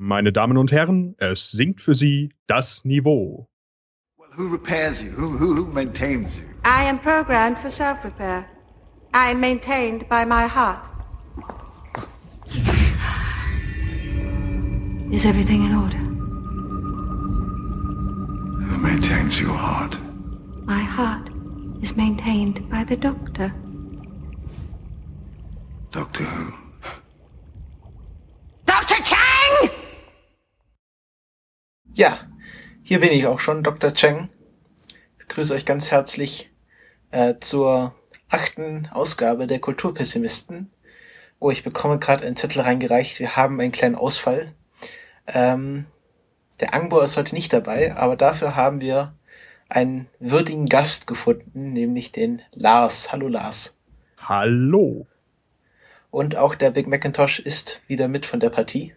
Meine Damen und Herren, es sinkt für Sie das Niveau. Well, who repairs you? Who, who, who maintains you? I am programmed for self-repair. I am maintained by my heart. Is everything in order? Who maintains your heart? My heart is maintained by the doctor. Doctor Who? Dr. Chang! Ja, hier bin ich auch schon, Dr. Cheng. Ich begrüße euch ganz herzlich äh, zur achten Ausgabe der Kulturpessimisten. Oh, ich bekomme gerade einen Zettel reingereicht. Wir haben einen kleinen Ausfall. Ähm, der Angbo ist heute nicht dabei, aber dafür haben wir einen würdigen Gast gefunden, nämlich den Lars. Hallo Lars. Hallo. Und auch der Big Macintosh ist wieder mit von der Partie.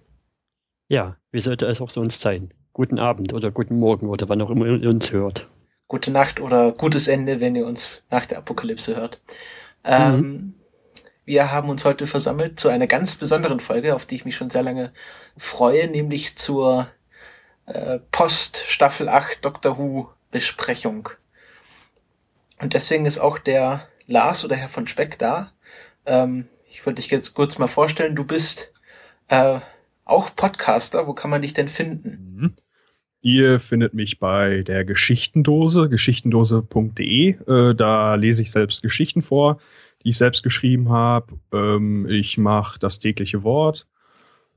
Ja, wie sollte es auch sonst sein? Guten Abend oder guten Morgen oder wann auch immer ihr uns hört. Gute Nacht oder gutes Ende, wenn ihr uns nach der Apokalypse hört. Ähm, Wir haben uns heute versammelt zu einer ganz besonderen Folge, auf die ich mich schon sehr lange freue, nämlich zur äh, Post Staffel 8 Doctor Who Besprechung. Und deswegen ist auch der Lars oder Herr von Speck da. Ähm, ich wollte dich jetzt kurz mal vorstellen. Du bist äh, auch Podcaster. Wo kann man dich denn finden? Ihr findet mich bei der Geschichtendose, geschichtendose.de. Äh, da lese ich selbst Geschichten vor, die ich selbst geschrieben habe. Ähm, ich mache das tägliche Wort.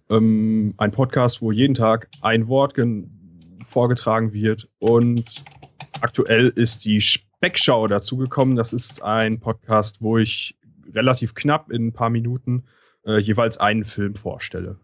Ähm, ein Podcast, wo jeden Tag ein Wort vorgetragen wird. Und aktuell ist die Speckschau dazugekommen. Das ist ein Podcast, wo ich relativ knapp in ein paar Minuten äh, jeweils einen Film vorstelle.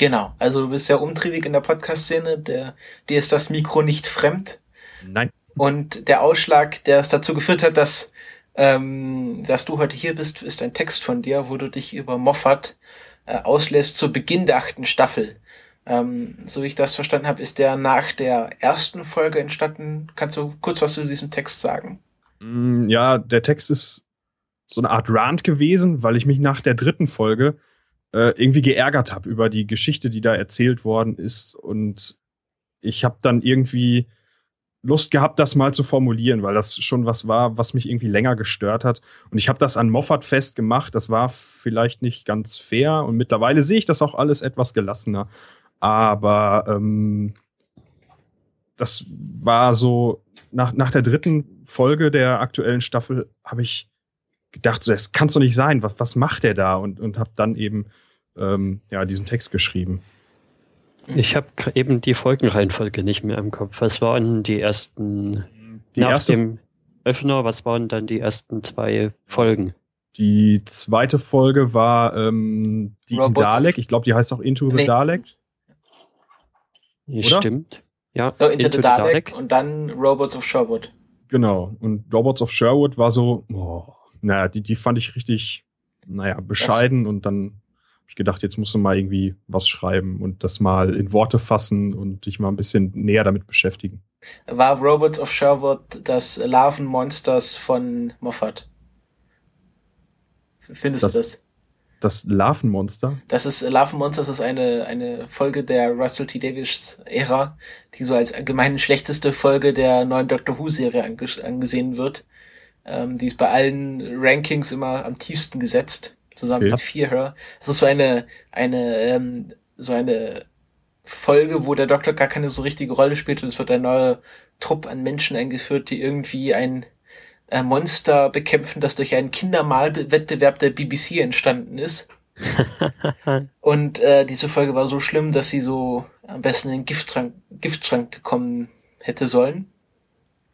Genau, also du bist ja umtriebig in der Podcast-Szene, der, dir ist das Mikro nicht fremd. Nein. Und der Ausschlag, der es dazu geführt hat, dass, ähm, dass du heute hier bist, ist ein Text von dir, wo du dich über Moffat äh, auslässt zu Beginn der achten Staffel. Ähm, so wie ich das verstanden habe, ist der nach der ersten Folge entstanden. Kannst du kurz was zu diesem Text sagen? Mm, Ja, der Text ist so eine Art Rant gewesen, weil ich mich nach der dritten Folge äh, irgendwie geärgert habe über die Geschichte, die da erzählt worden ist. Und ich habe dann irgendwie Lust gehabt, das mal zu formulieren, weil das schon was war, was mich irgendwie länger gestört hat. Und ich habe das an Moffat festgemacht. Das war vielleicht nicht ganz fair. Und mittlerweile sehe ich das auch alles etwas gelassener. Aber ähm, das war so, nach, nach der dritten Folge der aktuellen Staffel habe ich gedacht, so, das kann doch nicht sein. Was, was macht der da? Und, und habe dann eben ähm, ja, diesen Text geschrieben. Ich habe eben die Folgenreihenfolge nicht mehr im Kopf. Was waren die ersten, Die nach erste dem Öffner, was waren dann die ersten zwei Folgen? Die zweite Folge war ähm, die Dalek. Ich glaube, die heißt auch Into the Nee. Dalek. Oder? Stimmt. Ja, Oh, Into, the Dalek, und dann Robots of Sherwood. Genau. Und Robots of Sherwood war so, oh, naja, die, die fand ich richtig, naja, bescheiden. und dann habe ich gedacht, jetzt musst du mal irgendwie was schreiben und das mal in Worte fassen und dich mal ein bisschen näher damit beschäftigen. War Robots of Sherwood das Larvenmonsters von Moffat? Findest Das- du das? Das Larvenmonster. Das ist Larvenmonsters ist eine, eine Folge der Russell T. Davies Ära, die so als allgemein schlechteste Folge der neuen Doctor Who Serie ange angesehen wird. Ähm, die ist bei allen Rankings immer am tiefsten gesetzt, zusammen Okay. mit Fear. Es ist so eine, eine, ähm, so eine Folge, wo der Doktor gar keine so richtige Rolle spielt und es wird ein neuer Trupp an Menschen eingeführt, die irgendwie ein äh, Monster bekämpfen, das durch einen Kindermalwettbewerb der BBC entstanden ist. Und äh, diese Folge war so schlimm, dass sie so am besten in den Giftschrank, Giftschrank gekommen hätte sollen.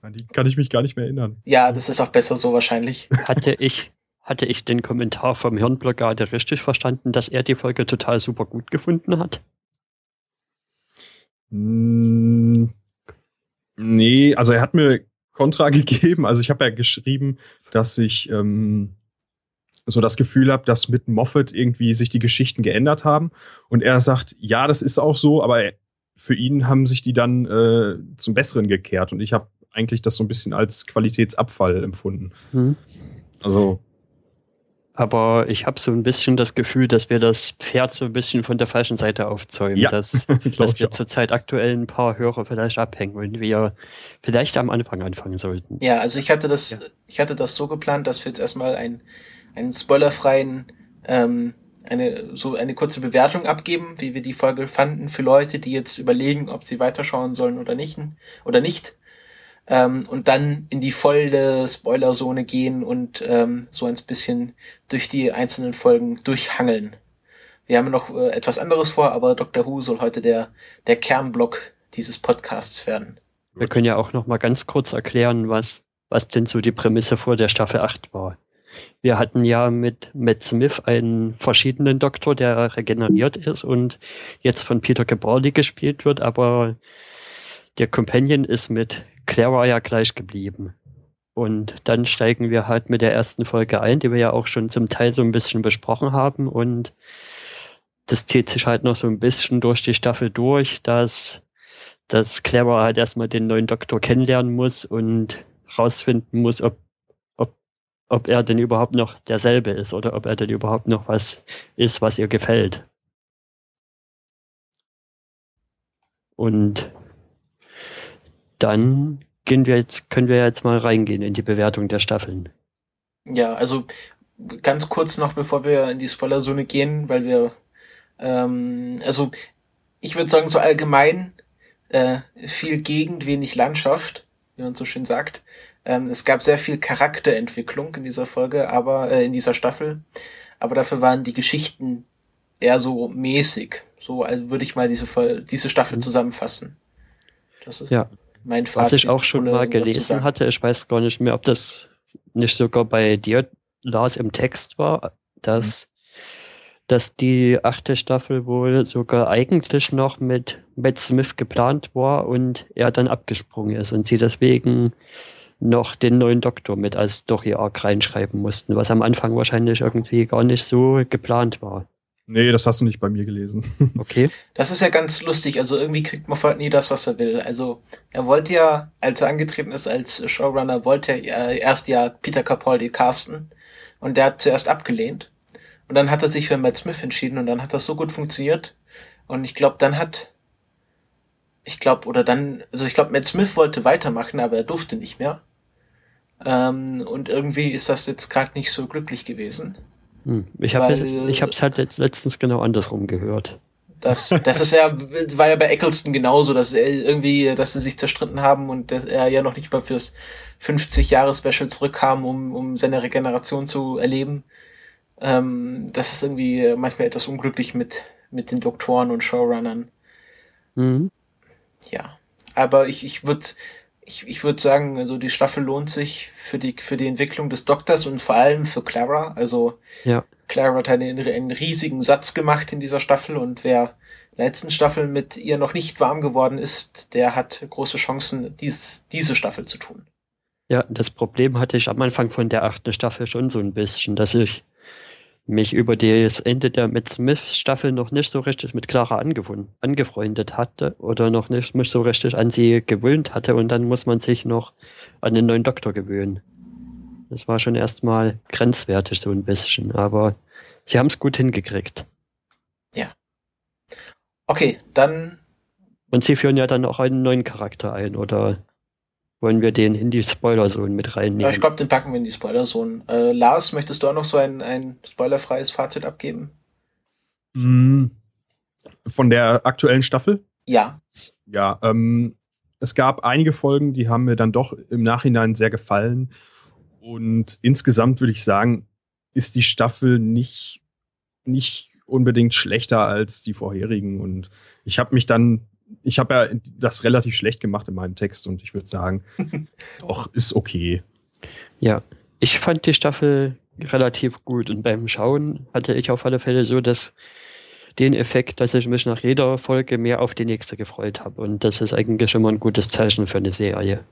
An die kann ich mich gar nicht mehr erinnern. Ja, das ist auch besser so wahrscheinlich. Hatte ich, hatte ich den Kommentar vom Hirnblockade richtig verstanden, dass er die Folge total super gut gefunden hat? Mm, Nee, also er hat mir Kontra gegeben. Also ich habe ja geschrieben, dass ich ähm, so das Gefühl habe, dass mit Moffat irgendwie sich die Geschichten geändert haben. Und er sagt, ja, das ist auch so, aber für ihn haben sich die dann äh, zum Besseren gekehrt. Und ich habe eigentlich das so ein bisschen als Qualitätsabfall empfunden. Hm. Also aber ich habe so ein bisschen das Gefühl, dass wir das Pferd so ein bisschen von der falschen Seite aufzäumen. Ja, dass, dass wir zurzeit aktuell ein paar Hörer vielleicht abhängen und wir vielleicht am Anfang anfangen sollten. Ja, also ich hatte das, Ja. ich hatte das so geplant, dass wir jetzt erstmal ein, einen spoilerfreien, ähm, eine, so eine kurze Bewertung abgeben, wie wir die Folge fanden, für Leute, die jetzt überlegen, ob sie weiterschauen sollen oder nicht, oder nicht. Ähm, und dann in die volle Spoilerzone gehen und ähm, so ein bisschen durch die einzelnen Folgen durchhangeln. Wir haben noch äh, etwas anderes vor, aber Dr. Who soll heute der, der Kernblock dieses Podcasts werden. Wir können ja auch noch mal ganz kurz erklären, was, was denn so die Prämisse vor der Staffel 8 war. Wir hatten ja mit Matt Smith einen verschiedenen Doktor, der regeneriert ist und jetzt von Peter Capaldi gespielt wird, aber der Companion ist mit Clara ja gleich geblieben. Und dann steigen wir halt mit der ersten Folge ein, die wir ja auch schon zum Teil so ein bisschen besprochen haben und das zieht sich halt noch so ein bisschen durch die Staffel durch, dass dass Clara halt erstmal den neuen Doktor kennenlernen muss und rausfinden muss, ob, ob, ob er denn überhaupt noch derselbe ist oder ob er denn überhaupt noch was ist, was ihr gefällt. Und dann gehen wir jetzt, können wir jetzt mal reingehen in die Bewertung der Staffeln. Ja, also ganz kurz noch, bevor wir in die Spoilerzone gehen, weil wir, ähm, also ich würde sagen, so allgemein äh, viel Gegend, wenig Landschaft, wie man so schön sagt. Ähm, es gab sehr viel Charakterentwicklung in dieser Folge, aber äh, in dieser Staffel, aber dafür waren die Geschichten eher so mäßig. So also würde ich mal diese Fol diese Staffel Mhm. zusammenfassen. Das ist Ja. Mein Fazit. Was ich auch schon mal gelesen hatte, ich weiß gar nicht mehr, ob das nicht sogar bei dir, Lars, im Text war, dass, dass die achte Staffel wohl sogar eigentlich noch mit Matt Smith geplant war und er dann abgesprungen ist und sie deswegen noch den neuen Doktor mit als Story Arc reinschreiben mussten, was am Anfang wahrscheinlich irgendwie gar nicht so geplant war. Nee, das hast du nicht bei mir gelesen. Okay? Das ist ja ganz lustig. Also irgendwie kriegt man nie das, was er will. Also er wollte ja, als er angetreten ist als Showrunner, wollte er ja erst ja Peter Capaldi casten und der hat zuerst abgelehnt. Und dann hat er sich für Matt Smith entschieden und dann hat das so gut funktioniert. Und ich glaube, dann hat, ich glaube, oder dann, also ich glaube, Matt Smith wollte weitermachen, aber er durfte nicht mehr. Ähm, und irgendwie ist das jetzt gerade nicht so glücklich gewesen. Hm. Ich habe hab's halt letzt, letztens genau andersrum gehört. Das, das ist ja, war ja bei Eccleston genauso, dass er irgendwie, dass sie sich zerstritten haben und dass er ja noch nicht mal fürs 50-Jahre-Special zurückkam, um, um seine Regeneration zu erleben. Ähm, das ist irgendwie manchmal etwas unglücklich mit, mit den Doktoren und Showrunnern. Mhm. Ja. Aber ich, ich würde, ich, ich würde sagen, also die Staffel lohnt sich für die, für die Entwicklung des Doktors und vor allem für Clara. Also, Ja. Clara hat einen, einen riesigen Satz gemacht in dieser Staffel und wer in der letzten Staffel mit ihr noch nicht warm geworden ist, der hat große Chancen, dies, diese Staffel zu tun. Ja, das Problem hatte ich am Anfang von der achten Staffel schon so ein bisschen, dass ich mich über das Ende der Matt Smith Staffel noch nicht so richtig mit Clara angefreundet, hatte oder noch nicht mich so richtig an sie gewöhnt hatte und dann muss man sich noch an den neuen Doktor gewöhnen. Das war schon erstmal grenzwertig so ein bisschen, aber sie haben es gut hingekriegt. Okay, dann, Und sie führen ja dann auch einen neuen Charakter ein oder wollen wir den in die Spoiler-Zone mit ja, reinnehmen? ich glaube, den packen wir in die Spoilerzone. Äh, Lars, möchtest du auch noch so ein, ein spoilerfreies Fazit abgeben? Mm, Von der aktuellen Staffel? Ja. Ja, ähm, es gab einige Folgen, die haben mir dann doch im Nachhinein sehr gefallen. Und insgesamt würde ich sagen, ist die Staffel nicht, nicht unbedingt schlechter als die vorherigen. Und ich habe mich dann, ich habe ja das relativ schlecht gemacht in meinem Text und ich würde sagen, doch, ist okay. Ja, ich fand die Staffel relativ gut und beim Schauen hatte ich auf alle Fälle so dass den Effekt, dass ich mich nach jeder Folge mehr auf die nächste gefreut habe und das ist eigentlich immer ein gutes Zeichen für eine Serie.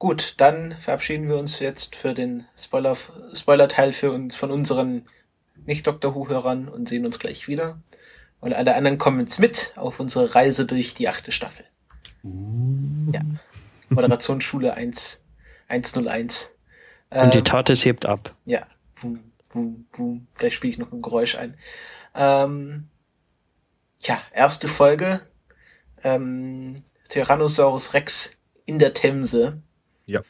Gut, dann verabschieden wir uns jetzt für den Spoiler, Spoiler-Teil für uns von unseren Nicht-Doctor Who-Hörern und sehen uns gleich wieder. Und alle anderen kommen jetzt mit auf unsere Reise durch die achte Staffel. Ja. Moderationsschule 1, 101. Und die Ähm, Tate hebt ab. ja. boom, boom, boom. Vielleicht spiele ich noch ein Geräusch ein. Ähm, ja, erste Folge. Ähm, Tyrannosaurus Rex in der Themse. Ja.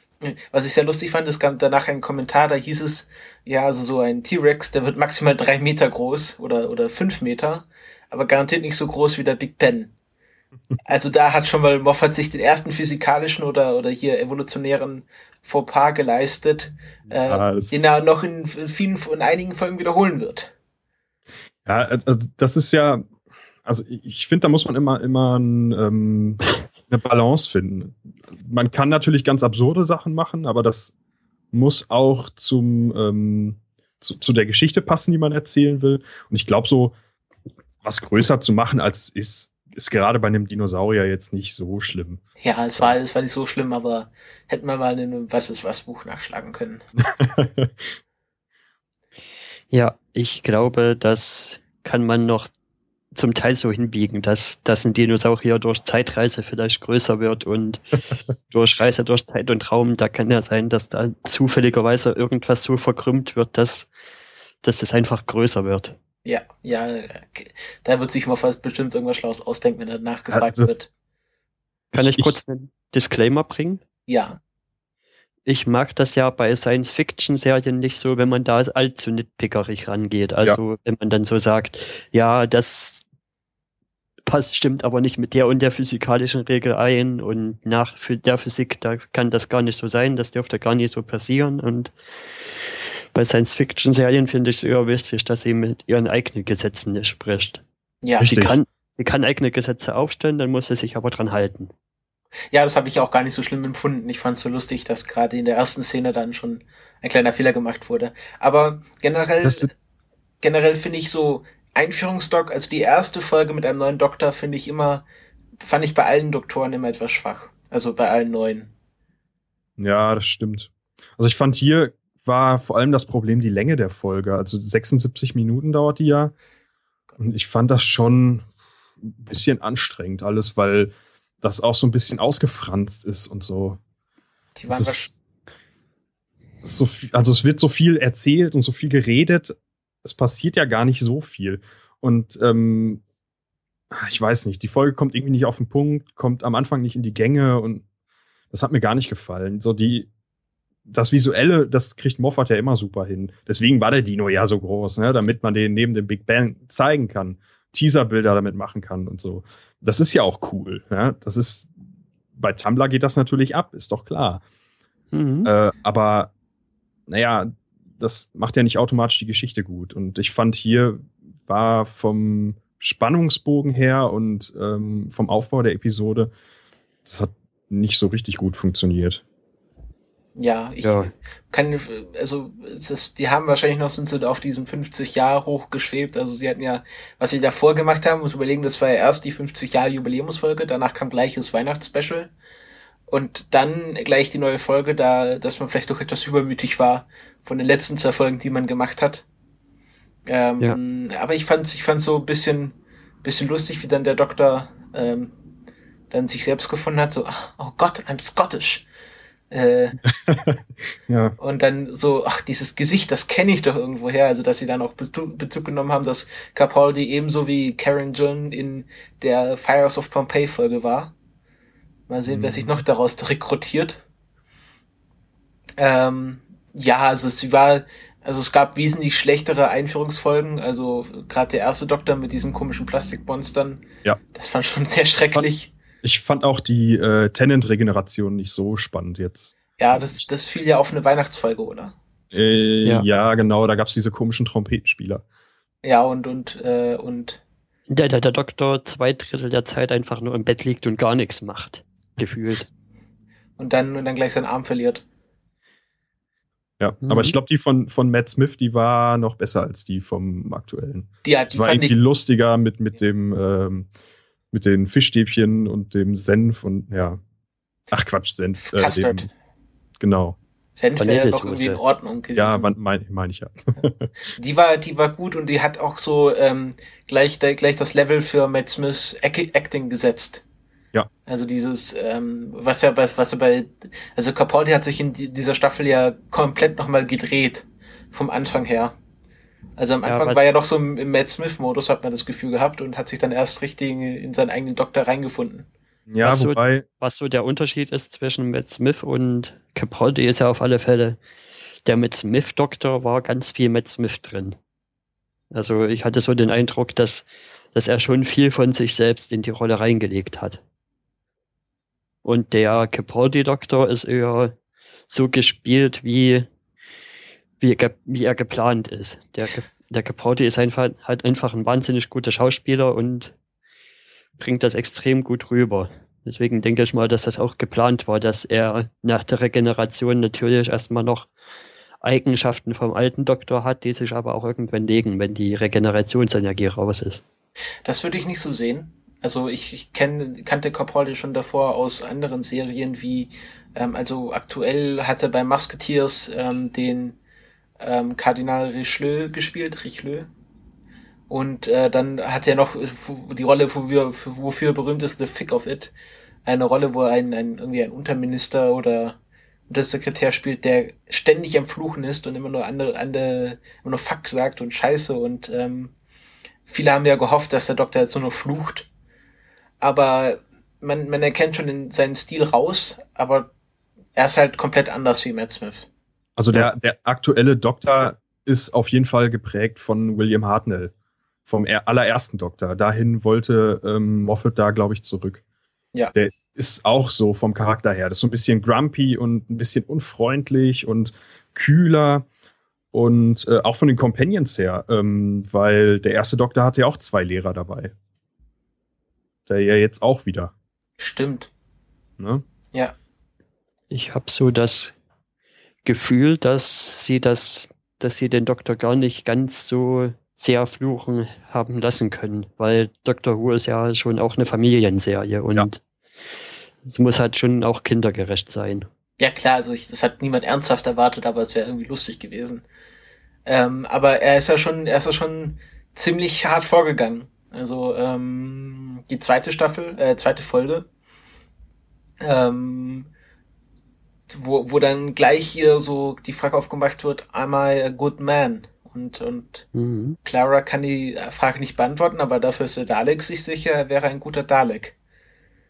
Was ich sehr lustig fand, es kam danach ein Kommentar, da hieß es, ja, also so ein T-Rex, der wird maximal drei Meter groß oder, oder fünf Meter, aber garantiert nicht so groß wie der Big Ben. Also da hat schon mal Moffat sich den ersten physikalischen oder, oder hier evolutionären Fauxpas geleistet, Ja, äh, den er noch in vielen, in einigen Folgen wiederholen wird. Ja, also das ist ja, also ich- ich finde, da muss man immer, immer ein, ähm, eine Balance finden. Man kann natürlich ganz absurde Sachen machen, aber das muss auch zum, ähm, zu, zu der Geschichte passen, die man erzählen will. Und ich glaube, so was größer zu machen, als es ist, ist gerade bei einem Dinosaurier jetzt nicht so schlimm. Ja, es war, es war nicht so schlimm, aber hätten wir mal in einem Was ist was Buch nachschlagen können. Ja, ich glaube, das kann man noch zum Teil so hinbiegen, dass, dass ein Dinosaurier durch Zeitreise vielleicht größer wird und durch Reise durch Zeit und Raum, da kann ja sein, dass da zufälligerweise irgendwas so verkrümmt wird, dass, dass es einfach größer wird. Ja, ja, da wird sich Moffat bestimmt irgendwas Schlaues ausdenken, wenn er nachgefragt Also- wird. Kann ich, Ich- kurz einen Disclaimer bringen? Ja, Ich mag das ja bei Science-Fiction-Serien nicht so, wenn man da allzu nitpickerig rangeht. Also wenn man dann so sagt, ja, das passt, stimmt aber nicht mit der und der physikalischen Regel ein und nach der Physik, da kann das gar nicht so sein, das dürfte gar nicht so passieren. Und bei Science-Fiction-Serien finde ich es eher wichtig, dass sie mit ihren eigenen Gesetzen nicht spricht. ja. Richtig. Sie kann, sie kann eigene Gesetze aufstellen, dann muss sie sich aber dran halten. Ja, das habe ich auch gar nicht so schlimm empfunden. Ich fand es so lustig, dass gerade in der ersten Szene dann schon ein kleiner Fehler gemacht wurde. Aber generell, Das generell finde ich so Einführungsdoc, also die erste Folge mit einem neuen Doktor finde ich immer, fand ich bei allen Doktoren immer etwas schwach. Also bei allen neuen. Ja, das stimmt. Also ich fand hier war vor allem das Problem die Länge der Folge. Also 76 Minuten dauert die ja. Und ich fand das schon ein bisschen anstrengend alles, weil das auch so ein bisschen ausgefranst ist und so. Die waren ist so viel, also es wird so viel erzählt und so viel geredet. Es passiert ja gar nicht so viel. Und ähm, ich weiß nicht, die Folge kommt irgendwie nicht auf den Punkt, kommt am Anfang nicht in die Gänge und das hat mir gar nicht gefallen. So die, das Visuelle, das kriegt Moffat ja immer super hin. Deswegen war der Dino ja so groß, ne? damit man den neben dem Big Bang zeigen kann, Teaserbilder damit machen kann und so. Das ist ja auch cool. Ja? Das ist bei Tumblr geht das natürlich ab, ist doch klar. Mhm. Äh, aber naja, das macht ja nicht automatisch die Geschichte gut. Und ich fand hier war vom Spannungsbogen her und ähm, vom Aufbau der Episode, das hat nicht so richtig gut funktioniert. Ja, ich Ja. kann, also ist, die haben wahrscheinlich noch sind sie auf diesem 50 Jahr hochgeschwebt. Also sie hatten ja, was sie davor gemacht haben, muss überlegen, das war ja erst die 50 Jahre Jubiläumsfolge, danach kam gleich das Weihnachtsspecial und dann gleich die neue Folge, da, dass man vielleicht doch etwas übermütig war von den letzten zwei Folgen, die man gemacht hat. Ähm, Aber ich fand, ich fand so ein bisschen, bisschen lustig, wie dann der Doktor ähm, dann sich selbst gefunden hat, so, ach, oh Gott, I'm Scottish. Äh, Ja, und dann so, ach, dieses Gesicht, das kenne ich doch irgendwoher. Also, dass sie dann auch Bezug, Bezug genommen haben, dass Capaldi ebenso wie Karen John in der Fires of Pompeii Folge war. Mal sehen, wer Mhm. sich noch daraus rekrutiert. Ähm, ja, also sie war, also es gab wesentlich schlechtere Einführungsfolgen. Also gerade der erste Doktor mit diesen komischen Plastikmonstern. Ja. Das fand schon sehr schrecklich. Ich fand auch die äh, Tenant-Regeneration nicht so spannend jetzt. Ja, das, das fiel ja auf eine Weihnachtsfolge, oder? Äh, ja. Ja. genau, da gab's diese komischen Trompetenspieler. Ja, und, und, äh, und Der, der, der Doktor zwei Drittel der Zeit einfach nur im Bett liegt und gar nichts macht. Gefühlt. und dann und dann gleich seinen Arm verliert. Ja, Mhm. aber ich glaube, die von, von Matt Smith, die war noch besser als die vom aktuellen. Die, ja, Die die war fand irgendwie ich, lustiger mit, mit dem, ähm, mit den Fischstäbchen und dem Senf und ja. Ach Quatsch, Senf. Äh, Custard. dem, genau. Senf wäre Vanillesoße. irgendwie in Ordnung gewesen. Ja, meine mein, mein ich ja. die war, die war gut und die hat auch so ähm, gleich, da- gleich das Level für Matt Smiths Ac- Acting gesetzt. Ja. Also dieses, ähm, was ja, was, was ja bei, also Capaldi hat sich in die, dieser Staffel ja komplett nochmal gedreht vom Anfang her. Also am Ja, Anfang was- war ja doch so im, Matt Smith-Modus, hat man das Gefühl gehabt und hat sich dann erst richtig in, in seinen eigenen Doktor reingefunden. Ja, Was so- wobei, Was so der Unterschied ist zwischen Matt Smith und Capaldi ist ja auf alle Fälle, der Matt Smith-Doktor war ganz viel Matt Smith drin. Also ich hatte so den Eindruck, dass, dass er schon viel von sich selbst in die Rolle reingelegt hat. Und der Capaldi-Doktor ist eher so gespielt, wie, wie, ge- wie er geplant ist. Der, der Capaldi ist einfach, halt einfach ein wahnsinnig guter Schauspieler und bringt das extrem gut rüber. Deswegen denke ich mal, dass das auch geplant war, dass er nach der Regeneration natürlich erstmal noch Eigenschaften vom alten Doktor hat, die sich aber auch irgendwann legen, wenn die Regenerationsenergie raus ist. Das würde ich nicht so sehen. Also ich, ich kenn, kannte Capaldi schon davor aus anderen Serien wie, ähm, also aktuell hat er bei Musketeers ähm, den ähm, Kardinal Richelieu gespielt, Richelieu. Und äh, dann hat er noch die Rolle, wofür, wofür er berühmt ist, The Thick of It. Eine Rolle, wo ein, ein, irgendwie ein Unterminister oder Untersekretär spielt, der ständig am Fluchen ist und immer nur andere, andere, immer nur Fuck sagt und Scheiße und ähm, viele haben ja gehofft, dass der Doktor jetzt nur noch flucht. Aber man, man erkennt schon in seinen Stil raus, aber er ist halt komplett anders wie Matt Smith. Also der, der aktuelle Doktor ist auf jeden Fall geprägt von William Hartnell, vom er- allerersten Doktor. Dahin wollte ähm, Moffat da, glaube ich, zurück. Ja. Der ist auch so vom Charakter her. Das ist so ein bisschen grumpy und ein bisschen unfreundlich und kühler. Und äh, auch von den Companions her, ähm, weil der erste Doktor hatte ja auch zwei Lehrer dabei. Der ja jetzt auch wieder. Stimmt. Ne? Ja. Ich habe so das Gefühl, dass sie das, dass sie den Doktor gar nicht ganz so sehr fluchen haben lassen können, weil Doctor Who ist ja schon auch eine Familienserie und Ja. es muss halt schon auch kindergerecht sein. Ja klar, also ich, das hat niemand ernsthaft erwartet, aber es wäre irgendwie lustig gewesen. Ähm, aber er ist ja schon, er ist ja schon ziemlich hart vorgegangen. Also ähm, die zweite Staffel, äh, zweite Folge, ähm, wo, wo dann gleich hier so die Frage aufgemacht wird, am I a good man? Und, und Mhm. Clara kann die Frage nicht beantworten, aber dafür ist der Dalek sich sicher, er wäre ein guter Dalek.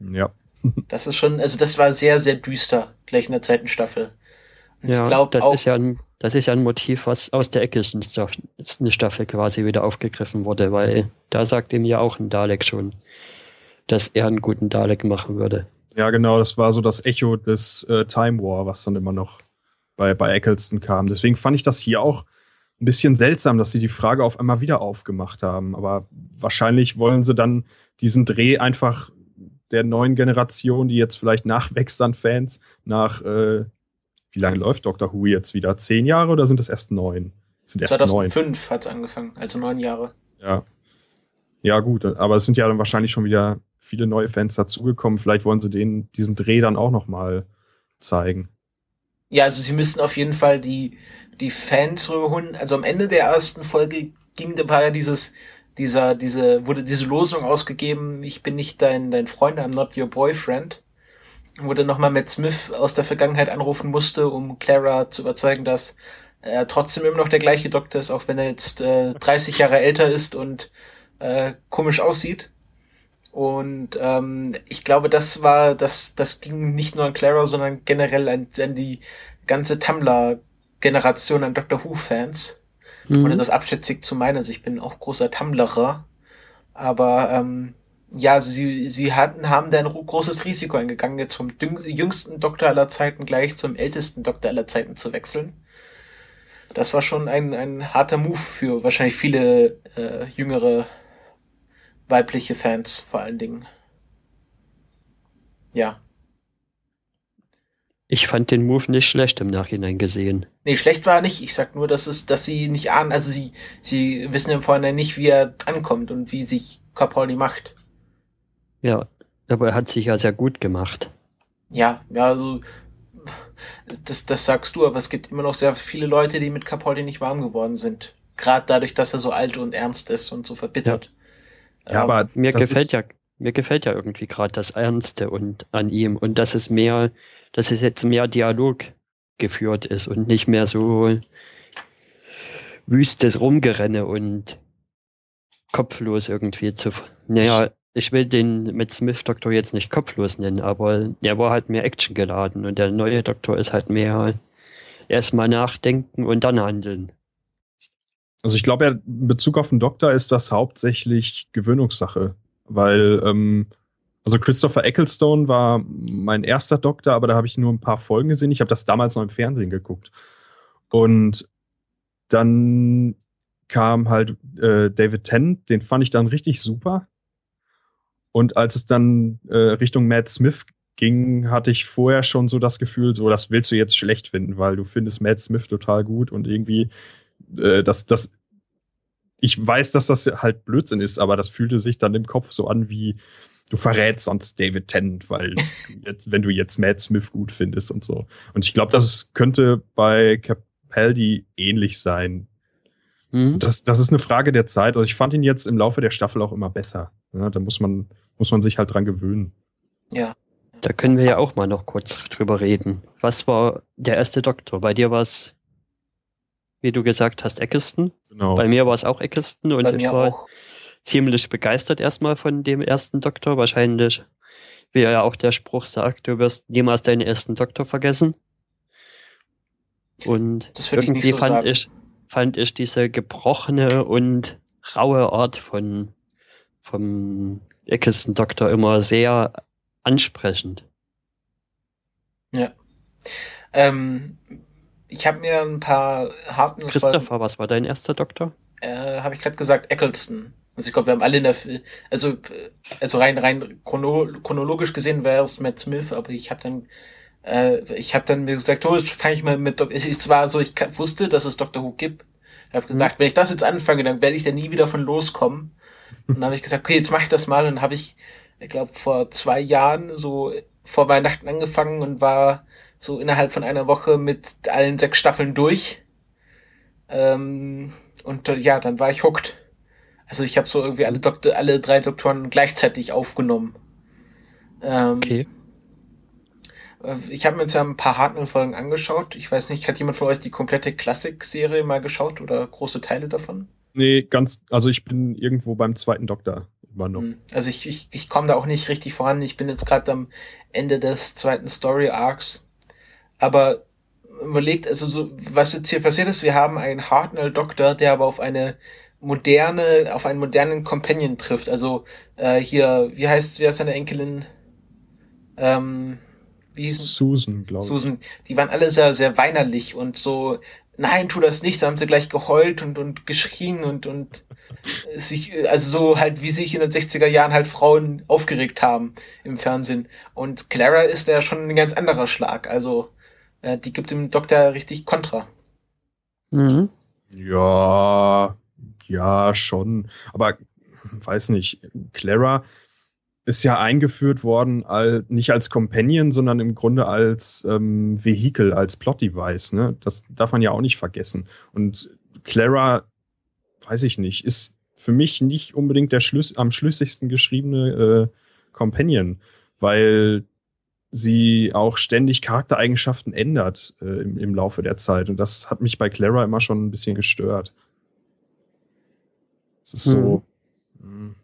Ja. Das ist schon, also das war sehr, sehr düster, gleich in der zweiten Staffel. Und Ja, ich glaube das auch, ist ja ein, das ist ja ein Motiv, was aus der eine Staffel quasi wieder aufgegriffen wurde, weil da sagt ihm ja auch ein Dalek schon, dass er einen guten Dalek machen würde. Ja, genau, das war so das Echo des äh, Time War, was dann immer noch bei, bei Eccleston kam. Deswegen fand ich das hier auch ein bisschen seltsam, dass sie die Frage auf einmal wieder aufgemacht haben. Aber wahrscheinlich wollen sie dann diesen Dreh einfach der neuen Generation, die jetzt vielleicht nachwächst an Fans, nach, äh, wie lange läuft Doctor Who jetzt wieder? Zehn Jahre oder sind das erst neun? Das sind erst neun. 2005 hat's angefangen, also neun Jahre. Ja. Ja, gut, aber es sind ja dann wahrscheinlich schon wieder viele neue Fans dazugekommen. Vielleicht wollen sie denen diesen Dreh dann auch nochmal zeigen. Ja, also sie müssten auf jeden Fall die, die Fans rüberholen. Also am Ende der ersten Folge ging dabei ja dieses, dieser, diese, wurde diese Losung ausgegeben, ich bin nicht dein, dein Freund, I'm not your boyfriend. Wo dann nochmal Matt Smith aus der Vergangenheit anrufen musste, um Clara zu überzeugen, dass er trotzdem immer noch der gleiche Doktor ist, auch wenn er jetzt äh, 30 Jahre älter ist und äh, komisch aussieht. Und ähm, ich glaube, das war, das, das ging nicht nur an Clara, sondern generell an, an die ganze Tumblr-Generation an Doctor Who-Fans. Mhm. Ohne das abschätzig zu meinen. Also ich bin auch großer Tumblrer. Aber ähm, ja, also sie, sie hatten, haben da ein ro- großes Risiko eingegangen, jetzt vom jüngsten Doktor aller Zeiten gleich zum ältesten Doktor aller Zeiten zu wechseln. Das war schon ein, ein harter Move für wahrscheinlich viele äh, jüngere weibliche Fans vor allen Dingen. Ja. Ich fand den Move nicht schlecht im Nachhinein gesehen. Nee, schlecht war er nicht. Ich sag nur, dass es, dass sie nicht ahnen, also sie, sie wissen im Vorhinein nicht, wie er ankommt und wie sich Capaldi macht. Ja, aber er hat sich ja sehr gut gemacht. Ja, ja, also das, das sagst du, aber es gibt immer noch sehr viele Leute, die mit Capaldi nicht warm geworden sind. Gerade dadurch, dass er so alt und ernst ist und so verbittert. Ja, Ähm, aber Mir gefällt ja, mir gefällt ja irgendwie gerade das Ernste und an ihm und dass es mehr, dass es jetzt mehr Dialog geführt ist und nicht mehr so wüstes Rumgerenne und kopflos irgendwie zu. Naja, ich will den Matt Smith Doktor jetzt nicht kopflos nennen, aber er war halt mehr Action geladen und der neue Doktor ist halt mehr erstmal nachdenken und dann handeln. Also ich glaube ja, in Bezug auf den Doktor ist das hauptsächlich Gewöhnungssache, weil ähm, also Christopher Ecclestone war mein erster Doktor, aber da habe ich nur ein paar Folgen gesehen. Ich habe das damals noch im Fernsehen geguckt. Und dann kam halt äh, David Tennant, den fand ich dann richtig super. Und als es dann äh, Richtung Matt Smith ging, hatte ich vorher schon so das Gefühl, so das willst du jetzt schlecht finden, weil du findest Matt Smith total gut und irgendwie äh, das, das, ich weiß, dass das halt Blödsinn ist, aber das fühlte sich dann im Kopf so an wie, du verrätst sonst David Tennant, weil jetzt, wenn du jetzt Matt Smith gut findest und so. Und ich glaube, das könnte bei Capaldi ähnlich sein. Mhm. Das, das ist eine Frage der Zeit. Also ich fand ihn jetzt im Laufe der Staffel auch immer besser. Ja, da muss man, muss man sich halt dran gewöhnen. Ja. Da können wir ja auch mal noch kurz drüber reden. Was war der erste Doktor? Bei dir war es, wie du gesagt hast, Eccleston. Genau. Bei mir war es auch Eccleston und Bei ich mir war auch. ziemlich begeistert erstmal von dem ersten Doktor. Wahrscheinlich, wie ja auch der Spruch sagt, du wirst niemals deinen ersten Doktor vergessen. Und ich irgendwie nicht so fand sagen. ich, fand ich diese gebrochene und raue Art von vom Eccleston Doktor immer sehr ansprechend. Ähm, ich habe mir ein paar harten Christopher, was war dein erster Doktor? äh, habe ich gerade gesagt, Eccleston. Also ich glaube, wir haben alle in der, also, also rein, rein chrono, chronologisch gesehen wäre es Matt Smith, aber ich habe dann, äh, ich habe dann mir gesagt, oh, fange ich mal mit, Dok- ich, es war so, ich wusste, dass es Dr. Who gibt. Ich habe gesagt, wenn ich das jetzt anfange, dann werde ich da nie wieder von loskommen. Und dann habe ich gesagt, okay, jetzt mache ich das mal. Und dann habe ich, ich glaube, vor zwei Jahren so vor Weihnachten angefangen und war so innerhalb von einer Woche mit allen sechs Staffeln durch. Ähm, und ja, dann war ich hooked. Also ich habe so irgendwie alle Doktor, alle drei Doktoren gleichzeitig aufgenommen. Ähm, Okay. äh, Ich habe mir jetzt ja ein paar Hartnell-Folgen angeschaut. Ich weiß nicht, hat jemand von euch die komplette Klassik-Serie mal geschaut oder große Teile davon? Nee, ganz, also ich bin irgendwo beim zweiten Doktor immer noch. Hm, Also ich, ich, ich komme da auch nicht richtig voran. Ich bin jetzt gerade am Ende des zweiten Story Arcs. Aber überlegt, also so, was jetzt hier passiert ist, wir haben einen Hartnell Doktor, der aber auf eine moderne, auf einen modernen Companion trifft. Also äh, hier, wie heißt, wie heißt seine Enkelin? Ähm, wie hieß Susan, glaube ich. Susan, die waren alle sehr, sehr weinerlich und so, nein, tu das nicht, da haben sie gleich geheult und, und geschrien und, und sich, also so halt, wie sich in den 60er Jahren halt Frauen aufgeregt haben im Fernsehen. Und Clara ist ja schon ein ganz anderer Schlag, also äh, die gibt dem Doktor richtig Kontra. Mhm. Ja, ja, schon. Aber weiß nicht, Clara ist ja eingeführt worden, al- nicht als Companion, sondern im Grunde als ähm, Vehikel, als Plot-Device. Ne? Das darf man ja auch nicht vergessen. Und Clara, weiß ich nicht, ist für mich nicht unbedingt der Schlüss am schlüssigsten geschriebene äh, Companion, weil sie auch ständig Charaktereigenschaften ändert äh, im, im Laufe der Zeit. Und das hat mich bei Clara immer schon ein bisschen gestört. Es ist so. mh.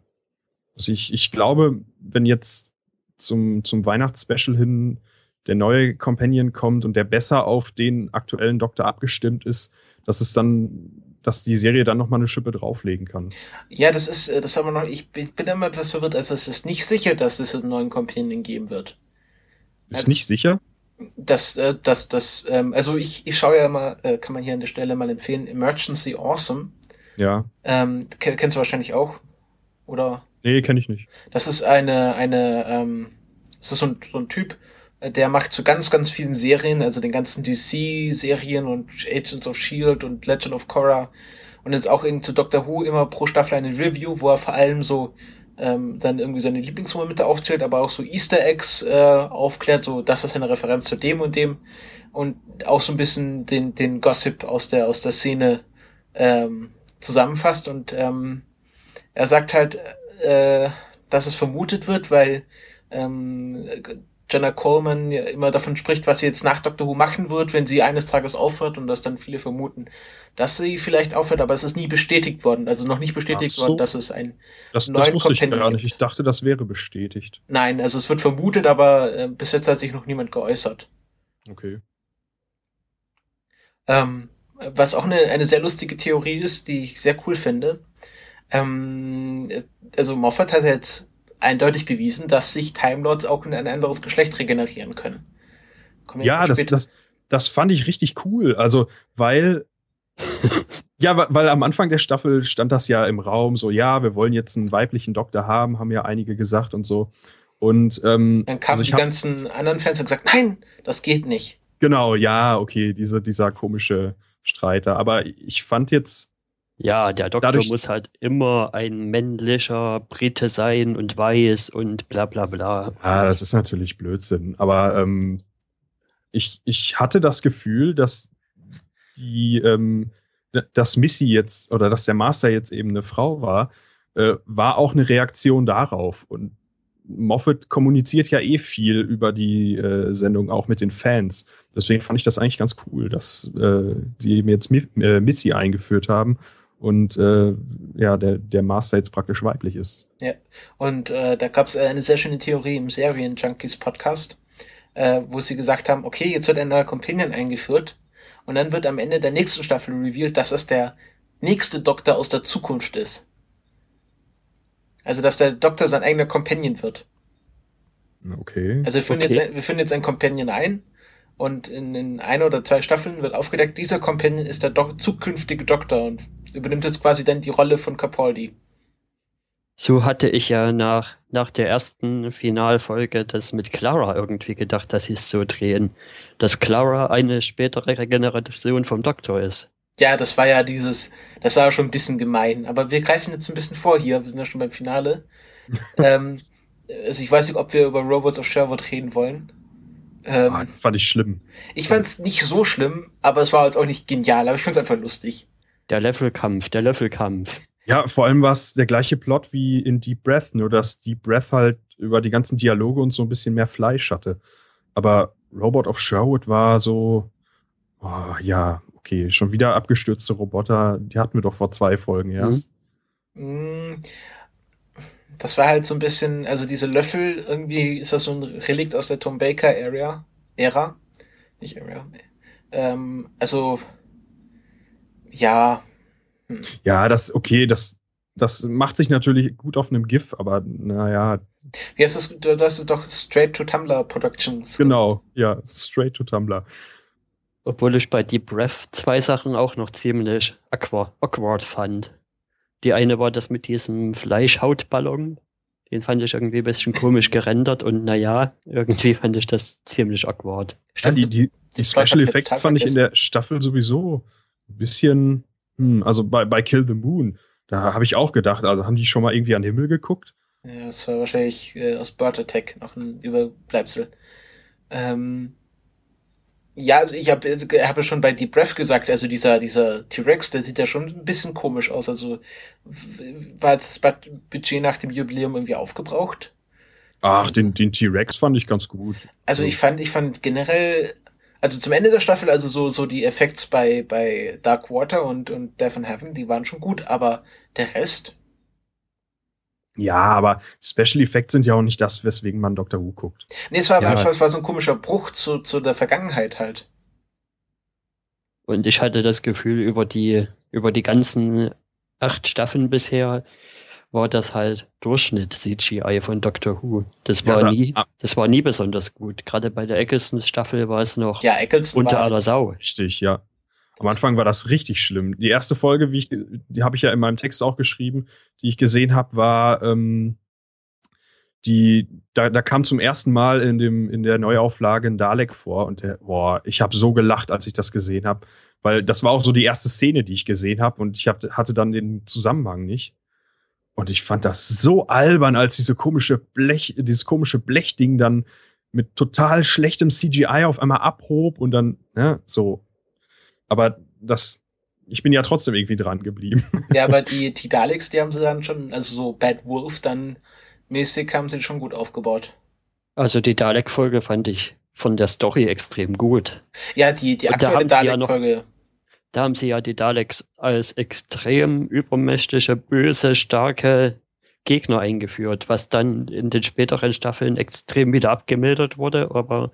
Also ich, ich glaube, wenn jetzt zum, zum Weihnachtsspecial hin der neue Companion kommt und der besser auf den aktuellen Doktor abgestimmt ist, dass es dann, dass die Serie dann noch mal eine Schippe drauflegen kann. Ja, das ist, äh, das haben wir noch, ich bin bin immer etwas verwirrt, also es ist nicht sicher, dass es einen neuen Companion geben wird. Ist Also- nicht sicher? Das, äh, das, das, ähm, also ich, ich schaue ja mal, äh, kann man hier an der Stelle mal empfehlen, Emergency Awesome. Ja. Ähm, ken- kennst du wahrscheinlich auch, oder? Nee, kenne ich nicht. Das ist eine, eine, ähm, das ist so ein, so ein Typ, äh, der macht zu ganz, ganz vielen Serien, also den ganzen DC-Serien und Agents of Shield und Legend of Korra und jetzt auch irgendwie zu Doctor Who immer pro Staffel eine Review, wo er vor allem so ähm, dann irgendwie seine Lieblingsmomente aufzählt, aber auch so Easter Eggs äh, aufklärt, so das ist eine Referenz zu dem und dem und auch so ein bisschen den, den Gossip aus der, aus der Szene ähm, zusammenfasst und ähm, er sagt halt, äh, dass es vermutet wird, weil ähm, Jenna Coleman ja immer davon spricht, was sie jetzt nach Doctor Who machen wird, wenn sie eines Tages aufhört und das dann viele vermuten, dass sie vielleicht aufhört, aber es ist nie bestätigt worden, also noch nicht bestätigt so. worden, dass es ein Das, neuen das wusste ich gar nicht. gibt. Ich dachte, das wäre bestätigt. Nein, also es wird vermutet, aber äh, bis jetzt hat sich noch niemand geäußert. Okay. Ähm, was auch eine, eine sehr lustige Theorie ist, die ich sehr cool finde. Ähm, also Moffat hat jetzt eindeutig bewiesen, dass sich Time Lords auch in ein anderes Geschlecht regenerieren können. Kommen Ja, das, das, das fand ich richtig cool. Also, weil. ja, weil am Anfang der Staffel stand das ja im Raum, so, ja, wir wollen jetzt einen weiblichen Doktor haben, haben ja einige gesagt und so. Und ähm, Dann kamen also ich die ganzen anderen Fans und gesagt, nein, das geht nicht. Genau, ja, okay, diese, dieser komische Streiter. Aber ich fand jetzt, Ja, der Doktor Dadurch- muss halt immer ein männlicher Brite sein und weiß und bla bla bla. ah, das ist natürlich Blödsinn. Aber ähm, ich, ich hatte das Gefühl, dass die, ähm, dass Missy jetzt oder dass der Master jetzt eben eine Frau war, äh, war auch eine Reaktion darauf. Und Moffat kommuniziert ja eh viel über die äh, Sendung auch mit den Fans. Deswegen fand ich das eigentlich ganz cool, dass äh, die eben jetzt Mi äh, Missy eingeführt haben und äh, ja, der, der Master jetzt praktisch weiblich ist. Und äh, da gab es eine sehr schöne Theorie im Serien Junkies Podcast, äh, wo sie gesagt haben, okay, jetzt wird ein neuer Companion eingeführt und dann wird am Ende der nächsten Staffel revealed, dass es der nächste Doktor aus der Zukunft ist. Also, dass der Doktor sein eigener Companion wird. Okay. Also wir führen, Okay. jetzt, ein- wir führen jetzt ein Companion ein und in, in ein oder zwei Staffeln wird aufgedeckt, dieser Companion ist der Dok zukünftige Doktor und übernimmt jetzt quasi dann die Rolle von Capaldi. So hatte ich ja nach, nach der ersten Finalfolge das mit Clara irgendwie gedacht, dass sie es so drehen, dass Clara eine spätere Regeneration vom Doktor ist. Ja, das war ja dieses, das war ja schon ein bisschen gemein, aber wir greifen jetzt ein bisschen vor hier, wir sind ja schon beim Finale. ähm, also ich weiß nicht, ob wir über Robots of Sherwood reden wollen. Ähm, ah, fand ich schlimm. ich fand's nicht so schlimm, aber es war jetzt auch nicht genial, aber ich fand's einfach lustig. Der Löffelkampf, der Löffelkampf. Ja, vor allem war es der gleiche Plot wie in Deep Breath, nur dass Deep Breath halt über die ganzen Dialoge und so ein bisschen mehr Fleisch hatte. Aber Robot of Sherwood war so, oh, ja, okay, schon wieder abgestürzte Roboter, die hatten wir doch vor zwei Folgen erst. Mm, Das war halt so ein bisschen, also diese Löffel, irgendwie ist das so ein Relikt aus der Tom Baker Area, Ära, nicht Area. Ähm, also, ja, Ja, das, okay, das, das macht sich natürlich gut auf einem GIF, aber naja, wie heißt das? Das ist doch Straight to Tumblr Productions. genau, ja, straight to Tumblr. Obwohl ich bei Deep Breath zwei Sachen auch noch ziemlich awkward fand. Die eine war das mit diesem Fleischhautballon. Den fand ich irgendwie ein bisschen komisch gerendert und naja, irgendwie fand ich das ziemlich awkward. Ja, Stimmt, die, die, die Special Effects fand ich in der Staffel sowieso ein bisschen, hm, also bei, bei Kill the Moon, da habe ich auch gedacht, also haben die schon mal irgendwie an den Himmel geguckt? Ja, das war wahrscheinlich äh, aus Bird Attack noch ein Überbleibsel. Ähm, ja, also ich habe hab ja schon bei Deep Breath gesagt, also dieser, dieser T-Rex, der sieht ja schon ein bisschen komisch aus. Also war jetzt das Bud- Budget nach dem Jubiläum irgendwie aufgebraucht? Ach, den, den T-Rex fand ich ganz gut. Also ich fand, ich fand generell, also zum Ende der Staffel, also so, so die Effekts bei, bei Dark Water und, und Death in Heaven, die waren schon gut, aber der Rest, Ja, aber Special Effects sind ja auch nicht das, weswegen man Doctor Who guckt. nee, es war, Ja. es war so ein komischer Bruch zu, zu der Vergangenheit halt. Und ich hatte das Gefühl, über die, über die ganzen acht Staffeln bisher war das halt Durchschnitt CGI von Doctor Who. Das Ja, war so- nie, ah. das war nie besonders gut. Gerade bei der Ecclestons Staffel war es noch Ja, unter aller Sau. Richtig, ja. Am Anfang war das richtig schlimm. Die erste Folge, wie ich, die habe ich ja in meinem Text auch geschrieben, die ich gesehen habe, war ähm, die, da, da kam zum ersten Mal in dem in der Neuauflage ein Dalek vor und der, boah, ich habe so gelacht, als ich das gesehen habe, weil das war auch so die erste Szene, die ich gesehen habe und ich hab, hatte dann den Zusammenhang nicht. Und ich fand das so albern, als diese komische Blech, dieses komische Blechding dann mit total schlechtem CGI auf einmal abhob und dann, ne, so. Aber das, ich bin ja trotzdem irgendwie dran geblieben. ja, aber die, die Daleks, die haben sie dann schon, also so Bad Wolf dann mäßig haben sie schon gut aufgebaut. Also die Dalek-Folge fand ich von der Story extrem gut. Ja, die, die da aktuelle haben die ja Dalek-Folge. Da haben sie ja die Daleks als extrem übermächtige, böse, starke Gegner eingeführt, was dann in den späteren Staffeln extrem wieder abgemildert wurde, aber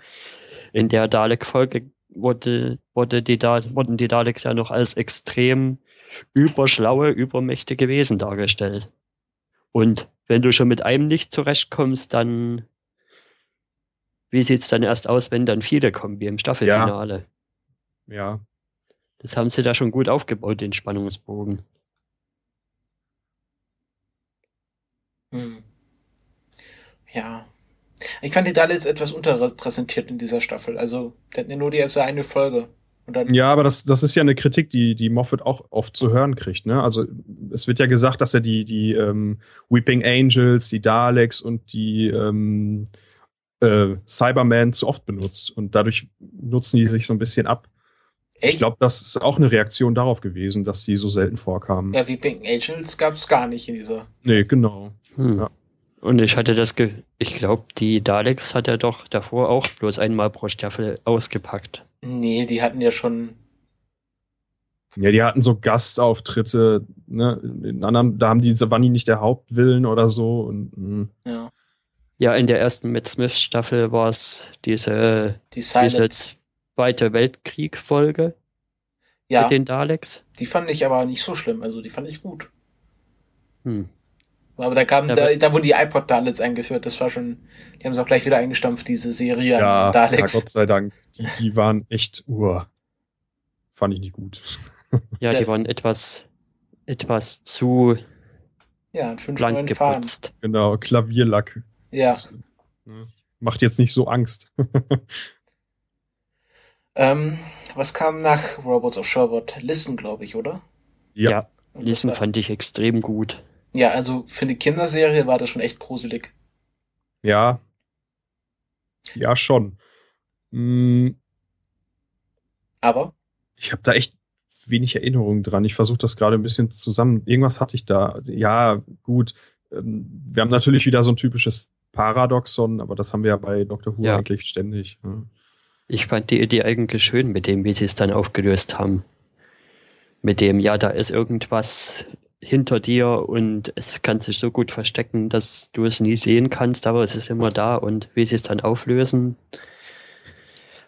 in der Dalek-Folge wurde, wurde die da wurden die Daleks ja noch als extrem überschlaue, übermächtige Wesen dargestellt. Und wenn du schon mit einem nicht zurechtkommst, dann wie sieht's dann erst aus, wenn dann viele kommen, wie im Staffelfinale? Ja. Das haben sie da schon gut aufgebaut, den Spannungsbogen. Hm. Ja. Ich fand die Daleks etwas unterrepräsentiert in dieser Staffel. Also, der hatten ja nur die erste eine Folge. Und dann, Ja, aber das, das ist ja eine Kritik, die, die Moffat auch oft zu hören kriegt. Ne? Also es wird ja gesagt, dass er die, die ähm, Weeping Angels, die Daleks und die ähm, äh, Cybermen zu oft benutzt. Und dadurch nutzen die sich so ein bisschen ab. Ich echt? glaube, das ist auch eine Reaktion darauf gewesen, dass die so selten vorkamen. Ja, wie Pink Angels gab es gar nicht in dieser. Nee, genau. Hm. Ja. Und ich hatte das, Ge ich glaube, die Daleks hat er doch davor auch bloß einmal pro Staffel ausgepackt. Nee, die hatten ja schon. Ja, die hatten so Gastauftritte, ne? In anderen, da haben die, die nicht der Hauptwillen oder so. Und, mh. Ja. Ja, in der ersten Matt Smith Staffel war es diese, Die diese Silence. Zweite Weltkrieg-Folge Ja, mit den Daleks. die fand ich aber nicht so schlimm. Also, die fand ich gut. Hm. Aber da kam, Ja, da, da wurden die iPod Daleks eingeführt. Das war schon, die haben es auch gleich wieder eingestampft, diese Serie ja, an ja, Daleks. Gott sei Dank. Die, die waren echt, uah, fand ich nicht gut. Ja, Ja. die waren etwas, etwas zu ja, fünf blank geputzt. Genau, Klavierlack. Ja. Ne? Macht jetzt nicht so Angst. Ähm, was kam nach Robots of Sherwood? Listen, glaube ich, oder? ja. Ja, Listen war- fand ich extrem gut. Ja, also für eine Kinderserie war das schon echt gruselig. Ja. Ja, schon. Hm, Aber ich habe da echt wenig Erinnerungen dran. Ich versuche das gerade ein bisschen zusammen. Irgendwas hatte ich da. Ja, gut. Ähm, Wir haben natürlich wieder so ein typisches Paradoxon, aber das haben wir ja bei Dr. Who Ja. eigentlich ständig. ne? Ich fand die Idee eigentlich schön mit dem, wie sie es dann aufgelöst haben. Mit dem, ja, da ist irgendwas hinter dir und es kann sich so gut verstecken, dass du es nie sehen kannst, aber es ist immer da und wie sie es dann auflösen,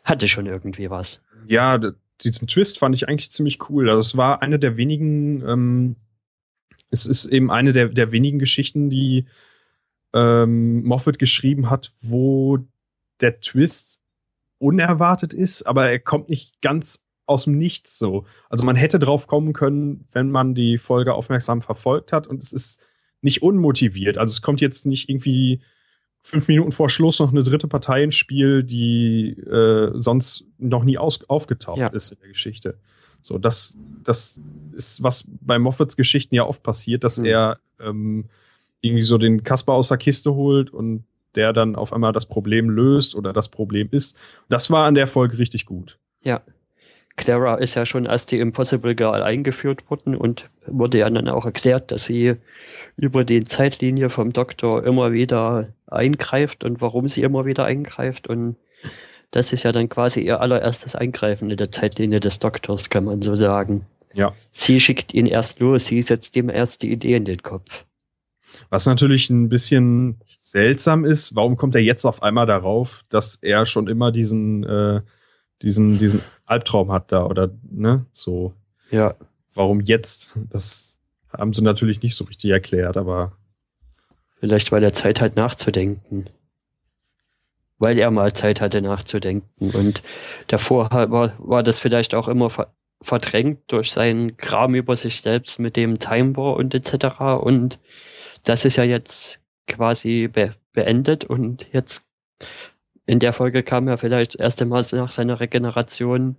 hatte schon irgendwie was. Ja, diesen Twist fand ich eigentlich ziemlich cool. Also es war eine der wenigen, ähm, es ist eben eine der, der wenigen Geschichten, die ähm, Moffat geschrieben hat, wo der Twist unerwartet ist, aber er kommt nicht ganz aus dem Nichts so. Also man hätte drauf kommen können, wenn man die Folge aufmerksam verfolgt hat und es ist nicht unmotiviert. Also es kommt jetzt nicht irgendwie fünf Minuten vor Schluss noch eine dritte Partei ins Spiel, die äh, sonst noch nie aus aufgetaucht Ja. ist in der Geschichte. So, das, das ist, was bei Moffats Geschichten ja oft passiert, dass Mhm. er ähm, irgendwie so den Kasper aus der Kiste holt und der dann auf einmal das Problem löst oder das Problem ist. Das war an der Folge richtig gut. Ja. Clara ist ja schon als die Impossible Girl eingeführt worden und wurde ja dann auch erklärt, dass sie über die Zeitlinie vom Doktor immer wieder eingreift und warum sie immer wieder eingreift und das ist ja dann quasi ihr allererstes Eingreifen in der Zeitlinie des Doktors, kann man so sagen. Ja. Sie schickt ihn erst los, sie setzt ihm erst die Idee in den Kopf. Was natürlich ein bisschen seltsam ist, warum kommt er jetzt auf einmal darauf, dass er schon immer diesen, äh, diesen, diesen Albtraum hat da oder ne, so. Ja. Warum jetzt? Das haben sie natürlich nicht so richtig erklärt, aber Vielleicht weil er Zeit hat nachzudenken. Weil er mal Zeit hatte nachzudenken. Und davor war, war das vielleicht auch immer ver verdrängt durch seinen Kram über sich selbst mit dem Time War und etc. Und das ist ja jetzt quasi be beendet und jetzt in der Folge kam er vielleicht das erste Mal nach seiner Regeneration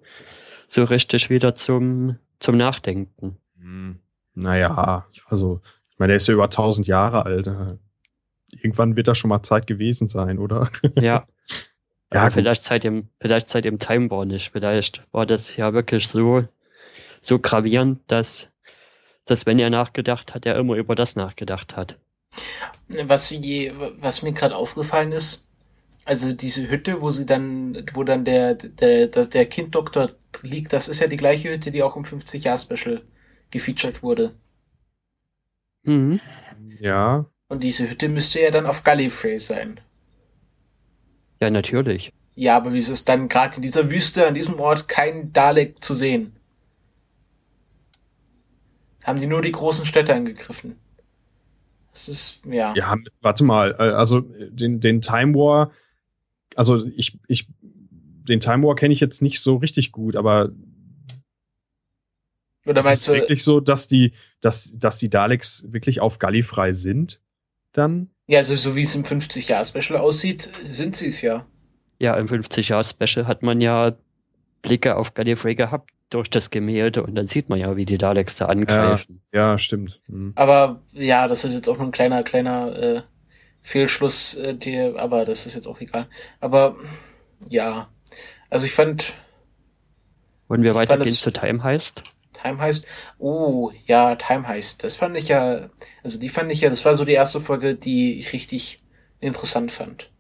so richtig wieder zum, zum Nachdenken. hm, naja, also ich meine, er ist ja über 1000 Jahre alt. Irgendwann wird da schon mal Zeit gewesen sein, oder? Ja. Ja, Ja, vielleicht seit dem, vielleicht seit dem Time War nicht. Vielleicht war das ja wirklich so, so gravierend, dass, dass wenn er nachgedacht hat, er immer über das nachgedacht hat. Was, je, was mir gerade aufgefallen ist, Also diese Hütte, wo sie dann, wo dann der, der, der, der Kinddoktor liegt, das ist ja die gleiche Hütte, die auch im 50-Jahr-Special gefeatured wurde. Mhm. Ja. Und diese Hütte müsste ja dann auf Gallifrey sein. Ja, natürlich. Ja, aber wieso ist dann gerade in dieser Wüste, an diesem Ort, kein Dalek zu sehen? Haben die nur die großen Städte angegriffen? Das ist, ja. Ja, warte mal, äh, also den, den Time War, also ich, ich, den Time War kenne ich jetzt nicht so richtig gut, aber Oder ist es meinst du, wirklich so, dass die, dass, dass die Daleks wirklich auf Gallifrey sind? Dann? ja, also so wie es im 50-Jahr-Special aussieht, sind sie es ja. Ja, im 50-Jahr-Special hat man ja Blicke auf Gallifrey gehabt durch das Gemälde und dann sieht man ja, wie die Daleks da angreifen. Ja, stimmt. Hm. Aber ja, das ist jetzt auch nur ein kleiner, kleiner äh, Fehlschluss, äh, die, aber das ist jetzt auch egal. Aber ja, also ich fand, Wollen wir weitergehen zu Time heißt? Time heißt, oh, ja, Time heißt, das fand ich ja, also die fand ich ja, das war so die erste Folge, die ich richtig interessant fand.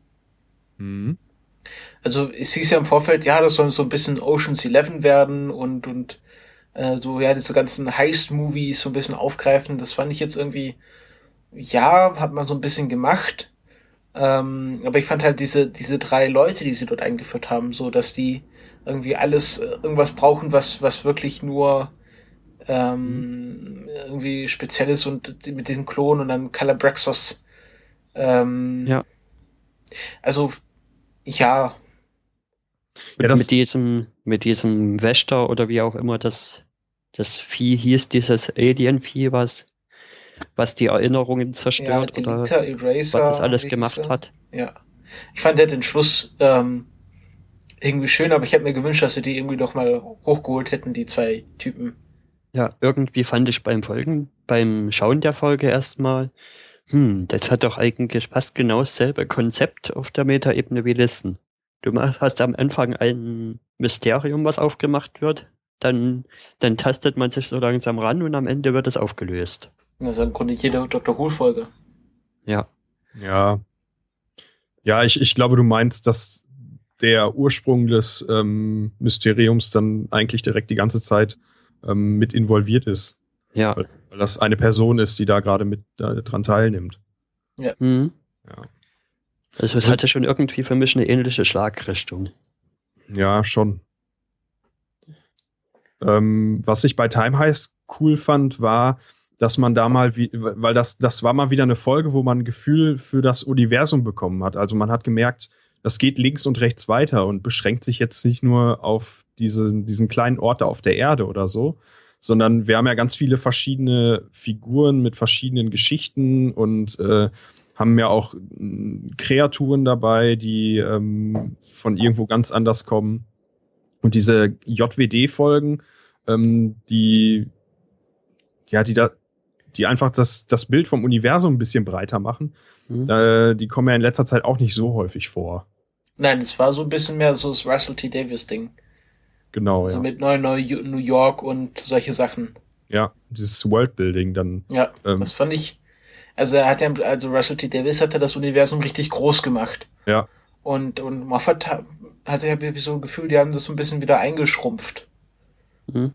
Hm. Also es hieß ja im Vorfeld, ja, das soll so ein bisschen Ocean's Eleven werden und und äh, so ja diese ganzen Heist-Movies so ein bisschen aufgreifen. Das fand ich jetzt irgendwie, ja, hat man so ein bisschen gemacht. Ähm, aber ich fand halt diese diese drei Leute, die sie dort eingeführt haben, so dass die irgendwie alles äh, irgendwas brauchen, was was wirklich nur ähm, irgendwie speziell ist und mit diesem Klon und dann Calabraxos. Ähm, Ja. Also ja, Und Ja, mit diesem, mit diesem Wächter oder wie auch immer das, das Vieh hieß, dieses Alien-Vieh, was, was die Erinnerungen Ja, zerstört oder Delita, was Eraser. das alles gemacht hat. Ja. Ich fand der den Schluss ähm, irgendwie schön, aber ich hätte mir gewünscht, dass sie die irgendwie doch mal hochgeholt hätten, die zwei Typen. Ja, irgendwie fand ich beim Folgen, beim Schauen der Folge erstmal, hm, das hat doch eigentlich fast genau dasselbe Konzept auf der Metaebene wie Listen. Du hast am Anfang ein Mysterium, was aufgemacht wird, dann, dann tastet man sich so langsam ran und am Ende wird es aufgelöst. Also im Grunde jede Dr. Who-Folge. Ja, Ja. Ja, ich, ich glaube, du meinst, dass der Ursprung des ähm, Mysteriums dann eigentlich direkt die ganze Zeit ähm, mit involviert ist. Ja. Weil, weil das eine Person ist, die da gerade mit äh, dran teilnimmt. Hm. Ja. Also es Und- hatte schon irgendwie für mich eine ähnliche Schlagrichtung. Ja, schon. Ähm, was ich bei Time Heist cool fand, war, dass man da mal, wie, weil das, das war mal wieder eine Folge, wo man ein Gefühl für das Universum bekommen hat. Also man hat gemerkt, das geht links und rechts weiter und beschränkt sich jetzt nicht nur auf diese, diesen kleinen Ort da auf der Erde oder so, sondern wir haben ja ganz viele verschiedene Figuren mit verschiedenen Geschichten und äh, haben ja auch mh, Kreaturen dabei, die ähm, von irgendwo ganz anders kommen. Und diese JWD-Folgen, ähm, die, ja, die da, die einfach das, das Bild vom Universum ein bisschen breiter machen, Hm? äh, die kommen ja in letzter Zeit auch nicht so häufig vor. Nein, das war so ein bisschen mehr so das Russell T. Davis-Ding. Genau, Also ja. mit Neu Neu New York und solche Sachen. ja. Dieses Worldbuilding dann. Ja, Ähm. das fand ich. Also er hat ja, also Russell T. Davis hatte das Universum richtig groß gemacht. Ja. Und, und Moffat ha- hatte ja so ein Gefühl, die haben das so ein bisschen wieder eingeschrumpft. Hm?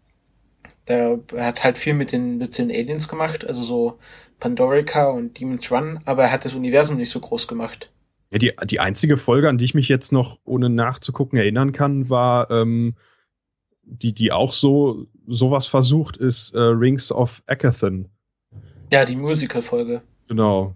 Der er hat halt viel mit den, mit den Aliens gemacht, also so Pandorica und Demon's Run, aber er hat das Universum nicht so groß gemacht. Ja, die, die einzige Folge, an die ich mich jetzt noch ohne nachzugucken erinnern kann, war ähm, die, die auch so sowas versucht, ist äh, Rings of Akathon. Ja, die Musical-Folge. Genau.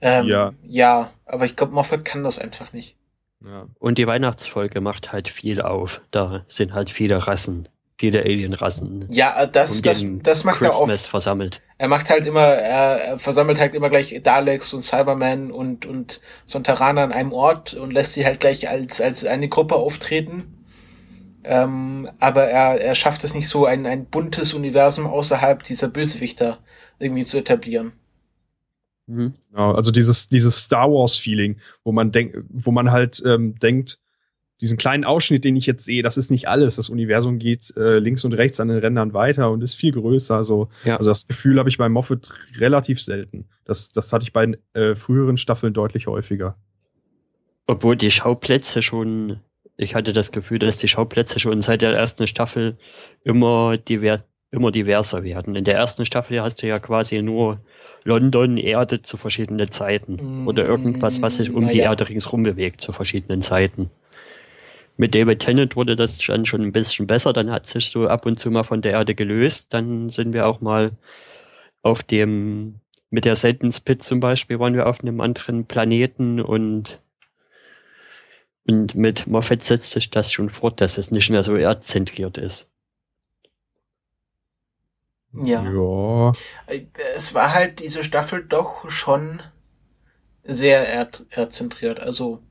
Ähm, Ja. Ja, aber ich glaube, Moffat kann das einfach nicht. Ja. Und die Weihnachtsfolge macht halt viel auf. Da sind halt viele Rassen, viele Alien-Rassen Ja, das, um das, das macht er oft. Christmas versammelt. Er macht halt immer, er, er versammelt halt immer gleich Daleks und Cybermen und, und Sontaraner an einem Ort und lässt sie halt gleich als, als eine Gruppe auftreten. Ähm, aber er, er schafft es nicht so, ein, ein buntes Universum außerhalb dieser Bösewichter irgendwie zu etablieren. Mhm. Genau, also dieses, dieses Star Wars-Feeling, wo man denkt, wo man halt ähm, denkt, diesen kleinen Ausschnitt, den ich jetzt sehe, das ist nicht alles. Das Universum geht äh, links und rechts an den Rändern weiter und ist viel größer. So. Ja. Also das Gefühl habe ich bei Moffat relativ selten. Das, das hatte ich bei äh, früheren Staffeln deutlich häufiger. Obwohl die Schauplätze schon, ich hatte das Gefühl, dass die Schauplätze schon seit der ersten Staffel immer, diver, immer diverser werden. In der ersten Staffel hast du ja quasi nur London, Erde zu verschiedenen Zeiten. Oder irgendwas, was sich um Mm, die. Erde ringsrum bewegt zu verschiedenen Zeiten. Mit David Tennant wurde das dann schon ein bisschen besser. Dann hat sich so ab und zu mal von der Erde gelöst. Dann sind wir auch mal auf dem, mit der Sentence Pit zum Beispiel, waren wir auf einem anderen Planeten und, und mit Moffat setzt sich das schon fort, dass es nicht mehr so erdzentriert ist. Ja. Ja. Äh, Es war halt diese Staffel doch schon sehr erd erdzentriert. Also,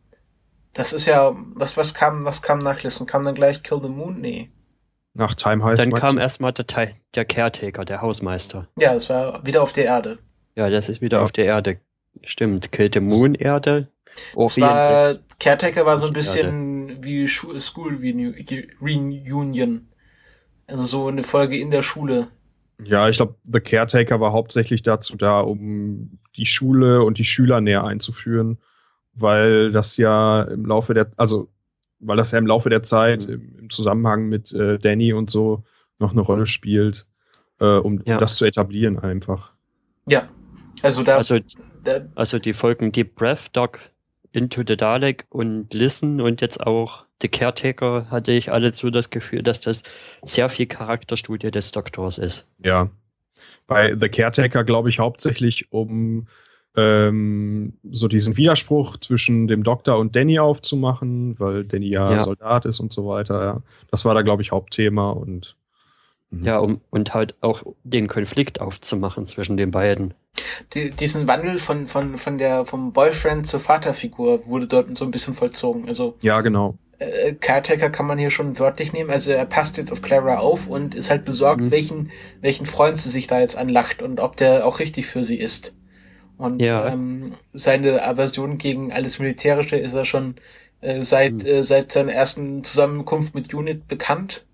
das ist ja, was, was kam, was kam nach Listen? Kam dann gleich Kill the Moon? Nee. Nach Time Heist. Dann kam erstmal der, Teil- der Caretaker, der Hausmeister. Ja, es war wieder auf der Erde. Ja, das ist wieder Ja. auf der Erde. Stimmt, Kill the Moon Erde. Es Orient war, Caretaker war so ein bisschen wie Schu School Reunion. Also so eine Folge in der Schule. Ja, ich glaube, The Caretaker war hauptsächlich dazu da, um die Schule und die Schüler näher einzuführen, weil das ja im Laufe der, also weil das ja im Laufe der Zeit Mhm. im, im Zusammenhang mit äh, Danny und so noch eine Rolle spielt, äh, um, Ja. das zu etablieren einfach. Ja. Also da, Also, da also die Folgen Deep Breath, Doc, Into the Dalek und Listen und jetzt auch The Caretaker hatte ich alle so das Gefühl, dass das sehr viel Charakterstudie des Doktors ist. Ja. Bei The Caretaker glaube ich hauptsächlich, um ähm, so diesen Widerspruch zwischen dem Doktor und Danny aufzumachen, weil Danny ja, Ja. Soldat ist und so weiter. Ja. Das war da, glaube ich, Hauptthema und mhm. Ja, um, und halt auch den Konflikt aufzumachen zwischen den beiden. die, diesen Wandel von, von, von der, vom Boyfriend zur Vaterfigur wurde dort so ein bisschen vollzogen. Also, ja, genau. äh, Caretaker kann man hier schon wörtlich nehmen. Also er passt jetzt auf Clara auf und ist halt besorgt, Mhm. welchen, welchen Freund sie sich da jetzt anlacht und ob der auch richtig für sie ist. Und Ja. ähm, seine Aversion gegen alles Militärische ist er schon äh, seit, Mhm. äh, seit seiner ersten Zusammenkunft mit Unit bekannt.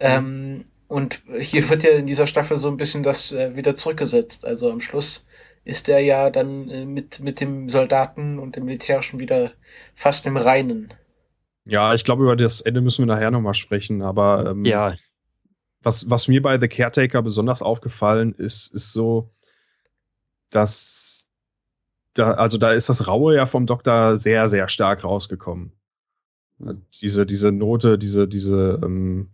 Ähm, und hier wird ja in dieser Staffel so ein bisschen das äh, wieder zurückgesetzt. Also am Schluss ist er ja dann äh, mit, mit dem Soldaten und dem Militärischen wieder fast im Reinen. Ja, ich glaube, über das Ende müssen wir nachher nochmal sprechen, aber ähm, Ja, was, was mir bei The Caretaker besonders aufgefallen ist, ist so, dass da, also da ist das Raue ja vom Doktor sehr, sehr stark rausgekommen. Diese, diese Note, diese, diese, ähm,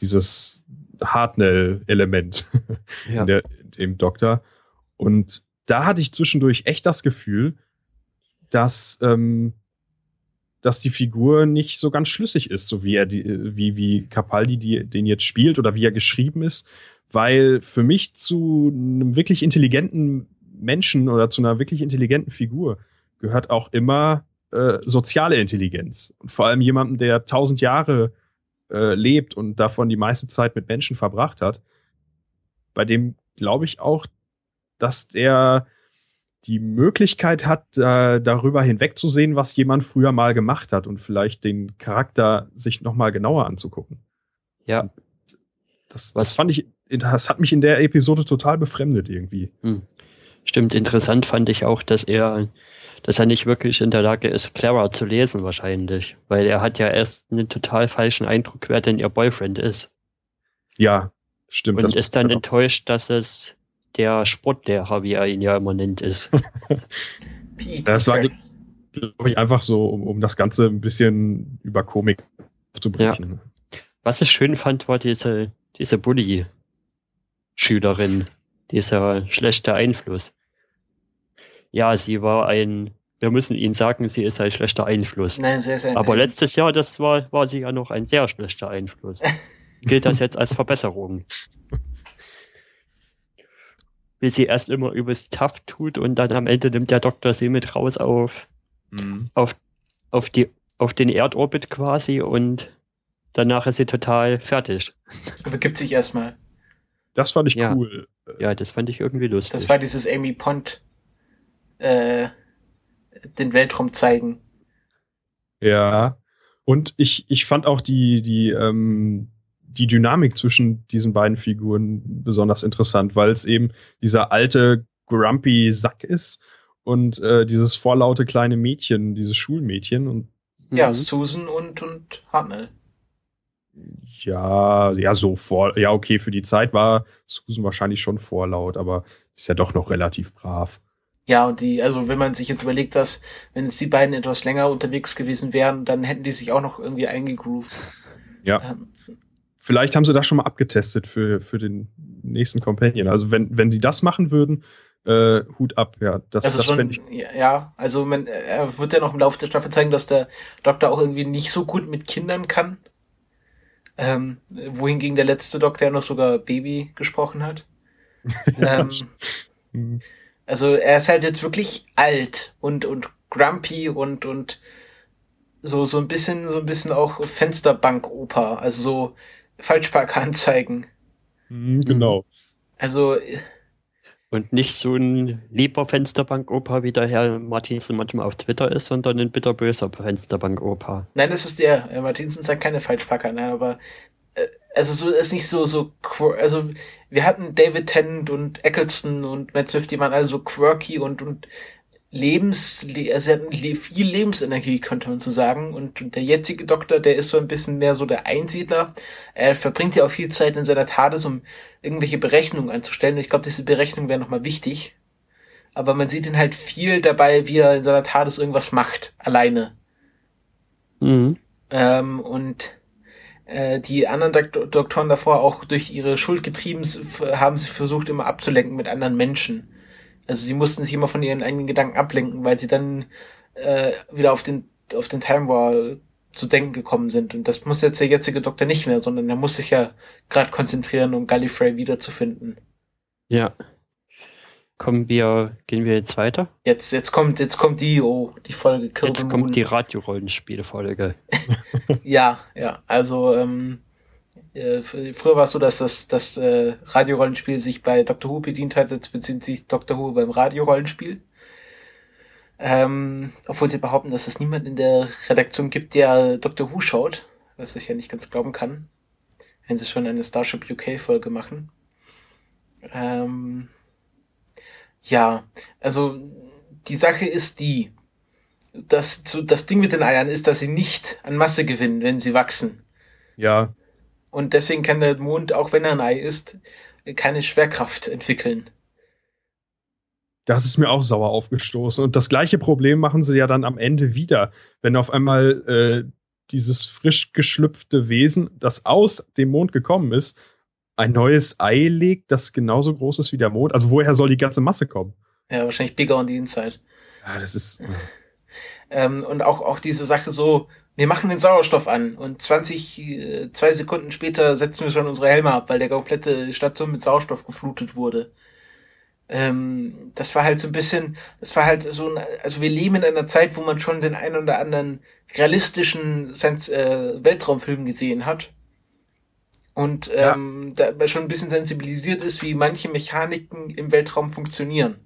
dieses Hartnell-Element ja. im Doktor. Und da hatte ich zwischendurch echt das Gefühl, dass, ähm, dass die Figur nicht so ganz schlüssig ist, so wie er die, wie, wie Capaldi die, den jetzt spielt oder wie er geschrieben ist, weil für mich zu einem wirklich intelligenten Menschen oder zu einer wirklich intelligenten Figur gehört auch immer äh, soziale Intelligenz. Und vor allem jemandem, der tausend Jahre äh, lebt und davon die meiste Zeit mit Menschen verbracht hat, bei dem glaube ich auch, dass der die Möglichkeit hat, äh, darüber hinwegzusehen, was jemand früher mal gemacht hat und vielleicht den Charakter sich noch mal genauer anzugucken. ja. Das, das fand ich, das hat mich in der Episode total befremdet irgendwie. Hm. Stimmt, interessant fand ich auch, dass er, dass er nicht wirklich in der Lage ist, Clara zu lesen wahrscheinlich. Weil er hat ja erst einen total falschen Eindruck, wer denn ihr Boyfriend ist. Ja, stimmt. Und das- ist dann enttäuscht, dass es der Sportlehrer, wie er ihn ja immer nennt, ist. Das war, glaube ich, einfach so, um, um das Ganze ein bisschen über Komik aufzubrechen. Was ich schön fand, war diese, diese Bully-Schülerin, dieser schlechte Einfluss. Ja, sie war ein, wir müssen Ihnen sagen, sie ist ein schlechter Einfluss. Nein, sehr, sehr. Aber letztes Jahr, das war, war sie ja noch ein sehr schlechter Einfluss. Gilt das jetzt als Verbesserung? Wie sie erst immer übelst tough tut und dann am Ende nimmt der Doktor sie mit raus auf, Mhm. auf, auf, die, auf den Erdorbit quasi und danach ist sie total fertig. Begibt sich erstmal. Das fand ich Ja. cool. Ja, das fand ich irgendwie lustig. Das war dieses Amy Pond äh, den Weltraum zeigen. Ja. Und ich, ich fand auch die, die, ähm, die Dynamik zwischen diesen beiden Figuren besonders interessant, weil es eben dieser alte, grumpy Sack ist und äh, dieses vorlaute kleine Mädchen, dieses Schulmädchen und Ja, Mhm. Susan und, und Hartnell. ja, ja, so vor, ja, okay, für die Zeit war Susan wahrscheinlich schon vorlaut, aber ist ja doch noch relativ brav. Ja, und die, also wenn man sich jetzt überlegt, dass, wenn jetzt die beiden etwas länger unterwegs gewesen wären, dann hätten die sich auch noch irgendwie eingegroovt. Ja. Ähm, Vielleicht haben sie das schon mal abgetestet für, für den nächsten Companion. Also wenn, wenn die das machen würden, äh, Hut ab, ja. Das, also das schon, ich, ja, also man, er wird ja noch im Laufe der Staffel zeigen, dass der Doktor auch irgendwie nicht so gut mit Kindern kann. Ähm, wohingegen der letzte Doktor ja noch sogar Baby gesprochen hat. ähm, Hm. Also er ist halt jetzt wirklich alt und, und grumpy und, und so, so ein bisschen, so ein bisschen auch Fensterbank-Oper, also so Falschparkanzeigen. Hm, genau. Also, Und nicht so ein lieber Fensterbank-Opa, wie der Herr Martinsen manchmal auf Twitter ist, sondern ein bitterböser Fensterbank-Opa. nein, das ist der, äh, Martinsen sagt keine Falschpacker, nein, aber, äh, also so, ist nicht so, so, quir- also, wir hatten David Tennant und Eccleston und Matt Swift, die waren alle so quirky und, und Lebens, le- also sie hatten viel Lebensenergie, könnte man so sagen. Und der jetzige Doktor, der ist so ein bisschen mehr so der Einsiedler. Er verbringt ja auch viel Zeit in seiner TARDIS, um irgendwelche Berechnungen anzustellen. Ich glaube, diese Berechnungen wären nochmal wichtig. Aber man sieht ihn halt viel dabei, wie er in seiner TARDIS irgendwas macht, alleine. Mhm. Ähm, und die anderen Dok Doktoren davor auch durch ihre Schuld getrieben haben sie versucht immer abzulenken mit anderen Menschen. Also sie mussten sich immer von ihren eigenen Gedanken ablenken, weil sie dann äh, wieder auf den auf den Time War zu denken gekommen sind. Und das muss jetzt der jetzige Doktor nicht mehr, sondern er muss sich ja gerade konzentrieren, um Gallifrey wiederzufinden. Ja. Kommen wir, gehen wir jetzt weiter? Jetzt jetzt kommt jetzt kommt die oh die Folge Kill Jetzt kommt Moon. die Radiorollenspielfolge. Ja, ja. Also ähm, äh, fr- früher war es so, dass das, das äh, Radiorollenspiel sich bei Doctor Who bedient hat, jetzt bezieht sich Doctor Who beim Radiorollenspiel. Ähm, obwohl sie behaupten, dass es niemand in der Redaktion gibt, der Doctor Who schaut, was ich ja nicht ganz glauben kann, wenn sie schon eine Starship UK Folge machen. Ähm, ja, also die Sache ist die, das, so, das Ding mit den Eiern ist, dass sie nicht an Masse gewinnen, wenn sie wachsen. Ja, Und deswegen kann der Mond, auch wenn er ein Ei ist, keine Schwerkraft entwickeln. das ist mir auch sauer aufgestoßen. Und das gleiche Problem machen sie ja dann am Ende wieder, wenn auf einmal äh, dieses frisch geschlüpfte Wesen, das aus dem Mond gekommen ist, ein neues Ei legt, das genauso groß ist wie der Mond. Also woher soll die ganze Masse kommen? Ja, wahrscheinlich bigger on the inside. Ja, das ist. Ähm, und auch, auch diese Sache so, wir machen den Sauerstoff an und 20, äh, zwei Sekunden später setzen wir schon unsere Helme ab, weil der komplette Station mit Sauerstoff geflutet wurde. Ähm, das war halt so ein bisschen, das war halt so, ein, also wir leben in einer Zeit, wo man schon den einen oder anderen realistischen Science, äh, Weltraumfilm gesehen hat. Und Ja. ähm, da schon ein bisschen sensibilisiert ist, wie manche Mechaniken im Weltraum funktionieren.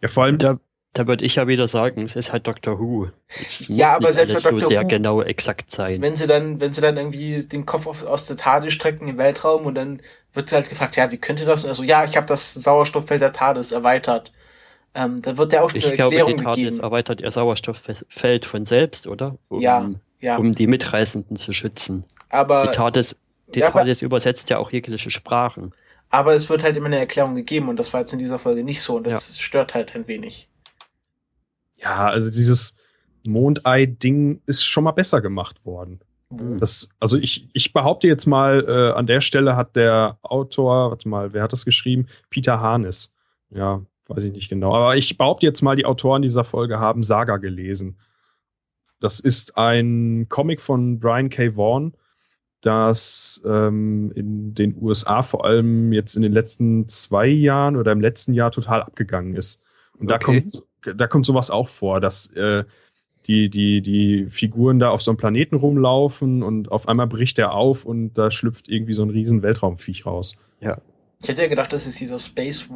Ja, vor allem. Da, da würde ich ja wieder sagen, es ist halt Doctor Who. Es muss Ja, aber nicht selbst alles bei so Doctor sehr Who- genau exakt sein. wenn sie dann, wenn sie dann irgendwie den Kopf auf, aus der TARDIS strecken im Weltraum und dann wird halt gefragt, ja, wie könnte das? Und also, ja, ich habe das Sauerstofffeld der TARDIS erweitert. Ähm, dann wird ja auch eine Ich glaube, Erklärung die TARDIS gegeben. erweitert ihr Sauerstofffeld von selbst, oder? Um, Ja, ja, um die Mitreisenden zu schützen. Die aber, TARDIS, die ja, übersetzt ja auch jegliche Sprachen. aber es wird halt immer eine Erklärung gegeben und das war jetzt in dieser Folge nicht so und das stört halt ein wenig. Ja, also dieses Mondei-Ding ist schon mal besser gemacht worden. Hm. Das, also ich, ich behaupte jetzt mal, äh, an der Stelle hat der Autor, warte mal, wer hat das geschrieben? Peter Harnes. Ja, weiß ich nicht genau. Aber ich behaupte jetzt mal, die Autoren dieser Folge haben Saga gelesen. Das ist ein Comic von Brian K. Vaughan, das ähm, in den USA vor allem jetzt in den letzten zwei Jahren oder im letzten Jahr total abgegangen ist. Und da Okay. kommt, da kommt sowas auch vor, dass äh, die, die, die Figuren da auf so einem Planeten rumlaufen und auf einmal bricht er auf und da schlüpft irgendwie so ein riesen Weltraumviech raus. Ich hätte ja gedacht, das ist dieser Space,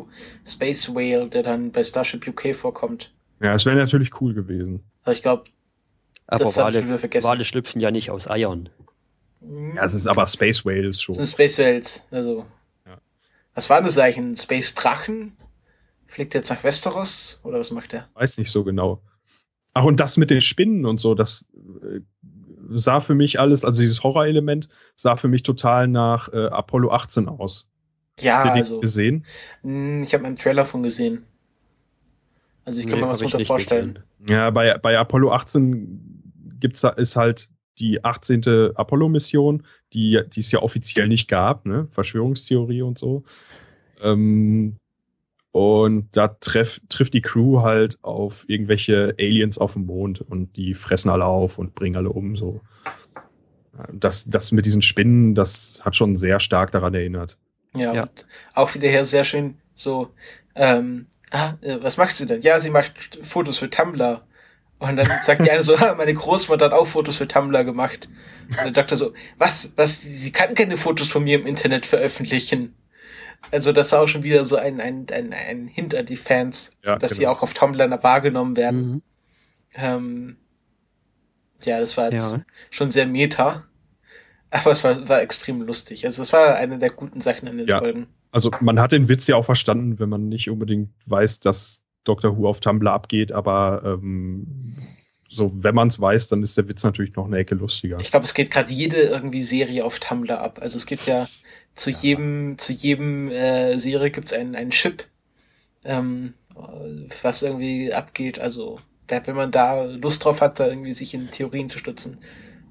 Space Whale, der dann bei Starship UK vorkommt. Ja, es wäre natürlich cool gewesen. Aber ich glaube, das habe ich schon wieder vergessen. Wale schlüpfen ja nicht aus Eiern. Ja, es ist aber Space Whales schon. Das sind Space Whales, also. Ja. Was war das eigentlich? Ein Space Drachen? Fliegt er jetzt nach Westeros oder was macht er? Weiß nicht so genau. Ach, und das mit den Spinnen und so, das äh, sah für mich alles, also dieses Horrorelement sah für mich total nach äh, Apollo 18 aus. Ja, Habt ihr also gesehen? mh, ich habe einen Trailer von gesehen. Also ich kann Nee, mir was nicht vorstellen. gesehen. Ja, bei, bei Apollo 18 gibt's, ist halt die 18. Apollo-Mission, die, die es ja offiziell nicht gab, ne? Verschwörungstheorie und so. Ähm, und da treff, trifft die Crew halt auf irgendwelche Aliens auf dem Mond und die fressen alle auf und bringen alle um. So. Das, das mit diesen Spinnen, das hat schon sehr stark daran erinnert. Ja, Ja. und auch wieder her sehr schön so, ähm, ah, äh, was macht sie denn? Ja, sie macht Fotos für Tumblr. Und dann sagt die eine so, ah, meine Großmutter hat auch Fotos für Tumblr gemacht. Und der Doktor so, was, was, sie kann keine Fotos von mir im Internet veröffentlichen. Also das war auch schon wieder so ein, ein, ein, ein Hint an die Fans, Ja, dass sie genau. auch auf Tumblr wahrgenommen werden. Mhm. Ähm, ja, das war jetzt Ja. schon sehr meta. Aber es war, war extrem lustig. Also es war eine der guten Sachen in den Ja. Folgen. Also man hat den Witz ja auch verstanden, wenn man nicht unbedingt weiß, dass Dr. Who auf Tumblr abgeht, aber ähm, so, wenn man es weiß, dann ist der Witz natürlich noch eine Ecke lustiger. Ich glaube, es geht gerade jede irgendwie Serie auf Tumblr ab. Also es gibt ja zu jedem, zu jedem äh, Serie gibt's einen, einen Chip, ähm, äh, was irgendwie abgeht. Also da- wenn man da Lust drauf hat, da irgendwie sich in Theorien zu stützen,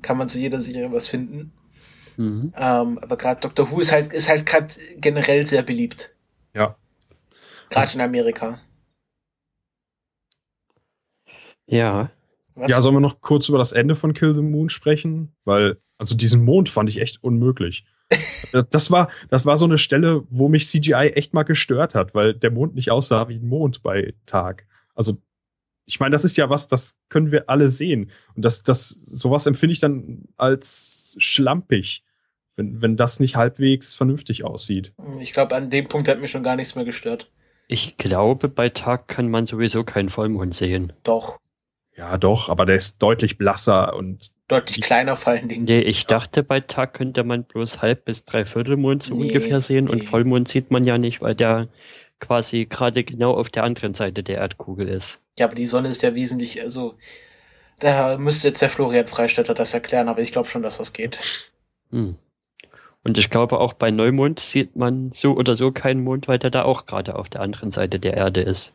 kann man zu jeder Serie was finden. Mhm. Ähm, aber gerade Doctor Who ist halt, ist halt gerade generell sehr beliebt. Ja. Gerade in Amerika. Ja, Was? Ja, sollen wir noch kurz über das Ende von Kill the Moon sprechen? Weil, also diesen Mond fand ich echt unmöglich. Das- war, das war so eine Stelle, wo mich CGI echt mal gestört hat, weil der Mond nicht aussah wie ein Mond bei Tag. Also, ich meine, das ist ja was, das können wir alle sehen. Und das, das, sowas empfinde ich dann als schlampig, wenn, wenn das nicht halbwegs vernünftig aussieht. ich glaube, an dem Punkt hat mich schon gar nichts mehr gestört. ich glaube, bei Tag kann man sowieso keinen Vollmond sehen. Doch. Ja, doch, aber der ist deutlich blasser und Deutlich kleiner vor allen Dingen. Nee, ich dachte, bei Tag könnte man bloß halb bis dreiviertel Mond so Nee, ungefähr sehen und nee. Vollmond sieht man ja nicht, weil der quasi gerade genau auf der anderen Seite der Erdkugel ist. Ja, aber die Sonne ist ja wesentlich, also da müsste jetzt der Florian Freistetter das erklären, aber ich glaube schon, dass das geht. Hm. Und ich glaube, auch bei Neumond sieht man so oder so keinen Mond, weil der da auch gerade auf der anderen Seite der Erde ist.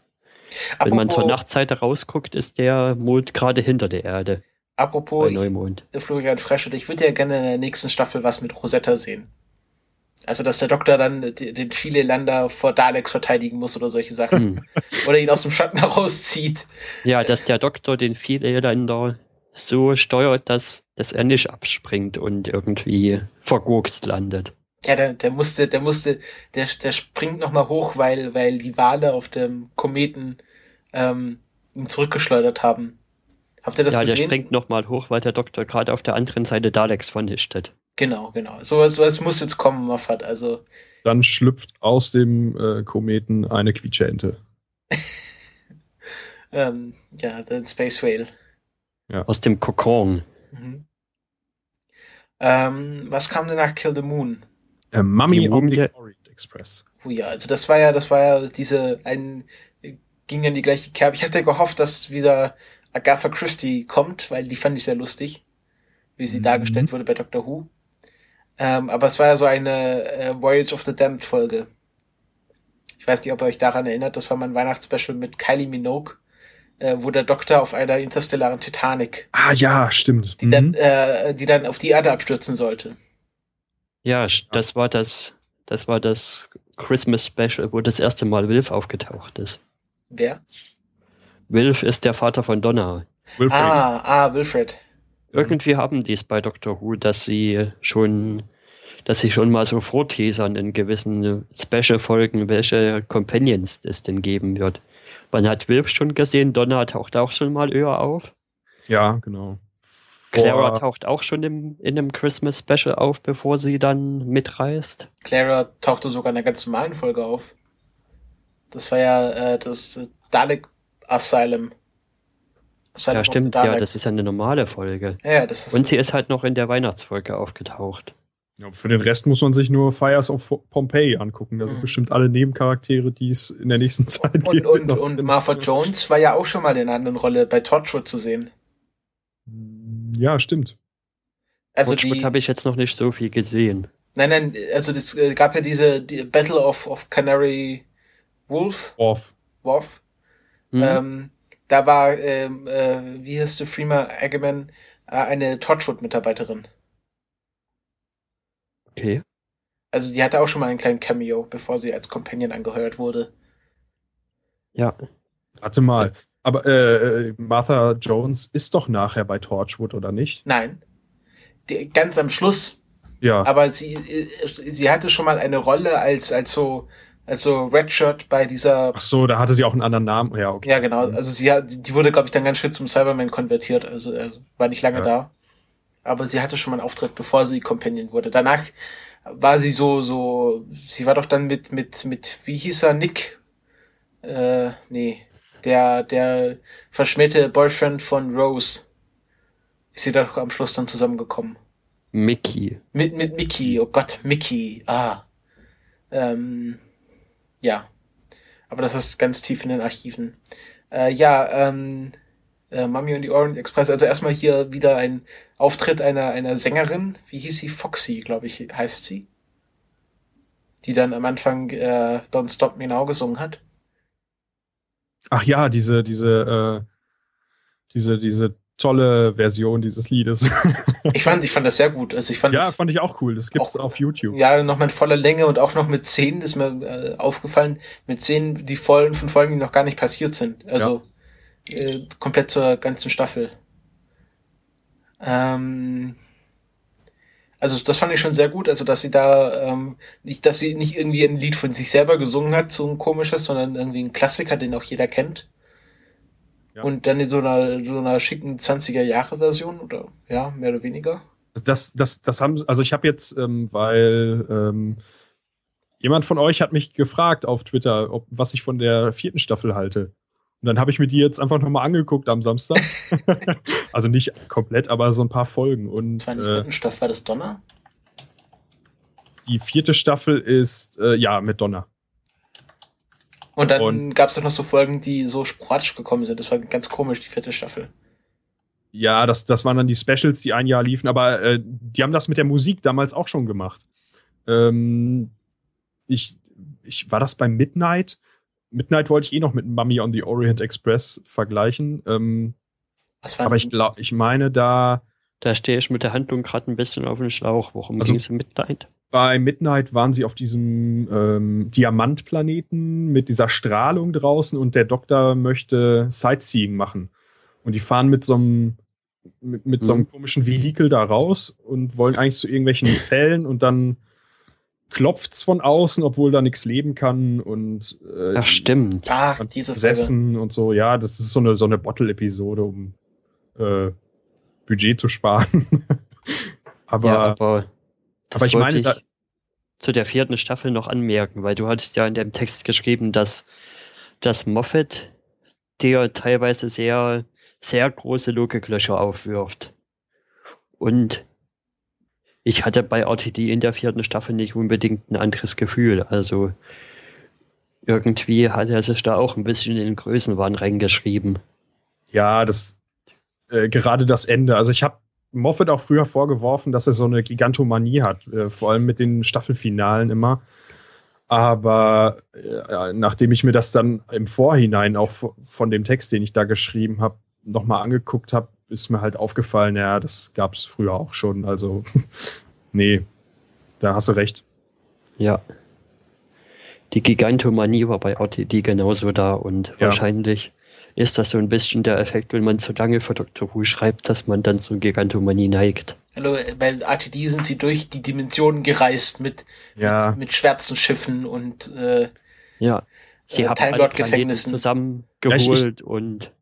Wenn man zur Apropos- Nachtseite rausguckt, ist der Mond gerade hinter der Erde Apropos Neumond. ich, Florian Freistetter, ich würde ja gerne in der nächsten Staffel was mit Rosetta sehen. Also, dass der Doktor dann den viele Länder vor Daleks verteidigen muss oder solche Sachen. Hm. oder ihn aus dem Schatten herauszieht. Ja, dass der Doktor den viele Länder so steuert, dass, dass er nicht abspringt und irgendwie vergurkst landet. Ja, der, der musste, der musste, der, der springt nochmal hoch, weil, weil die Wale auf dem Kometen ähm, ihn zurückgeschleudert haben. Habt ihr das ja, der gesehen? springt nochmal hoch, weil der Doktor gerade auf der anderen Seite Daleks vernichtet. Genau, genau. Sowas, sowas muss jetzt kommen, Moffat. Also, dann schlüpft aus dem äh, Kometen eine Quietscheente. ähm, ja, der Space Whale. Aus dem Kokon. Mhm. Ähm, was kam denn nach Kill the Moon? Äh, Mummy Die on the Orient Express. Oh ja, also das war ja, das war ja diese, ein, ging ja in die gleiche Kerbe. Ich hatte gehofft, dass wieder Agatha Christie kommt, weil die fand ich sehr lustig, wie sie Mhm. dargestellt wurde bei Doctor Who. Ähm, aber es war ja so eine äh, Voyage of the Damned Folge. Ich weiß nicht, ob ihr euch daran erinnert, das war mein Weihnachtsspecial mit Kylie Minogue, äh, wo der Doktor auf einer interstellaren Titanic, Ah ja, stimmt. die Mhm. dann, äh, die dann auf die Erde abstürzen sollte. Ja, das war das, das war das Christmas Special, wo das erste Mal Wilf aufgetaucht ist. Wer? Wilf ist der Vater von Donna. Wilfred. Ah, ah, Wilfred. Irgendwie haben die es bei Doctor Who, dass sie schon, dass sie schon mal so vorteasern in gewissen Special-Folgen, welche Companions es denn geben wird. Man hat Wilf schon gesehen, Donna taucht auch schon mal höher auf. Ja, genau. Clara taucht auch schon im, in einem Christmas Special auf, bevor sie dann mitreist. Clara tauchte sogar in einer ganz normalen Folge auf. Das war ja äh, das äh, Dalek Asylum. Asylum Ja, stimmt, ja, das ist ja eine normale Folge. ja, das ist Und sie ist halt noch in der Weihnachtsfolge aufgetaucht. Ja, für den Rest muss man sich nur Fires of Pompeii angucken. Da sind Mhm. bestimmt alle Nebencharaktere, die es in der nächsten Zeit Und, geben und, wird. und Martha Jones war ja auch schon mal in einer anderen Rolle bei Torchwood zu sehen. Ja, stimmt. Also die, habe ich jetzt noch nicht so viel gesehen. nein, nein, also das äh, gab ja diese die Battle of, of Canary Wolf, Off. Wolf. Hm? Ähm, da war, ähm, äh, wie heißt der Freema Aggerman, äh, eine Torchwood-Mitarbeiterin. Okay. Also die hatte auch schon mal einen kleinen Cameo, bevor sie als Companion angeheuert wurde. Ja. Warte mal. Aber äh, äh, Martha Jones ist doch nachher bei Torchwood, oder nicht? Nein. Die, ganz am Schluss. Ja. Aber sie, äh, sie hatte schon mal eine Rolle als, als so, als so Redshirt bei dieser Ach so, da hatte sie auch einen anderen Namen. Ja, okay. Ja, genau. Also sie hat, die wurde, glaube ich, dann ganz schön zum Cyberman konvertiert. Also, also war nicht lange Ja. da. Aber sie hatte schon mal einen Auftritt, bevor sie Companion wurde. Danach war sie so, so, sie war doch dann mit, mit, mit, wie hieß er, Nick? Äh, nee. Der, der verschmähte Boyfriend von Rose. Ist sie doch am Schluss dann zusammengekommen. Mickey. Mit, mit Mickey, oh Gott, Mickey, ah. Ähm, ja. Aber das ist ganz tief in den Archiven. Äh, ja, ähm, äh, Mami und die Orient Express, also erstmal hier wieder ein Auftritt einer, einer Sängerin, wie hieß sie? Foxy, glaube ich, heißt sie. Die dann am Anfang äh, Don't Stop Me Now gesungen hat. Ach ja, diese, diese, äh, diese, diese tolle Version dieses Liedes. Ich fand, ich fand das sehr gut. Also ich fand ja, es fand ich auch cool. Das gibt's Auch- auf YouTube. Ja, nochmal in voller Länge und auch noch mit Szenen, ist mir äh, aufgefallen, mit Szenen, die vollen von Folgen, die noch gar nicht passiert sind. Also äh, komplett zur ganzen Staffel. Ähm, also das fand ich schon sehr gut, also dass sie da ähm, nicht, dass sie nicht irgendwie ein Lied von sich selber gesungen hat, so ein komisches, sondern irgendwie ein Klassiker, den auch jeder kennt. Ja. Und dann in so einer, so einer schicken 20er Jahre Version oder ja, mehr oder weniger. Das, das, das haben, also ich habe jetzt, ähm, weil ähm, jemand von euch hat mich gefragt auf Twitter, ob, was ich von der vierten Staffel halte. Und dann habe ich mir die jetzt einfach nochmal angeguckt am Samstag. also nicht komplett, aber so ein paar Folgen. Und war in der äh, Staffel, war das Donner? die vierte Staffel ist, äh, ja, mit Donner. Und dann gab es doch noch so Folgen, die so sporadisch gekommen sind. Das war ganz komisch, die vierte Staffel. Ja, das, das waren dann die Specials, die ein Jahr liefen, aber äh, die haben das mit der Musik damals auch schon gemacht. Ähm, ich, ich, war das bei Midnight? Midnight wollte ich eh noch mit Mummy on the Orient Express vergleichen. Ähm, aber ich glaube, ich meine, da Da stehe ich mit der Handlung gerade ein bisschen auf den Schlauch. Worum Also- ging es Midnight? bei Midnight waren sie auf diesem ähm, Diamantplaneten mit dieser Strahlung draußen und der Doktor möchte Sightseeing machen. Und die fahren mit so einem mit, mit so einem komischen Vehikel da raus und wollen eigentlich zu irgendwelchen Fällen und dann klopft's von außen, obwohl da nichts leben kann und äh, Ach, stimmt. Ach, und diese besessen und so. Ja, das ist so eine so eine Bottle-Episode, um äh, Budget zu sparen. aber ja, aber, aber ich wollte meine, da, zu der vierten Staffel noch anmerken, weil du hattest ja in dem Text geschrieben, dass, dass Moffat dir teilweise sehr, sehr große Logiklöcher aufwirft. Und ich hatte bei RTD in der vierten Staffel nicht unbedingt ein anderes Gefühl. Also irgendwie hat er sich da auch ein bisschen in den Größenwahn reingeschrieben. Ja, das äh, gerade das Ende. Also ich habe Moffat auch früher vorgeworfen, dass er so eine Gigantomanie hat, äh, vor allem mit den Staffelfinalen immer. Aber äh, nachdem ich mir das dann im Vorhinein auch von dem Text, den ich da geschrieben habe, nochmal angeguckt habe, ist mir halt aufgefallen, ja, das gab es früher auch schon. Also, nee, da hast du recht. Ja. Die Gigantomanie war bei RTD genauso da und Ja. wahrscheinlich ist das so ein bisschen der Effekt, wenn man zu lange für Dr. Who schreibt, dass man dann zur Gigantomanie neigt. Hallo, bei RTD sind sie durch die Dimensionen gereist mit, Ja, mit, mit schwarzen Schiffen und äh, Ja. Sie Äh, haben Time alle Gefängnissen. zusammengeholt und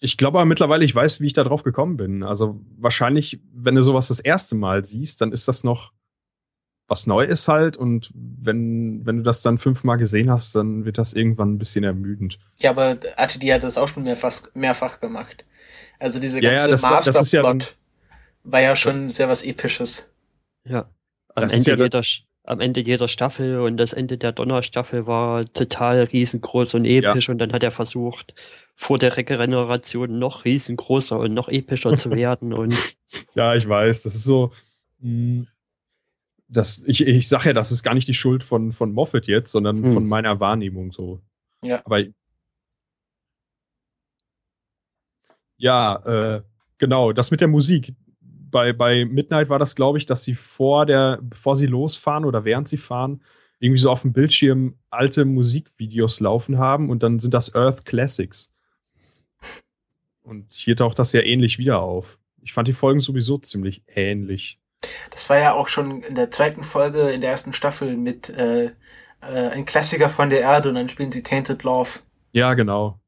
ich glaube aber mittlerweile, ich weiß, wie ich da drauf gekommen bin. Also wahrscheinlich, wenn du sowas das erste Mal siehst, dann ist das noch was Neues halt. Und wenn, wenn du das dann fünfmal gesehen hast, dann wird das irgendwann ein bisschen ermüdend. ja, aber RTD hat das auch schon mehrfach, mehrfach gemacht. Also diese Ja, ja, ganze das war- das ist ja Masterplot war ja schon sehr was Episches. ja. am Das ist Ende, ja jeder, am Ende jeder Staffel und das Ende der Donnerstaffel war total riesengroß und episch und dann hat er versucht, vor der Regeneration noch riesengroßer und noch epischer zu werden und Ja, ich weiß, das ist so. mh, Das, ich, ich sage ja, das ist gar nicht die Schuld von, von Moffat jetzt, sondern Hm. von meiner Wahrnehmung so. Ja. Aber ja, äh, genau, das mit der Musik. Bei, bei Midnight war das, glaube ich, dass sie vor der, bevor sie losfahren oder während sie fahren, irgendwie so auf dem Bildschirm alte Musikvideos laufen haben und dann sind das Earth Classics. Und hier taucht das ja ähnlich wieder auf. Ich fand die Folgen sowieso ziemlich ähnlich. Das war ja auch schon in der zweiten Folge in der ersten Staffel mit äh, äh, ein Klassiker von der Erde und dann spielen sie Tainted Love. Ja, genau.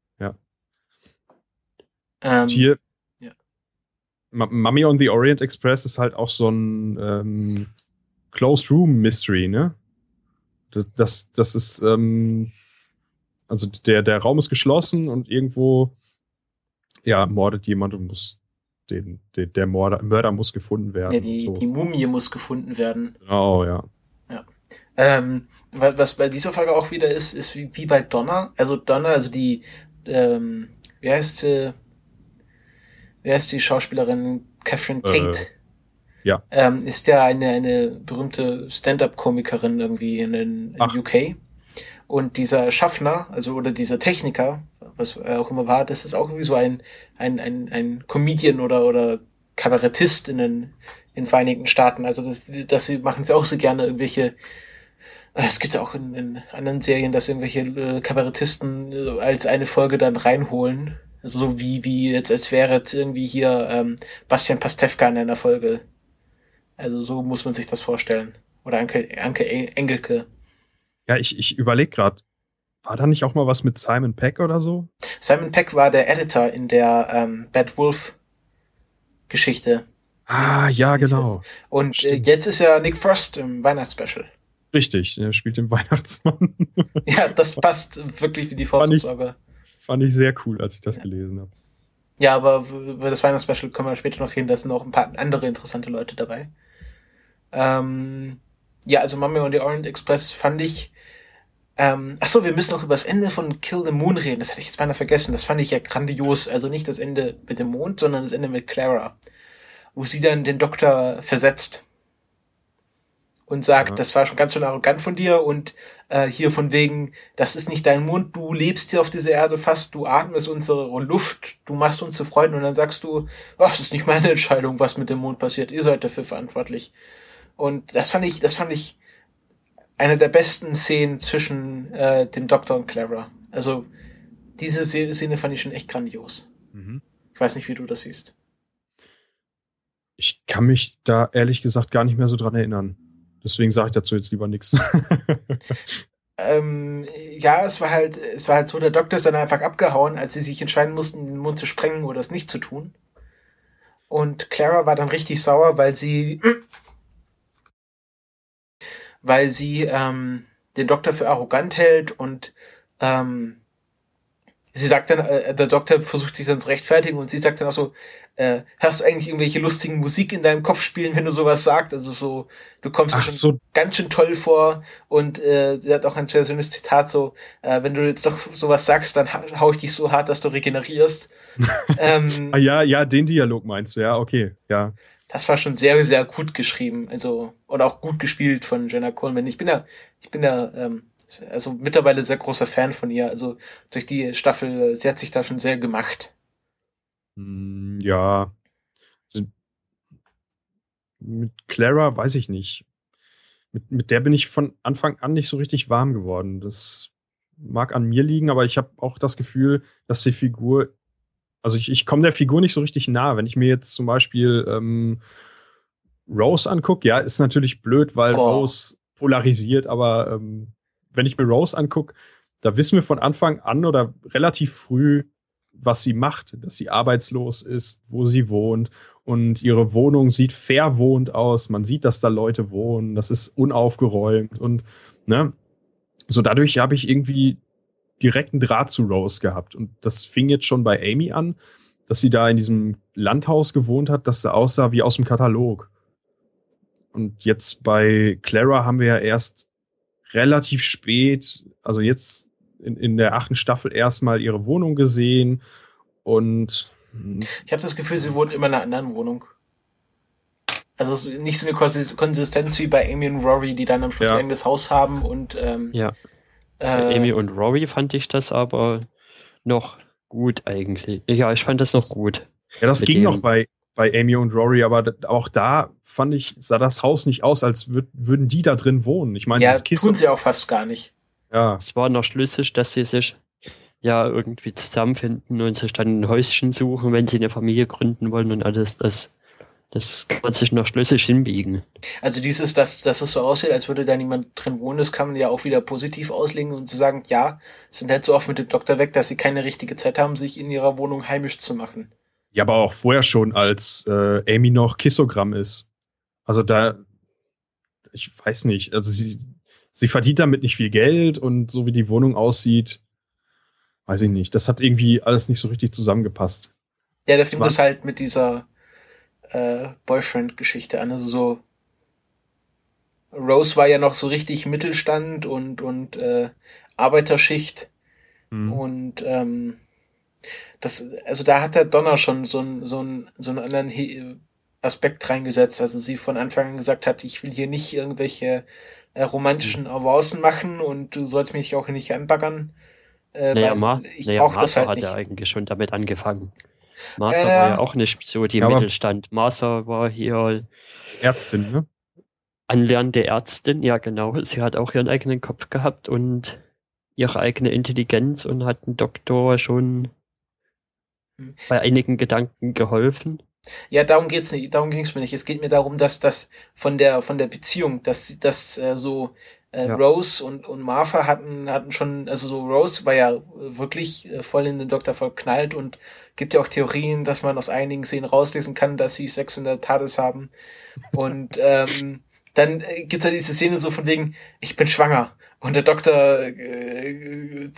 Ähm, Hier. Mummy on the Orient Express ist halt auch so ein ähm, Closed Room Mystery, ne? Das, das, das ist, ähm, also der, der Raum ist geschlossen und irgendwo, ja, mordet jemand und muss, den, den, der Mörder, Mörder muss gefunden werden. ja, die, so. die Mumie muss gefunden werden. Genau, ja. Ähm, wa- was bei dieser Folge auch wieder ist, ist wie, wie bei Donna. Also Donna, also die, ähm, wie heißt sie, wie heißt die Schauspielerin Catherine Äh, Tate? ja. Ähm, ist ja eine, eine berühmte Stand-up-Komikerin irgendwie in, den. UK. Und dieser Schaffner, also oder dieser Techniker, was auch immer war, das ist auch irgendwie so ein, ein, ein, ein Comedian oder, oder Kabarettist in den, in den Vereinigten Staaten. Also das, das sie machen es auch so gerne irgendwelche äh, es gibt auch in, in anderen Serien, dass irgendwelche äh, Kabarettisten äh, als eine Folge dann reinholen. Also so wie, wie jetzt, als wäre jetzt irgendwie hier ähm, Bastian Pastewka in einer Folge. Also so muss man sich das vorstellen. Oder Anke, Anke Eng- Engelke. Ja, ich, ich überlege gerade, war da nicht auch mal was mit Simon Peck oder so? Simon Peck war der Editor in der ähm, Bad Wolf Geschichte. Ah, ja, genau. Und äh, Stimmt. jetzt ist ja Nick Frost im Weihnachtsspecial. Richtig, er spielt den Weihnachtsmann. Ja, das passt wirklich wie die Faust Fand ich- sehr cool, als ich das gelesen habe. Ja, aber über das Weihnachtsspecial können wir später noch reden. Da sind auch ein paar andere interessante Leute dabei. Ähm, ja, also Mummy on the Orient Express fand ich. Ähm, ach so, wir müssen noch über das Ende von Kill the Moon reden. Das hatte ich jetzt beinahe vergessen. Das fand ich ja grandios. Also nicht das Ende mit dem Mond, sondern das Ende mit Clara, wo sie dann den Doktor versetzt und sagt, Ja. das war schon ganz schön arrogant von dir und äh, hier von wegen, das ist nicht dein Mund, du lebst hier auf dieser Erde fast, du atmest unsere Luft, du machst uns zu Freunden und dann sagst du, ach, das ist nicht meine Entscheidung, was mit dem Mond passiert, ihr seid dafür verantwortlich. Und das fand ich, das fand ich eine der besten Szenen zwischen äh, dem Doktor und Clara. Also diese Se- Szene fand ich schon echt grandios. Ich weiß nicht, wie du das siehst. Ich kann mich da ehrlich gesagt gar nicht mehr so dran erinnern. Deswegen sage ich dazu jetzt lieber nichts. Ähm, ja, es war halt, es war halt so, der Doktor ist dann einfach abgehauen, als sie sich entscheiden mussten, den Mund zu sprengen oder es nicht zu tun. Und Clara war dann richtig sauer, weil sie, weil sie ähm, den Doktor für arrogant hält und ähm, sie sagt dann, äh, der Doktor versucht sich dann zu rechtfertigen und sie sagt dann auch so, äh, hörst du eigentlich irgendwelche lustigen Musik in deinem Kopf spielen, wenn du sowas sagst? Also so, du kommst Ach schon so, ganz schön toll vor und äh, sie hat auch ein sehr schönes Zitat so, äh, wenn du jetzt doch sowas sagst, dann ha- hau ich dich so hart, dass du regenerierst. ähm, ah, ja, ja, den Dialog meinst du, ja, okay, ja. das war schon sehr, sehr gut geschrieben, also und auch gut gespielt von Jenna Coleman. Ich bin ja, ich bin ja ähm, also mittlerweile sehr großer Fan von ihr. Also durch die Staffel, äh, sie hat sich da schon sehr gemacht. Hm, Ja. Mit Clara weiß ich nicht. Mit, mit der bin ich von Anfang an nicht so richtig warm geworden. Das mag an mir liegen, aber ich habe auch das Gefühl, dass die Figur, also ich, ich komme der Figur nicht so richtig nah. Wenn ich mir jetzt zum Beispiel ähm, Rose angucke, ja, ist natürlich blöd, weil Boah. Rose polarisiert, aber ähm, wenn ich mir Rose angucke, da wissen wir von Anfang an oder relativ früh, was sie macht, dass sie arbeitslos ist, wo sie wohnt und ihre Wohnung sieht verwohnt aus. Man sieht, dass da Leute wohnen, das ist unaufgeräumt und ne, so dadurch habe ich irgendwie direkten Draht zu Rose gehabt und das fing jetzt schon bei Amy an, dass sie da in diesem Landhaus gewohnt hat, das aussah wie aus dem Katalog. Und jetzt bei Clara haben wir ja erst relativ spät, also jetzt in, in der achten Staffel erstmal ihre Wohnung gesehen und Ich habe das Gefühl, sie wohnt immer in einer anderen Wohnung. Also nicht so eine Konsis- Konsistenz wie bei Amy und Rory, die dann am Schluss Ja. ein eigenes Haus haben und ähm, Ja. äh, Amy und Rory fand ich das aber noch gut eigentlich. Ja, ich fand das noch gut. ja, das ging noch bei, bei Amy und Rory, aber auch da fand ich, sah das Haus nicht aus, als würd, würden die da drin wohnen. Ich meine, ja, das Kiss tun sie auch fast gar nicht. ja, Es war noch schlüssig, dass sie sich ja irgendwie zusammenfinden und sich dann ein Häuschen suchen, wenn sie eine Familie gründen wollen und alles. Das, das kann man sich noch schlüssig hinbiegen. Also dieses, dass, dass es so aussieht, als würde da niemand drin wohnen, das kann man ja auch wieder positiv auslegen und zu sagen, ja, sind halt so oft mit dem Doktor weg, dass sie keine richtige Zeit haben, sich in ihrer Wohnung heimisch zu machen. Ja, aber auch vorher schon, als äh, Amy noch Kissogramm ist. Also da, ich weiß nicht, also sie, sie verdient damit nicht viel Geld und so wie die Wohnung aussieht, weiß ich nicht. Das hat irgendwie alles nicht so richtig zusammengepasst. Ja, der war- das halt mit dieser äh, Boyfriend-Geschichte an. Also so Rose war ja noch so richtig Mittelstand und, und äh, Arbeiterschicht. Hm. Und ähm, das, also da hat der Donner schon so, ein, so, ein, so einen anderen He Aspekt reingesetzt. Also sie von Anfang an gesagt hat, ich will hier nicht irgendwelche äh, romantischen Avancen machen und du sollst mich auch nicht anbaggern. Äh, Naja, weil Ma ich naja brauche das Martha halt hat nicht. ja eigentlich schon damit angefangen. Martha Ja, war ja. ja auch nicht so die Ja, Mittelstand. Martha war hier Ärztin, ne? anlernende Ärztin, ja genau. Sie hat auch ihren eigenen Kopf gehabt und ihre eigene Intelligenz und hat dem Doktor schon. Bei einigen Gedanken geholfen. Ja, darum geht's nicht, darum ging's mir nicht. Es geht mir darum, dass das von der von der Beziehung, dass dass äh, so äh, Ja. Rose und und Martha hatten hatten schon, also so Rose war ja wirklich äh, voll in den Doktor verknallt und gibt ja auch Theorien, dass man aus einigen Szenen rauslesen kann, dass sie Sex in der TARDIS haben. Und ähm, dann äh, gibt's ja diese Szene so von wegen, ich bin schwanger. Und der Doktor, äh,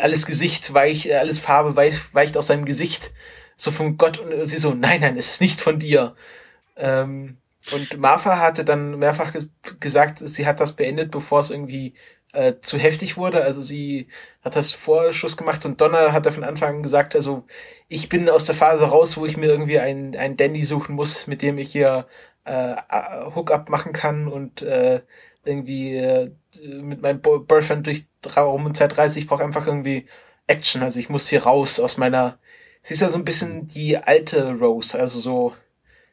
alles Gesicht weich, alles Farbe weich, weicht aus seinem Gesicht. So von Gott und sie so, nein, nein, es ist nicht von dir. Ähm, und Martha hatte dann mehrfach ge gesagt, sie hat das beendet, bevor es irgendwie äh, zu heftig wurde. Also sie hat das Vorschuss gemacht und Donna hat da von Anfang an gesagt, also ich bin aus der Phase raus, wo ich mir irgendwie einen, einen Dandy suchen muss, mit dem ich hier äh, Hookup machen kann und äh, irgendwie äh, mit meinem Bo Boyfriend durch Raum und Zeit reise. Ich brauche einfach irgendwie Action. Also ich muss hier raus aus meiner. Sie ist ja so ein bisschen die alte Rose, also so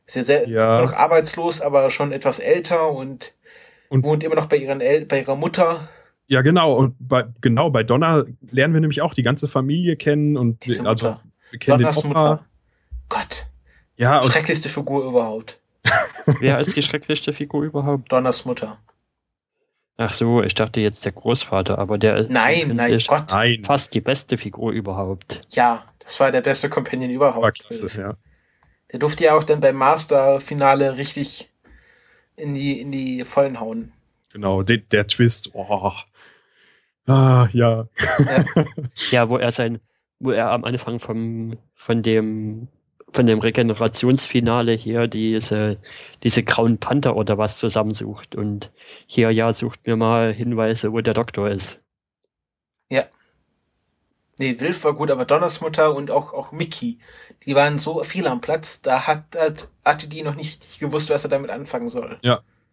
ist ja sehr Ja. noch arbeitslos, aber schon etwas älter und, Und- wohnt immer noch bei ihren El bei ihrer Mutter. Ja, genau. Und bei, genau, bei Donna lernen wir nämlich auch die ganze Familie kennen und Diese also Mutter. wir kennen Donners den Opa. Mutter. Gott, Ja, schrecklichste Figur überhaupt. Wer ist die schrecklichste Figur überhaupt? Donners Mutter. Ach so, ich dachte jetzt der Großvater, aber der ist Nein, nein, Gott. nein, fast die beste Figur überhaupt. Ja, das war der beste Companion überhaupt. war klasse, ja. Der durfte ja auch dann beim Master-Finale richtig in die, in die Vollen hauen. Genau, der, der Twist. Oh. Ah, ja. Ja, wo er sein, wo er am Anfang vom, von dem, von dem Regenerationsfinale hier diese, diese grauen Panther oder was zusammensucht und hier ja sucht mir mal Hinweise, wo der Doktor ist. Nee, Wilf war gut, aber Donners Mutter und auch, auch Mickey, die waren so viel am Platz, da hat, hat, hatte die noch nicht gewusst, was er damit anfangen soll.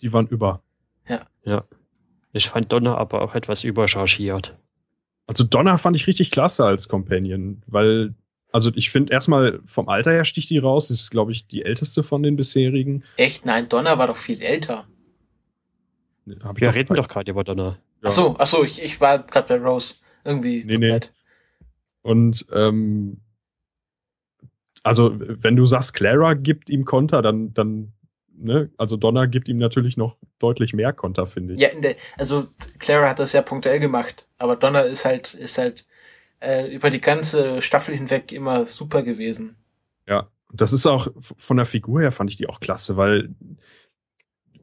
Die waren über. Ich fand Donner aber auch etwas überchargiert. Also Donna fand ich richtig klasse als Companion, weil, also ich finde erstmal vom Alter her sticht die raus. Das ist, glaube ich, die älteste von den bisherigen. Echt? Nein, Donner war doch viel älter. Hab ich Wir doch reden doch gerade über Donner. Ja. Ach so, ach so, ich, ich war gerade bei Rose. Irgendwie. Nee, nee. leid. Und ähm, also wenn du sagst, Clara gibt ihm Konter, dann, dann, ne, also Donna gibt ihm natürlich noch deutlich mehr Konter, finde ich. Ja, der, also Clara hat das ja punktuell gemacht, aber Donner ist halt, ist halt äh, über die ganze Staffel hinweg immer super gewesen. Ja, das ist auch von der Figur her fand ich die auch klasse, weil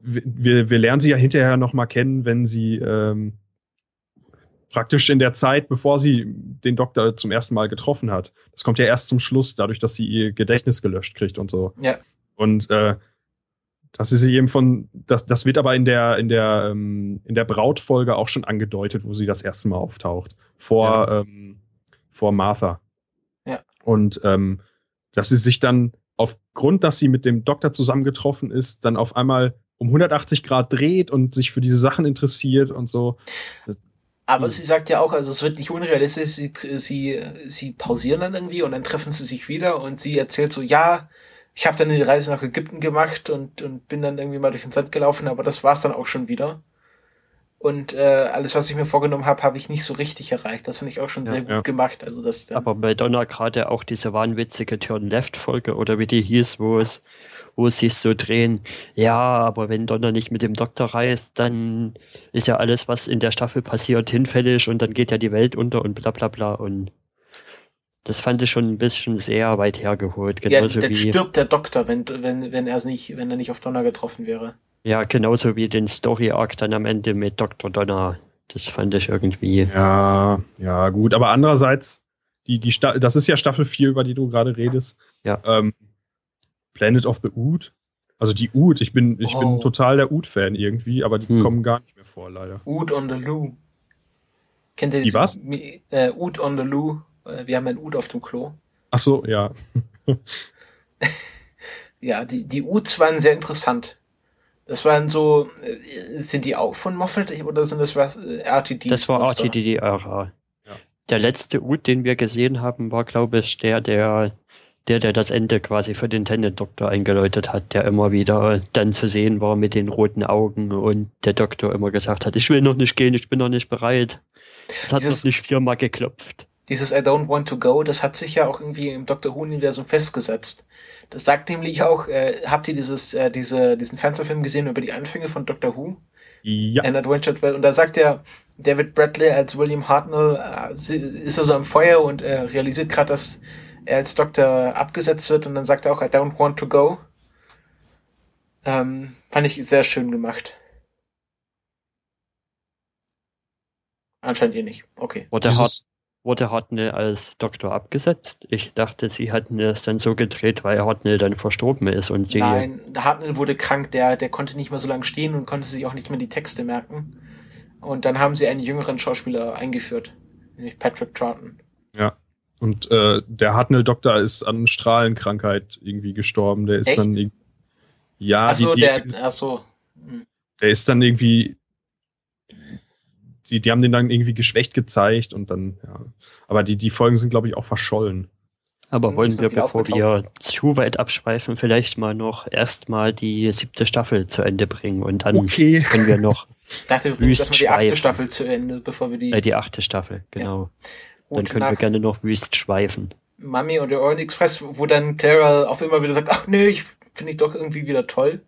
wir- wir, lernen sie ja hinterher noch mal kennen, wenn sie ähm, praktisch in der Zeit, bevor sie den Doktor zum ersten Mal getroffen hat. Das kommt ja erst zum Schluss, dadurch, dass sie ihr Gedächtnis gelöscht kriegt und so. Ja. Und äh, dass sie sich eben von, das, das wird aber in der, in der, ähm, in der Brautfolge auch schon angedeutet, wo sie das erste Mal auftaucht. Vor, Ja. ähm, vor Martha. Ja. Und ähm, dass sie sich dann aufgrund, dass sie mit dem Doktor zusammengetroffen ist, dann auf einmal um 180 Grad dreht und sich für diese Sachen interessiert und so. Aber Hm. sie sagt ja auch, also es wird nicht unrealistisch, sie, sie, sie pausieren dann irgendwie und dann treffen sie sich wieder und sie erzählt so, ja, ich habe dann die Reise nach Ägypten gemacht und, und bin dann irgendwie mal durch den Sand gelaufen, aber das war's dann auch schon wieder. Und äh, alles, was ich mir vorgenommen habe, habe ich nicht so richtig erreicht. Das finde ich auch schon Ja, sehr gut ja. gemacht. Also das dann, Aber bei Donna gerade auch diese wahnwitzige Turn-Left-Folge oder wie die hieß, wo es, wo es sich so drehen, ja, aber wenn Donna nicht mit dem Doktor reist, dann ist ja alles, was in der Staffel passiert, hinfällig und dann geht ja die Welt unter und bla bla bla und das fand ich schon ein bisschen sehr weit hergeholt. ja, Genauso dann wie, stirbt der Doktor, wenn, wenn, wenn er es nicht, wenn er nicht auf Donner getroffen wäre. Ja, genauso wie den Story-Arc dann am Ende mit Dr. Donna. Das fand ich irgendwie. Ja, ja, gut. Aber andererseits, die, die Sta das ist ja Staffel 4, über die du gerade redest. Ja. Ähm, Planet of the Ood. Also die Ood, ich bin, ich Oh. bin total der Ood-Fan irgendwie, aber die Hm. kommen gar nicht mehr vor, leider. Ood on the Loo. Kennt ihr Die diese- was? Äh, Ood on the Loo. Äh, Wir haben ein Ood auf dem Klo. Ach so, ja. Ja, die, die Uds waren sehr interessant. Das waren so, äh, sind die auch von Moffat oder sind das was, äh, RTD? Das war? RTDDR. Ja. Der letzte Ut, den wir gesehen haben, war, glaube ich, der, der, der, der das Ende quasi für den Tennant-Doktor eingeläutet hat, der immer wieder dann zu sehen war mit den roten Augen und der Doktor immer gesagt hat, ich will noch nicht gehen, ich bin noch nicht bereit. Es hat Dieses- noch nicht viermal geklopft. Dieses I don't want to go, das hat sich ja auch irgendwie im Doctor Who-Universum festgesetzt. Das sagt nämlich auch, äh, habt ihr dieses, äh, diese, diesen Fernsehfilm gesehen über die Anfänge von Doctor Who? Ja. An Adventure 12. Und da sagt ja David Bradley als William Hartnell, äh, ist also am Feuer und äh, realisiert gerade, dass er als Doktor abgesetzt wird und dann sagt er auch, I don't want to go. Ähm, fand ich sehr schön gemacht. Anscheinend ihr nicht. Okay. Hart, Dieses, wurde Hartnell als Doktor abgesetzt? Ich dachte, sie hatten es dann so gedreht, weil Hartnell dann verstorben ist und sie. Nein, der Hartnell wurde krank, der, der konnte nicht mehr so lange stehen und konnte sich auch nicht mehr die Texte merken. Und dann haben sie einen jüngeren Schauspieler eingeführt, nämlich Patrick Troughton. ja. Und äh, der Hartnell-Doktor ist an Strahlenkrankheit irgendwie gestorben. Der ist Echt? dann irgendwie. Ja, Achso, die, der, achso. hm. der ist dann irgendwie. Die, die haben den dann irgendwie geschwächt gezeigt und dann, ja. Aber die, die Folgen sind, glaube ich, auch verschollen. Aber Hm, wollen wir, bevor wir zu weit abschweifen, vielleicht mal noch erstmal die siebte Staffel zu Ende bringen und dann Okay. können wir noch Ich dachte, wir bringen Wüst erstmal die achte schweifen. Staffel zu Ende, bevor wir die. äh, die achte Staffel, genau. Dann und können wir gerne noch wüst schweifen. Mami und der Orient Express, wo dann Clara auf immer wieder sagt, ach nee, ich finde ich doch irgendwie wieder toll.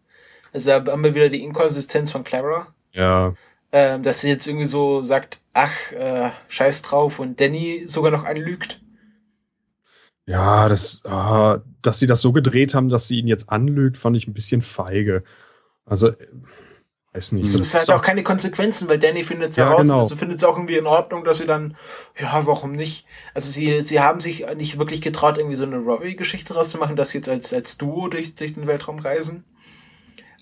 Also da haben wir wieder die Inkonsistenz von Clara. Ja. Ähm, dass sie jetzt irgendwie so sagt, ach, äh, scheiß drauf und Danny sogar noch anlügt. Ja, das, ah, dass sie das so gedreht haben, dass sie ihn jetzt anlügt, fand ich ein bisschen feige. Also, äh, weiß nicht. Das halt auch keine Konsequenzen, weil Danny findet es Ja, heraus. genau. Also findet es auch irgendwie in Ordnung, dass sie dann, ja, warum nicht? Also sie, sie haben sich nicht wirklich getraut, irgendwie so eine Rory-Geschichte rauszumachen, dass sie jetzt als, als Duo durch, durch den Weltraum reisen.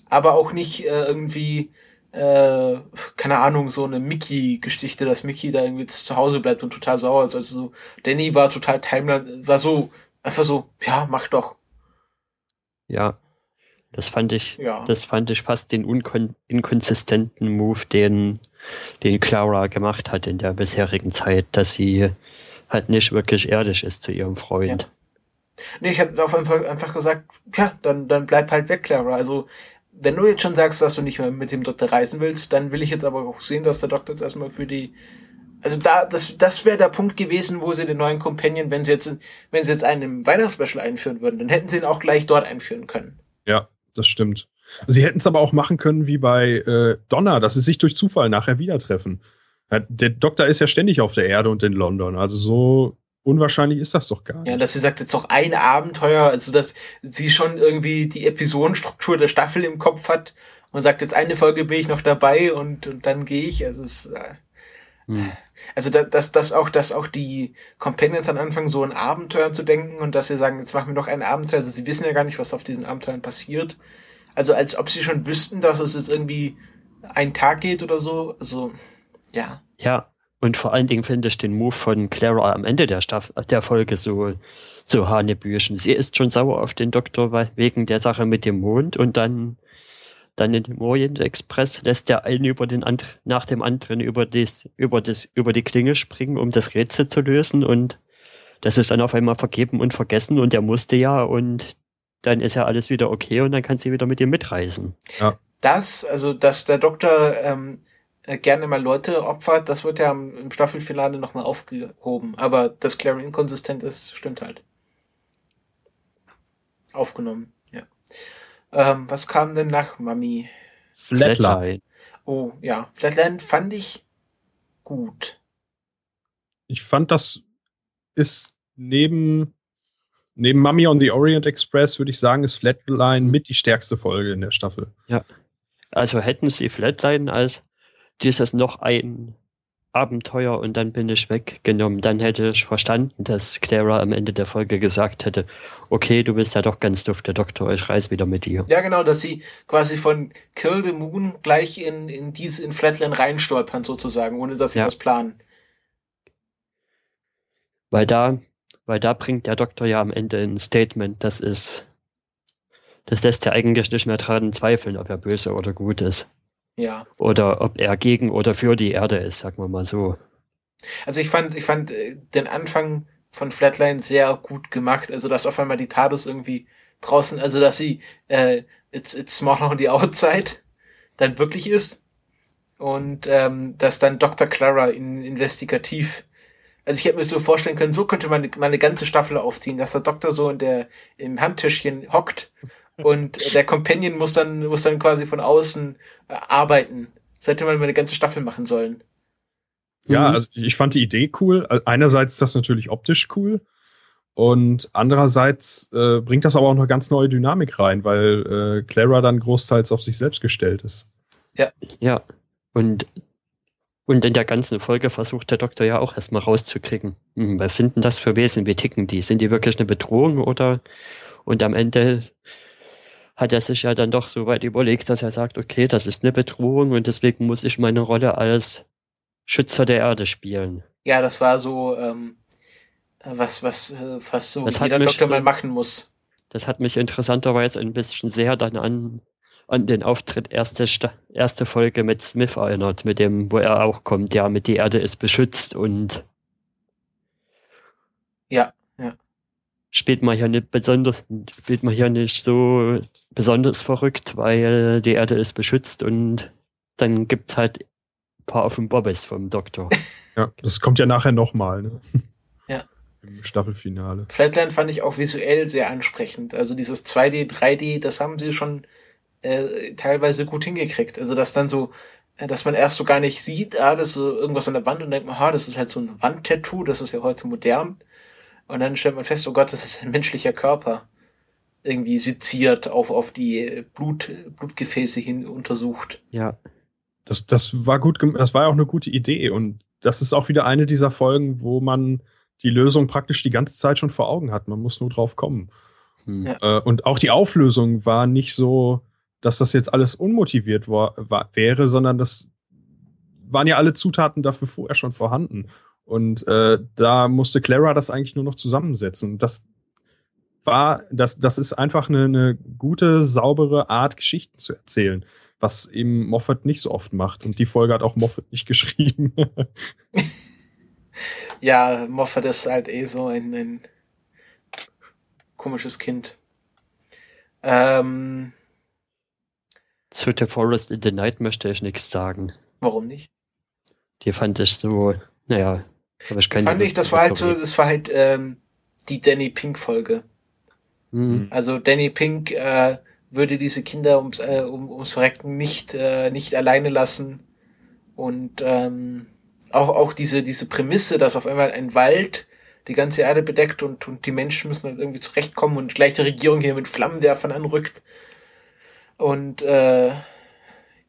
Aber auch nicht äh, irgendwie, äh, keine Ahnung, so eine Mickey-Geschichte, dass Mickey da irgendwie zu Hause bleibt und total sauer ist. Also so, Danny war total Timeline, war so, einfach so, ja, mach doch. Ja. Das fand ich, Ja. das fand ich fast den unkon inkonsistenten Move, den, den Clara gemacht hat in der bisherigen Zeit, dass sie halt nicht wirklich ehrlich ist zu ihrem Freund. Nee, ich hätte auf einfach, einfach gesagt, ja, dann, dann bleib halt weg, Clara. Also, wenn du jetzt schon sagst, dass du nicht mehr mit dem Doktor reisen willst, dann will ich jetzt aber auch sehen, dass der Doktor jetzt erstmal für die, also da, das, das wäre der Punkt gewesen, wo sie den neuen Companion, wenn sie jetzt, wenn sie jetzt einen im Weihnachtsspecial einführen würden, dann hätten sie ihn auch gleich dort einführen können. Ja, das stimmt. Sie hätten es aber auch machen können wie bei äh, Donna, dass sie sich durch Zufall nachher wieder treffen. Ja, der Doktor ist ja ständig auf der Erde und in London. Also so unwahrscheinlich ist das doch gar nicht. Ja, dass sie sagt, jetzt noch ein Abenteuer, also dass sie schon irgendwie die Episodenstruktur der Staffel im Kopf hat und sagt, jetzt eine Folge bin ich noch dabei und, und dann gehe ich. Also es ist, äh, Hm. Also da- dass, dass auch, dass auch die Companions dann anfangen, so ein Abenteuer zu denken und dass sie sagen, jetzt machen wir noch ein Abenteuer. Also sie wissen ja gar nicht, was auf diesen Abenteuern passiert. Also als ob sie schon wüssten, dass es jetzt irgendwie einen Tag geht oder so. Also, ja. Ja, und vor allen Dingen finde ich den Move von Clara am Ende der, Staff der Folge so, so hanebüchen. Sie ist schon sauer auf den Doktor weil- wegen der Sache mit dem Mond und dann, dann in dem Orient Express lässt der einen über den and nach dem anderen über, das, über, das, über die Klinge springen, um das Rätsel zu lösen und das ist dann auf einmal vergeben und vergessen und er musste ja und dann ist ja alles wieder okay und dann kann sie wieder mit ihm mitreisen. Das, also dass der Doktor ähm, äh, gerne mal Leute opfert, das wird ja im, Staffelfinale nochmal aufgehoben. Aber dass Clara inkonsistent ist, stimmt halt. Aufgenommen, ja. Ähm, was kam denn nach Mami? Flatline. Oh, ja. Flatland fand ich gut. Ich fand, das ist neben, neben Mummy on the Orient Express, würde ich sagen, ist Flatline mit die stärkste Folge in der Staffel. Also hätten sie Flatline als dieses noch ein Abenteuer und dann bin ich weggenommen, dann hätte ich verstanden, dass Clara am Ende der Folge gesagt hätte, okay, du bist ja doch ganz doof, der Doktor, ich reise wieder mit dir. Ja, genau, dass sie quasi von Kill the Moon gleich in, in diese, in Flatland reinstolpern sozusagen, ohne dass sie Ja. das planen. Weil da, weil da bringt der Doktor ja am Ende ein Statement, das ist, das lässt ja eigentlich nicht mehr dran zweifeln, ob er böse oder gut ist. Ja. Oder ob er gegen oder für die Erde ist, sagen wir mal so. Also ich fand, ich fand äh, den Anfang von Flatline sehr gut gemacht. Also dass auf einmal die TARDIS irgendwie draußen, also dass sie äh, it's, it's small on the outside dann wirklich ist. Und ähm, dass dann Dr. Clara in, investigativ. Also ich hätte mir so vorstellen können, so könnte man mal eine ganze Staffel aufziehen, dass der Doktor so in der im Handtischchen hockt und der Companion muss dann muss dann quasi von außen äh, arbeiten. Das hätte man mal eine ganze Staffel machen sollen. Ja, Mhm. also ich fand die Idee cool. Einerseits ist das natürlich optisch cool und andererseits äh, bringt das aber auch eine ganz neue Dynamik rein, weil äh, Clara dann großteils auf sich selbst gestellt ist. Ja. Und, und in der ganzen Folge versucht der Doktor ja auch erstmal rauszukriegen. Hm, was sind denn das für Wesen? Wie ticken die? Sind die wirklich eine Bedrohung oder? Und am Ende hat er sich ja dann doch so weit überlegt, dass er sagt, okay, das ist eine Bedrohung und deswegen muss ich meine Rolle als Schützer der Erde spielen. Ja, das war so ähm, was, was, äh, was so Das jeder mich Doktor mal machen muss. Das hat mich interessanterweise ein bisschen sehr dann an, an den Auftritt erste, Sta erste Folge mit Smith erinnert, mit dem, wo er auch kommt, ja, mit die Erde ist beschützt und ja. Spielt man hier nicht besonders, spielt man hier nicht so besonders verrückt, weil die Erde ist beschützt und dann gibt's halt ein paar auf dem Bobbes vom Doktor. Ja, das kommt ja nachher nochmal, ne? Ja. Im Staffelfinale. Flatland fand ich auch visuell sehr ansprechend. Also dieses 2D, 3D, das haben sie schon äh, teilweise gut hingekriegt. Also dass dann so, äh, dass man erst so gar nicht sieht, ah, das ist so irgendwas an der Wand und denkt man, ha, das ist halt so ein Wandtattoo, das ist ja heute modern. Und dann stellt man fest, oh Gott, das ist ein menschlicher Körper. Irgendwie seziert, auf, auf die Blut, Blutgefäße hin untersucht. Ja, Das, das war gut, das war ja auch eine gute Idee und das ist auch wieder eine dieser Folgen, wo man die Lösung praktisch die ganze Zeit schon vor Augen hat. Man muss nur drauf kommen. hm. Ja. Äh, und auch die Auflösung war nicht so, dass das jetzt alles unmotiviert war, war, wäre, sondern das waren ja alle Zutaten dafür vorher schon vorhanden. Und äh, da musste Clara das eigentlich nur noch zusammensetzen. Das war, das, das ist einfach eine, eine gute, saubere Art, Geschichten zu erzählen, was eben Moffat nicht so oft macht. Und die Folge hat auch Moffat nicht geschrieben. Ja, Moffat ist halt eh so ein, ein komisches Kind. Ähm, Zu The Forest in the Night möchte ich nichts sagen. warum nicht? Die fand ich so, naja, habe ich keine Fand ich, Lust das war halt so, das war halt ähm, die Danny Pink Folge. Hm. Also Danny Pink äh, würde diese Kinder ums, äh, um, ums Verrecken nicht, äh, nicht alleine lassen. Und ähm, auch, auch diese, diese Prämisse, dass auf einmal ein Wald die ganze Erde bedeckt und, und die Menschen müssen halt irgendwie zurechtkommen und gleich die Regierung hier mit Flammenwerfern anrückt. Und äh,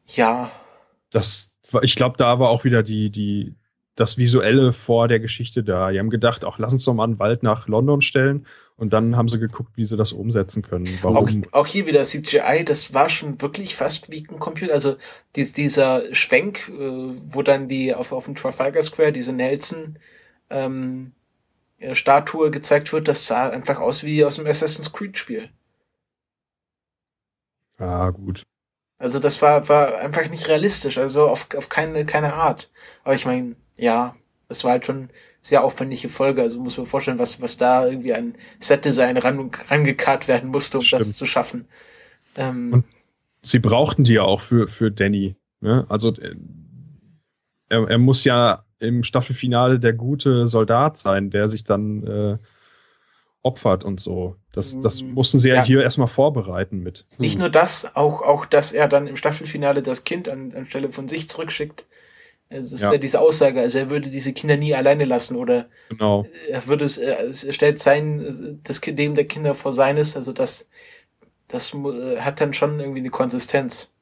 ja, das war, ich glaube, da war auch wieder die, die, das Visuelle vor der Geschichte da. Die haben gedacht, auch lass uns doch mal einen Wald nach London stellen. Und dann haben sie geguckt, wie sie das umsetzen können. Auch, Warum? auch hier wieder CGI, das war schon wirklich fast wie ein Computer. Also dies, dieser Schwenk, äh, wo dann die auf, auf dem Trafalgar Square diese Nelson ähm, äh, Statue gezeigt wird, das sah einfach aus wie aus dem Assassin's Creed Spiel. Ah, gut. Also das war, war einfach nicht realistisch, also auf, auf keine, keine Art. Aber ich meine, ja, es war halt schon sehr aufwendige Folge, also muss man vorstellen, was, was da irgendwie an Setdesign ran, rangekarrt werden musste, um Stimmt. das zu schaffen. Ähm, Und- Sie brauchten die ja auch für, für Danny. Ne? Also äh, er, er muss ja im Staffelfinale der gute Soldat sein, der sich dann äh, opfert und so. Das, das Mhm. mussten sie ja, Ja. hier erstmal vorbereiten mit. Nicht nur das, auch, auch, dass er dann im Staffelfinale das Kind an, anstelle von sich zurückschickt. Es ist ja. Ja. diese Aussage, also er würde diese Kinder nie alleine lassen oder Genau. er würde es, er es stellt sein, das Leben der Kinder vor seines, also das, das hat dann schon irgendwie eine Konsistenz.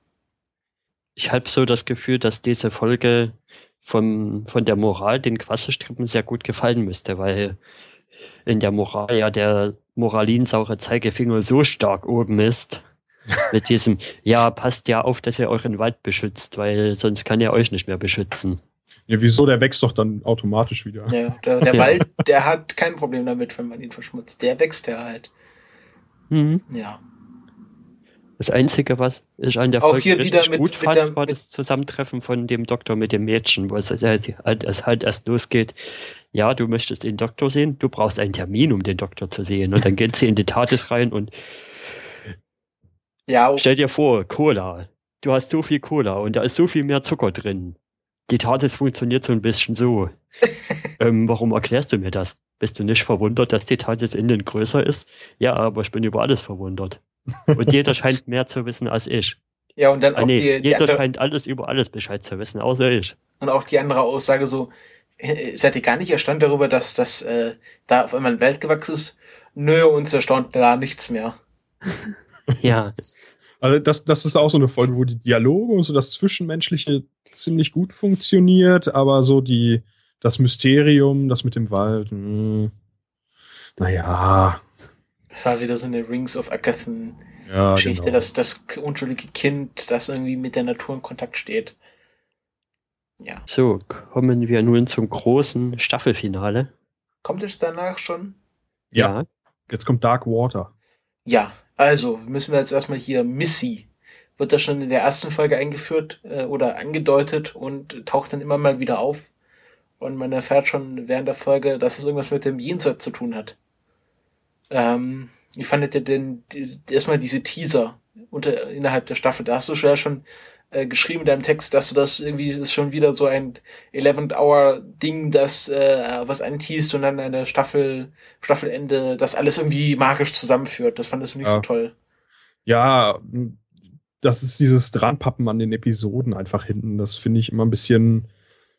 Ich habe so das Gefühl, dass diese Folge vom, von der Moral den Quasselstrippen sehr gut gefallen müsste, weil in der Moral ja der moralinsaure Zeigefinger so stark oben ist. Mit diesem, ja, passt ja auf, dass ihr euren Wald beschützt, weil sonst kann er euch nicht mehr beschützen. Ja, wieso? Der wächst doch dann automatisch wieder. Ja, der, der Ja. Wald, der hat kein Problem damit, wenn man ihn verschmutzt. Der wächst ja halt. Mhm. Ja. Das Einzige, was ich an der Auch Folge hier richtig wieder mit- gut mit fand, der- war das Zusammentreffen von dem Doktor mit dem Mädchen, wo es halt, halt, es halt erst losgeht. Ja, du möchtest den Doktor sehen, du brauchst einen Termin, um den Doktor zu sehen. Und dann geht sie in die TARDIS rein und Ja, stell dir vor, Cola. Du hast so viel Cola und da ist so viel mehr Zucker drin. Die TARDIS funktioniert so ein bisschen so. ähm, warum erklärst du mir das? Bist du nicht verwundert, dass die TARDIS innen größer ist? Ja, aber ich bin über alles verwundert. Und jeder scheint mehr zu wissen als ich. ja, und dann Ah, auch nee, die, die jeder andere, scheint alles über alles Bescheid zu wissen, außer ich. und auch die andere Aussage so, seid ihr gar nicht erstaunt darüber, dass das äh, da auf einmal ein Welt gewachsen ist? Nö, uns erstaunt gar nichts mehr. Ja, Also das, das ist auch so eine Folge, wo die Dialoge und so das Zwischenmenschliche ziemlich gut funktioniert, aber so die, das Mysterium, das mit dem Wald, mh, naja, Das war wieder so eine Rings of Agathen ja, Geschichte, genau. dass das unschuldige Kind, das irgendwie mit der Natur in Kontakt steht. Ja. so, kommen wir nun zum großen Staffelfinale. Kommt es danach schon? Ja. Jetzt kommt Dark Water. Ja, also müssen wir jetzt erstmal hier Missy. Wird das schon in der ersten Folge eingeführt äh, oder angedeutet und taucht dann immer mal wieder auf. Und man erfährt schon während der Folge, dass es irgendwas mit dem Jenseits zu tun hat. Ähm, wie fandet ihr denn die, erstmal diese Teaser unter, innerhalb der Staffel? Da hast du schon ja schon äh, geschrieben in deinem Text, dass du das irgendwie ist schon wieder so ein 11th-Hour-Ding, das äh, was anteast und dann eine Staffel, Staffelende, das alles irgendwie magisch zusammenführt. Das fandest du nicht Ja. so toll. Ja, das ist dieses Dranpappen an den Episoden einfach hinten. Das finde ich immer ein bisschen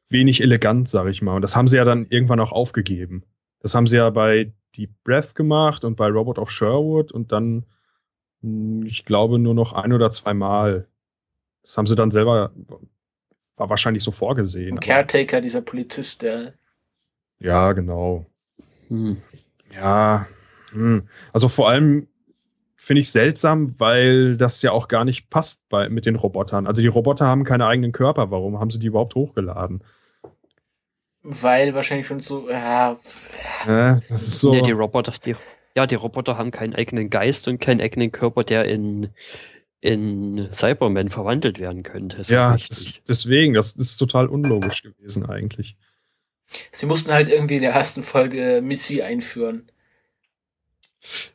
wenig elegant, sag ich mal. Und das haben sie ja dann irgendwann auch aufgegeben. Das haben sie ja bei Deep Breath gemacht und bei Robot of Sherwood und dann, ich glaube, nur noch ein oder zwei Mal. Das haben sie dann selber, war wahrscheinlich so vorgesehen. Aber- Caretaker, dieser Polizist, der Ja, genau. Hm. Ja, hm. also vor allem finde ich seltsam, weil das ja auch gar nicht passt bei, mit den Robotern. Also die Roboter haben keine eigenen Körper. Warum haben sie die überhaupt hochgeladen? weil wahrscheinlich schon so, ja, Äh, das ist so. Nee, die Roboter, die, ja, die Roboter haben keinen eigenen Geist und keinen eigenen Körper, der in, in Cyberman verwandelt werden könnte. Ja, das, deswegen, das ist total unlogisch gewesen eigentlich. sie mussten halt irgendwie in der ersten Folge Missy einführen.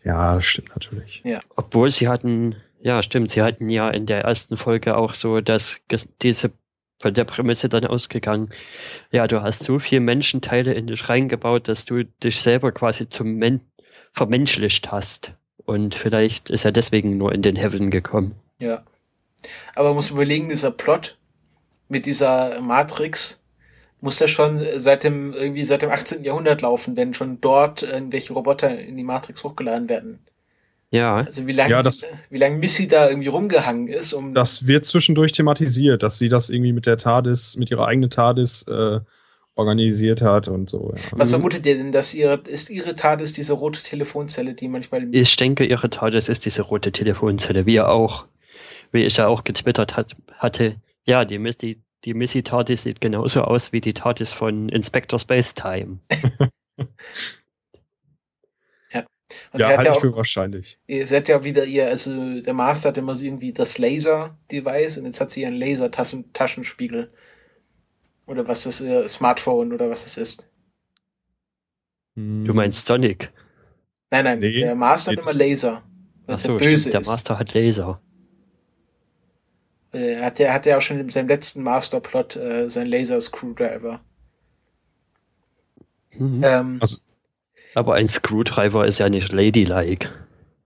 Ja, das stimmt natürlich. Obwohl sie hatten, ja, stimmt, sie hatten ja in der ersten Folge auch so, dass diese von der Prämisse dann ausgegangen, ja, du hast so viele Menschenteile in dich reingebaut, dass du dich selber quasi zum Men vermenschlicht hast. Und vielleicht ist er deswegen nur in den Heaven gekommen. Ja. Aber man muss überlegen, dieser Plot mit dieser Matrix muss ja schon seit dem, irgendwie seit dem 18. Jahrhundert laufen, wenn schon dort irgendwelche Roboter in die Matrix hochgeladen werden. Ja, Also wie lange Ja, das- wie lange Missy da irgendwie rumgehangen ist, um Das wird zwischendurch thematisiert, dass sie das irgendwie mit der TARDIS, mit ihrer eigenen TARDIS äh, organisiert hat und so. Ja. Was vermutet ihr denn, dass ihre, ist ihre TARDIS diese rote Telefonzelle, die manchmal. Ich denke, ihre TARDIS ist diese rote Telefonzelle, wie er auch, wie ich ja auch getwittert hat, hatte. Ja, die Missy, die Missy TARDIS sieht genauso aus wie die TARDIS von Inspector Space Time. Und ja, er hat halte ja ich auch, für wahrscheinlich. ihr seid ja wieder ihr, also der Master hat immer so irgendwie das Laser-Device und jetzt hat sie ihren Laser-Taschenspiegel. Oder was das ihr Smartphone oder was das ist. Du meinst Sonic? Nein, nein, Nee, der Master hat immer Laser. Was ja böse stimmt, der ist. Master hat Laser. Äh, hat der hat ja auch schon in seinem letzten Masterplot äh, sein Laser-Screwdriver. Mhm. Ähm, Also- Aber ein Screwdriver ist ja nicht ladylike.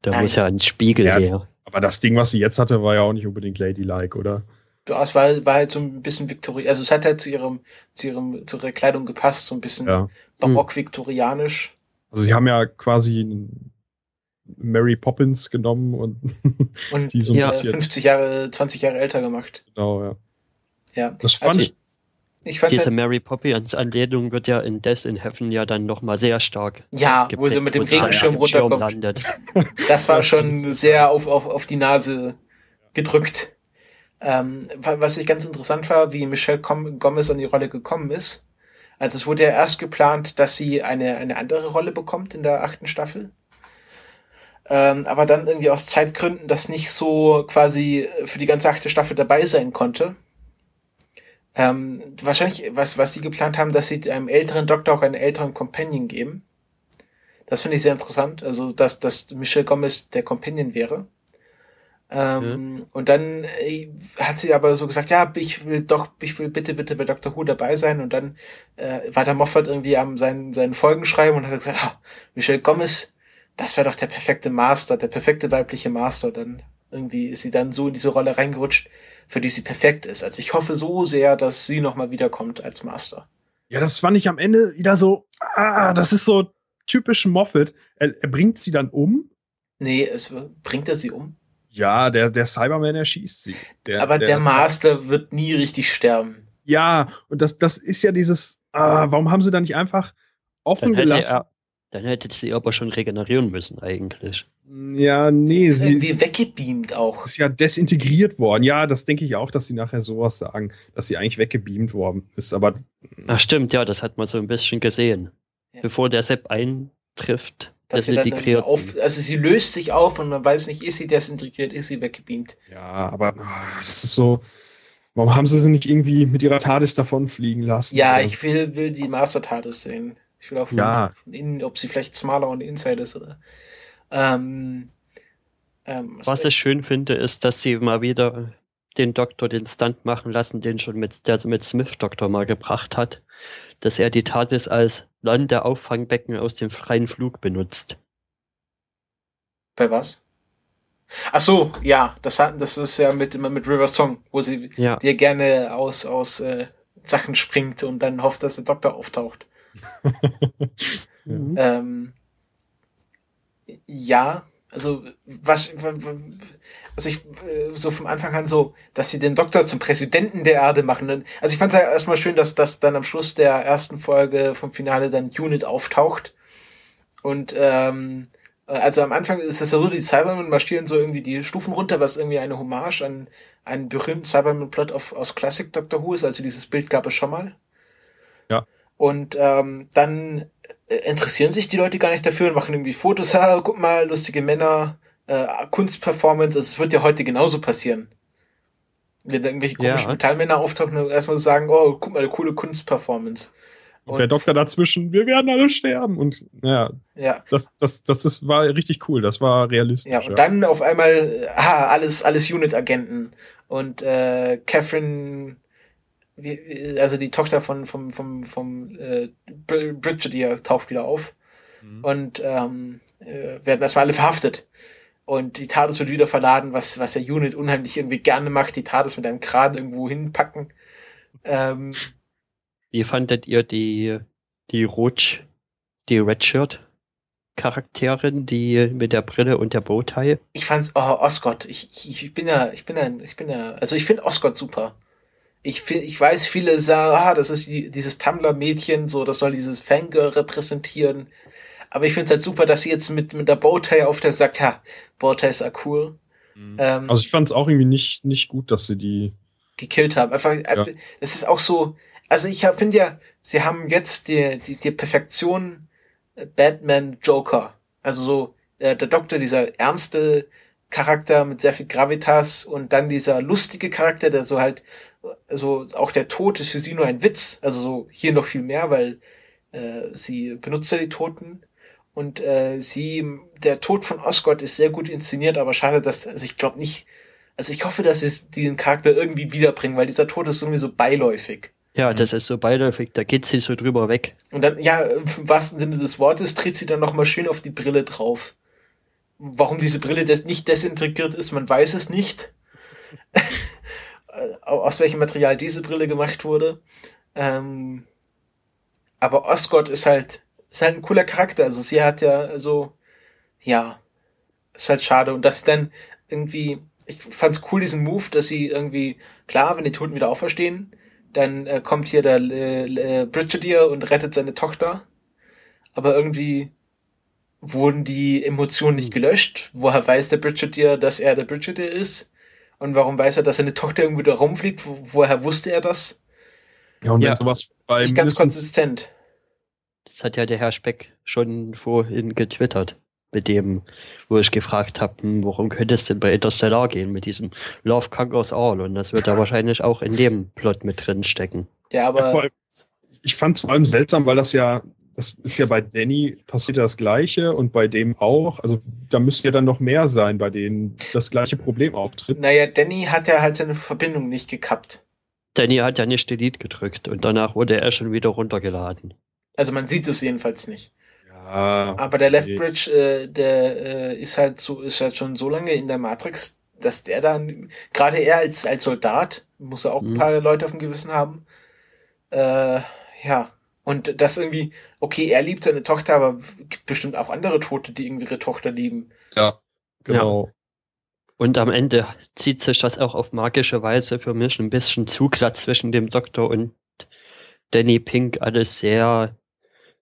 Da Nein. muss ja ein Spiegel Ja. her. Aber das Ding, was sie jetzt hatte, war ja auch nicht unbedingt ladylike, oder? Ja, es war, war halt so ein bisschen Viktori, also es hat halt zu ihrem, zu ihrem, zu ihrer Kleidung gepasst, so ein bisschen Ja. barock-viktorianisch. Also sie haben ja quasi einen Mary Poppins genommen und Und die so ein Ja. bisschen. 50 Jahre, 20 Jahre älter gemacht. Genau, ja. Ja. Das fand Also ich. Ich fand Diese halt, Mary Poppins Anlehnung wird ja in Death in Heaven ja dann nochmal sehr stark. Ja, wo sie geprägt, mit dem sie Regenschirm runterkommt. landet. das war schon sehr auf, auf, auf die Nase gedrückt. Ähm, wa- was ich ganz interessant war, wie Michelle Com Gomez an die Rolle gekommen ist. Also es wurde ja erst geplant, dass sie eine, eine andere Rolle bekommt in der achten Staffel. Ähm, aber dann irgendwie aus Zeitgründen das nicht so quasi für die ganze achte Staffel dabei sein konnte. Ähm, wahrscheinlich, was, was sie geplant haben, dass sie einem älteren Doktor auch einen älteren Companion geben. Das finde ich sehr interessant. Also, dass, dass Michelle Gomez der Companion wäre. Ähm, Und dann äh, hat sie aber so gesagt, ja, ich will doch, ich will bitte, bitte bei Dr. Who dabei sein. Und dann äh, war der Moffat irgendwie am seinen, seinen Folgen schreiben und hat gesagt, ah, Michelle Gomez, das wäre doch der perfekte Master, der perfekte weibliche Master. Dann irgendwie ist sie dann so in diese Rolle reingerutscht, für die sie perfekt ist. Also ich hoffe so sehr, dass sie nochmal wiederkommt als Master. Ja, das fand ich am Ende wieder so, ah, das ist so typisch Moffat. Er, er bringt sie dann um. Nee, es bringt er sie um. Ja, der, der Cyberman erschießt sie. Der, Aber der, ist- Master wird nie richtig sterben. Ja, und das, das ist ja dieses, ah, warum haben sie da nicht einfach offen Dann hätte, gelassen? er, dann hätte sie aber schon regenerieren müssen eigentlich. Ja, nee, ist sie irgendwie weggebeamt auch. ist ja desintegriert worden. Ja, das denke ich auch, dass sie nachher sowas sagen, dass sie eigentlich weggebeamt worden ist. Aber Ach stimmt, ja, das hat man so ein bisschen gesehen. Ja. Bevor der Sepp eintrifft, Dass sie dann desintegriert auf, also sie löst sich auf und man weiß nicht, ist sie desintegriert, ist sie weggebeamt. ja, aber ah, das ist so. Warum haben sie sie nicht irgendwie mit ihrer TARDIS davonfliegen lassen? Ja, Oder- ich will, will die Master TARDIS sehen. Ich will auch von, Ja. von innen, ob sie vielleicht smaller und inside ist oder. Ähm, ähm, Was ich schön finde, ist, dass sie mal wieder den Doktor den Stunt machen lassen, den schon mit, der mit Smith Doktor mal gebracht hat, dass er die TARDIS als Landeauffangbecken aus dem freien Flug benutzt. bei was? Ach so, ja, das hat, das ist ja mit, immer mit River Song, wo sie Ja, dir gerne aus, aus äh, Sachen springt und dann hofft, dass der Doktor auftaucht. Mhm. Ähm, ja, also was, was ich äh, so vom Anfang an so, dass sie den Doktor zum Präsidenten der Erde machen. Also ich fand es ja erstmal schön, dass das dann am Schluss der ersten Folge vom Finale dann Unit auftaucht. Und ähm, äh, also am Anfang ist es ja so, die Cybermen marschieren so irgendwie die Stufen runter, was irgendwie eine Hommage an einen berühmten Cyberman-Plot auf- aus Classic Doctor Who ist. Also dieses Bild gab es schon mal. Ja. Und ähm, dann interessieren sich die Leute gar nicht dafür und machen irgendwie Fotos. Ha, guck mal, lustige Männer, äh, Kunstperformance. Also es wird ja heute genauso passieren. Wenn da irgendwelche Ja. komischen Metallmänner auftauchen und erstmal so sagen, oh, guck mal, eine coole Kunstperformance. Und der Doktor dazwischen, wir werden alle sterben. Und ja, Ja, das, das, das, das war richtig cool. Das war realistisch. ja, und dann auf einmal, äh, ah, alles, alles Unit-Agenten. Und äh, Catherine, also die Tochter von vom, vom, vom äh, Br- Brigadier taucht wieder auf. Mhm. und ähm, äh, werden erstmal alle verhaftet. Und die TARDIS wird wieder verladen, was, was der Unit unheimlich irgendwie gerne macht, die TARDIS mit einem Kran irgendwo hinpacken. Ähm, Wie fandet ihr die, die Rot, die Redshirt Charakterin, die mit der Brille und der Bowtie? ich fand's, oh, Oscott, ich, ich, ich bin ja, ich bin ja, ich bin ja, also ich finde Oscott super. Ich, ich weiß, viele sagen, ah, das ist die, dieses Tumblr-Mädchen, so, das soll dieses Fangirl repräsentieren. Aber ich finde es halt super, dass sie jetzt mit, mit der Bowtie auf der sagt, ja, Bowties are cool. Ähm, Also ich fand es auch irgendwie nicht, nicht gut, dass sie die. gekillt haben. Einfach, äh, es ist auch so, also ich finde ja, sie haben jetzt die, die, die Perfektion äh, Batman Joker. Also so, äh, der Doktor, dieser ernste Charakter mit sehr viel Gravitas und dann dieser lustige Charakter, der so halt, also auch der Tod ist für sie nur ein Witz. Also so hier noch viel mehr, weil äh, sie benutzt ja die Toten. Und äh, sie, der Tod von Oscott ist sehr gut inszeniert, aber schade, dass, also ich glaube nicht, also ich hoffe, dass sie diesen Charakter irgendwie wiederbringen, weil dieser Tod ist irgendwie so beiläufig. Ja, das ist so beiläufig, da geht sie so drüber weg. Und dann, ja, im wahrsten Sinne des Wortes, tritt sie dann nochmal schön auf die Brille drauf. Warum diese Brille des nicht desintegriert ist, man weiß es nicht. Aus welchem Material diese Brille gemacht wurde. Ähm, aber Oscott ist halt, ist halt ein cooler Charakter. Also sie hat ja, also, ja, ist halt schade. Und dass dann irgendwie, ich fand's cool, diesen Move, dass sie irgendwie, klar, wenn die Toten wieder auferstehen, dann äh, kommt hier der äh, äh, Brigadier und rettet seine Tochter. Aber irgendwie wurden die Emotionen nicht gelöscht. Woher weiß der Brigadier, dass er der Brigadier ist? Und warum weiß er, dass seine Tochter irgendwie da rumfliegt? Wo, woher wusste er das? Ja, und Ja. wenn sowas bei Nicht ganz konsistent. Das hat ja der Herr Speck schon vorhin getwittert. Mit dem, wo ich gefragt habe, worum könnte es denn bei Interstellar gehen mit diesem Love Conquers All? Und das wird da wahrscheinlich auch in dem Plot mit drin stecken. Ja, aber ich fand es vor allem seltsam, weil das ja, das ist ja bei Danny passiert ja das Gleiche und bei dem auch. Also da müsste ja dann noch mehr sein, bei denen das gleiche Problem auftritt. naja, Danny hat ja halt seine Verbindung nicht gekappt. Danny hat ja nicht Delete gedrückt und danach wurde er schon wieder runtergeladen. Also man sieht es jedenfalls nicht. Ja, Aber der okay. Leftbridge, äh, der äh, ist halt so, ist halt schon so lange in der Matrix, dass der dann, gerade er als, als Soldat, muss er auch ein Mhm. paar Leute auf dem Gewissen haben. Äh, ja. Und das irgendwie, okay, er liebt seine Tochter, aber gibt bestimmt auch andere Tote, die irgendwie ihre Tochter lieben. Ja, genau. Und am Ende zieht sich das auch auf magische Weise für mich ein bisschen zu glatt zwischen dem Doktor und Danny Pink alles sehr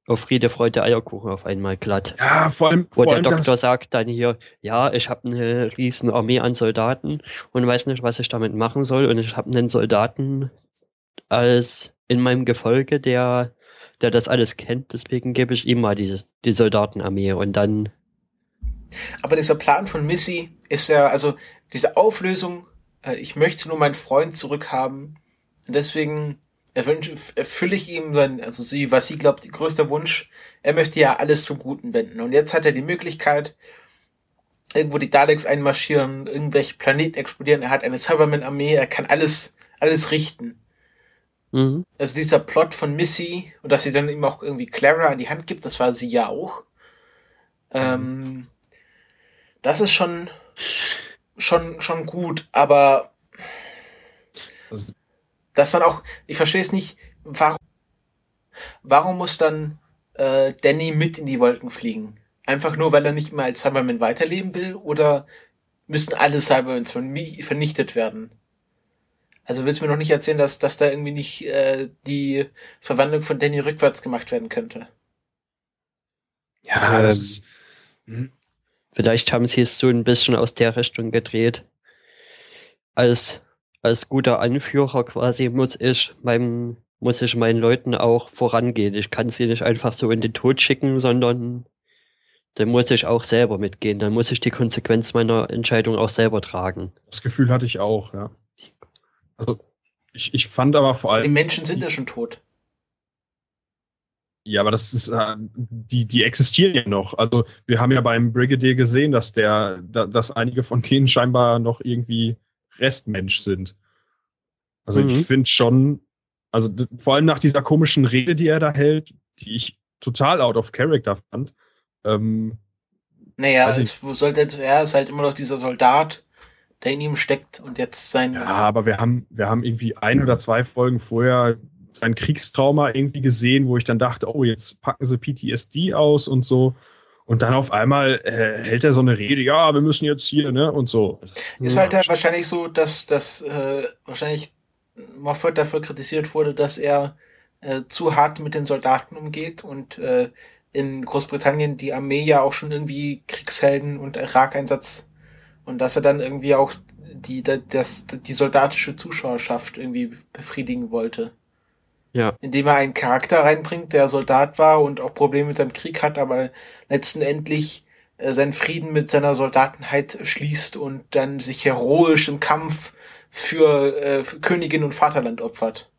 auf Friede, Freude, Eierkuchen auf einmal glatt. Ja, vor allem, Wo vor der allem Doktor das, sagt dann hier, ja, ich habe eine riesen Armee an Soldaten und weiß nicht, was ich damit machen soll. Und ich habe einen Soldaten als in meinem Gefolge, der, der das alles kennt. Deswegen gebe ich ihm mal die, die Soldatenarmee. Und dann, Aber dieser Plan von Missy ist ja, also diese Auflösung, äh, ich möchte nur meinen Freund zurückhaben. Und deswegen erfülle ich ihm sein, also sie, was sie glaubt, größter Wunsch. Er möchte ja alles zum Guten wenden. Und jetzt hat er die Möglichkeit, irgendwo die Daleks einmarschieren, irgendwelche Planeten explodieren. Er hat eine Cyberman-Armee, er kann alles, alles richten. Mhm, Also dieser Plot von Missy und dass sie dann ihm auch irgendwie Clara an die Hand gibt, das war sie ja auch. Ähm, das ist schon, schon, schon gut, aber Also- das dann auch, ich verstehe es nicht, warum, warum muss dann äh, Danny mit in die Wolken fliegen? Einfach nur, weil er nicht mehr als Cyberman weiterleben will oder müssen alle Cybermans verni- vernichtet werden? Also willst du mir noch nicht erzählen, dass, dass da irgendwie nicht äh, die Verwandlung von Danny rückwärts gemacht werden könnte? ja, das Ähm, ist, hm, vielleicht haben sie es so ein bisschen aus der Richtung gedreht. Als, als guter Anführer quasi muss ich meinem, muss ich meinen Leuten auch vorangehen. Ich kann sie nicht einfach so in den Tod schicken, sondern dann muss ich auch selber mitgehen. Dann muss ich die Konsequenz meiner Entscheidung auch selber tragen. das Gefühl hatte ich auch, ja. Also ich, ich fand aber vor Die allem, Menschen sind ja schon tot. ja, aber das ist, äh, die, die existieren ja noch. Also wir haben ja beim Brigadier gesehen, dass der, da, dass einige von denen scheinbar noch irgendwie Restmensch sind. Also Mhm. ich finde schon, also vor allem nach dieser komischen Rede, die er da hält, die ich total out of character fand. Ähm, Naja, es wo sollte er ist halt immer noch dieser Soldat, der in ihm steckt und jetzt sein. ja, aber wir haben, wir haben irgendwie ein oder zwei Folgen vorher sein Kriegstrauma irgendwie gesehen, wo ich dann dachte, oh, jetzt packen sie PTSD aus und so. Und dann auf einmal äh, hält er so eine Rede, ja, wir müssen jetzt hier, ne, und so. Ist halt ja wahrscheinlich so, dass das äh, wahrscheinlich Moffat dafür kritisiert wurde, dass er äh, zu hart mit den Soldaten umgeht und äh, in Großbritannien die Armee ja auch schon irgendwie Kriegshelden und Irak-Einsatz und dass er dann irgendwie auch die, das, die soldatische Zuschauerschaft irgendwie befriedigen wollte. Ja. Indem er einen Charakter reinbringt, der Soldat war und auch Probleme mit seinem Krieg hat, aber letzten Endlich äh, seinen Frieden mit seiner Soldatenheit schließt und dann sich heroisch im Kampf für, äh, für Königin und Vaterland opfert.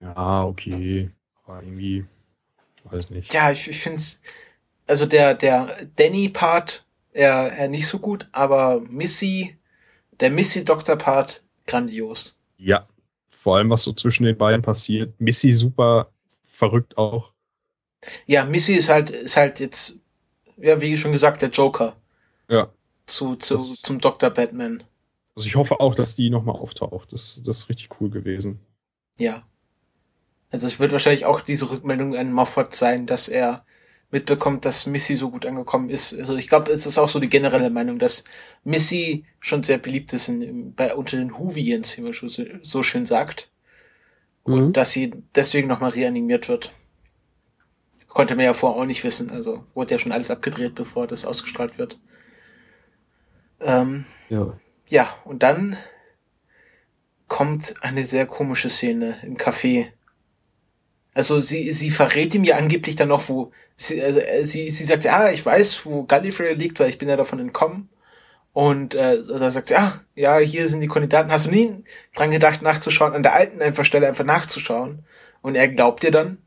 Ja, okay. Aber irgendwie, weiß nicht. Ja, ich, ich finde es, also der, der Danny-Part, er, er nicht so gut, aber Missy, der Missy-Doktor-Part, grandios. Ja, vor allem was so zwischen den beiden passiert. Missy super verrückt auch. Ja, Missy ist halt, ist halt jetzt, ja, wie schon gesagt, der Joker. Ja. Zu, zu, Das- zum Dr. Batman. Also ich hoffe auch, dass die nochmal auftaucht. Das, das ist richtig cool gewesen. Ja. Also es wird wahrscheinlich auch diese Rückmeldung an Moffat sein, dass er mitbekommt, dass Missy so gut angekommen ist. Also ich glaube, es ist auch so die generelle Meinung, dass Missy schon sehr beliebt ist in, bei, unter den Whovians, wie man schon so, so schön sagt. Und Mhm. dass sie deswegen nochmal reanimiert wird. Konnte man ja vorher auch nicht wissen. Also wurde ja schon alles abgedreht, bevor das ausgestrahlt wird. Ähm, Ja. ja, und dann kommt eine sehr komische Szene im Café. Also sie, sie verrät ihm ja angeblich dann noch, wo sie, also äh, sie, sie sagt, ja, ich weiß, wo Gallifrey liegt, weil ich bin ja davon entkommen. Und äh, da sagt sie, ja, ja, hier sind die Kandidaten. Hast du nie dran gedacht, nachzuschauen, an der alten einfach Stelle einfach nachzuschauen? Und er glaubt ihr dann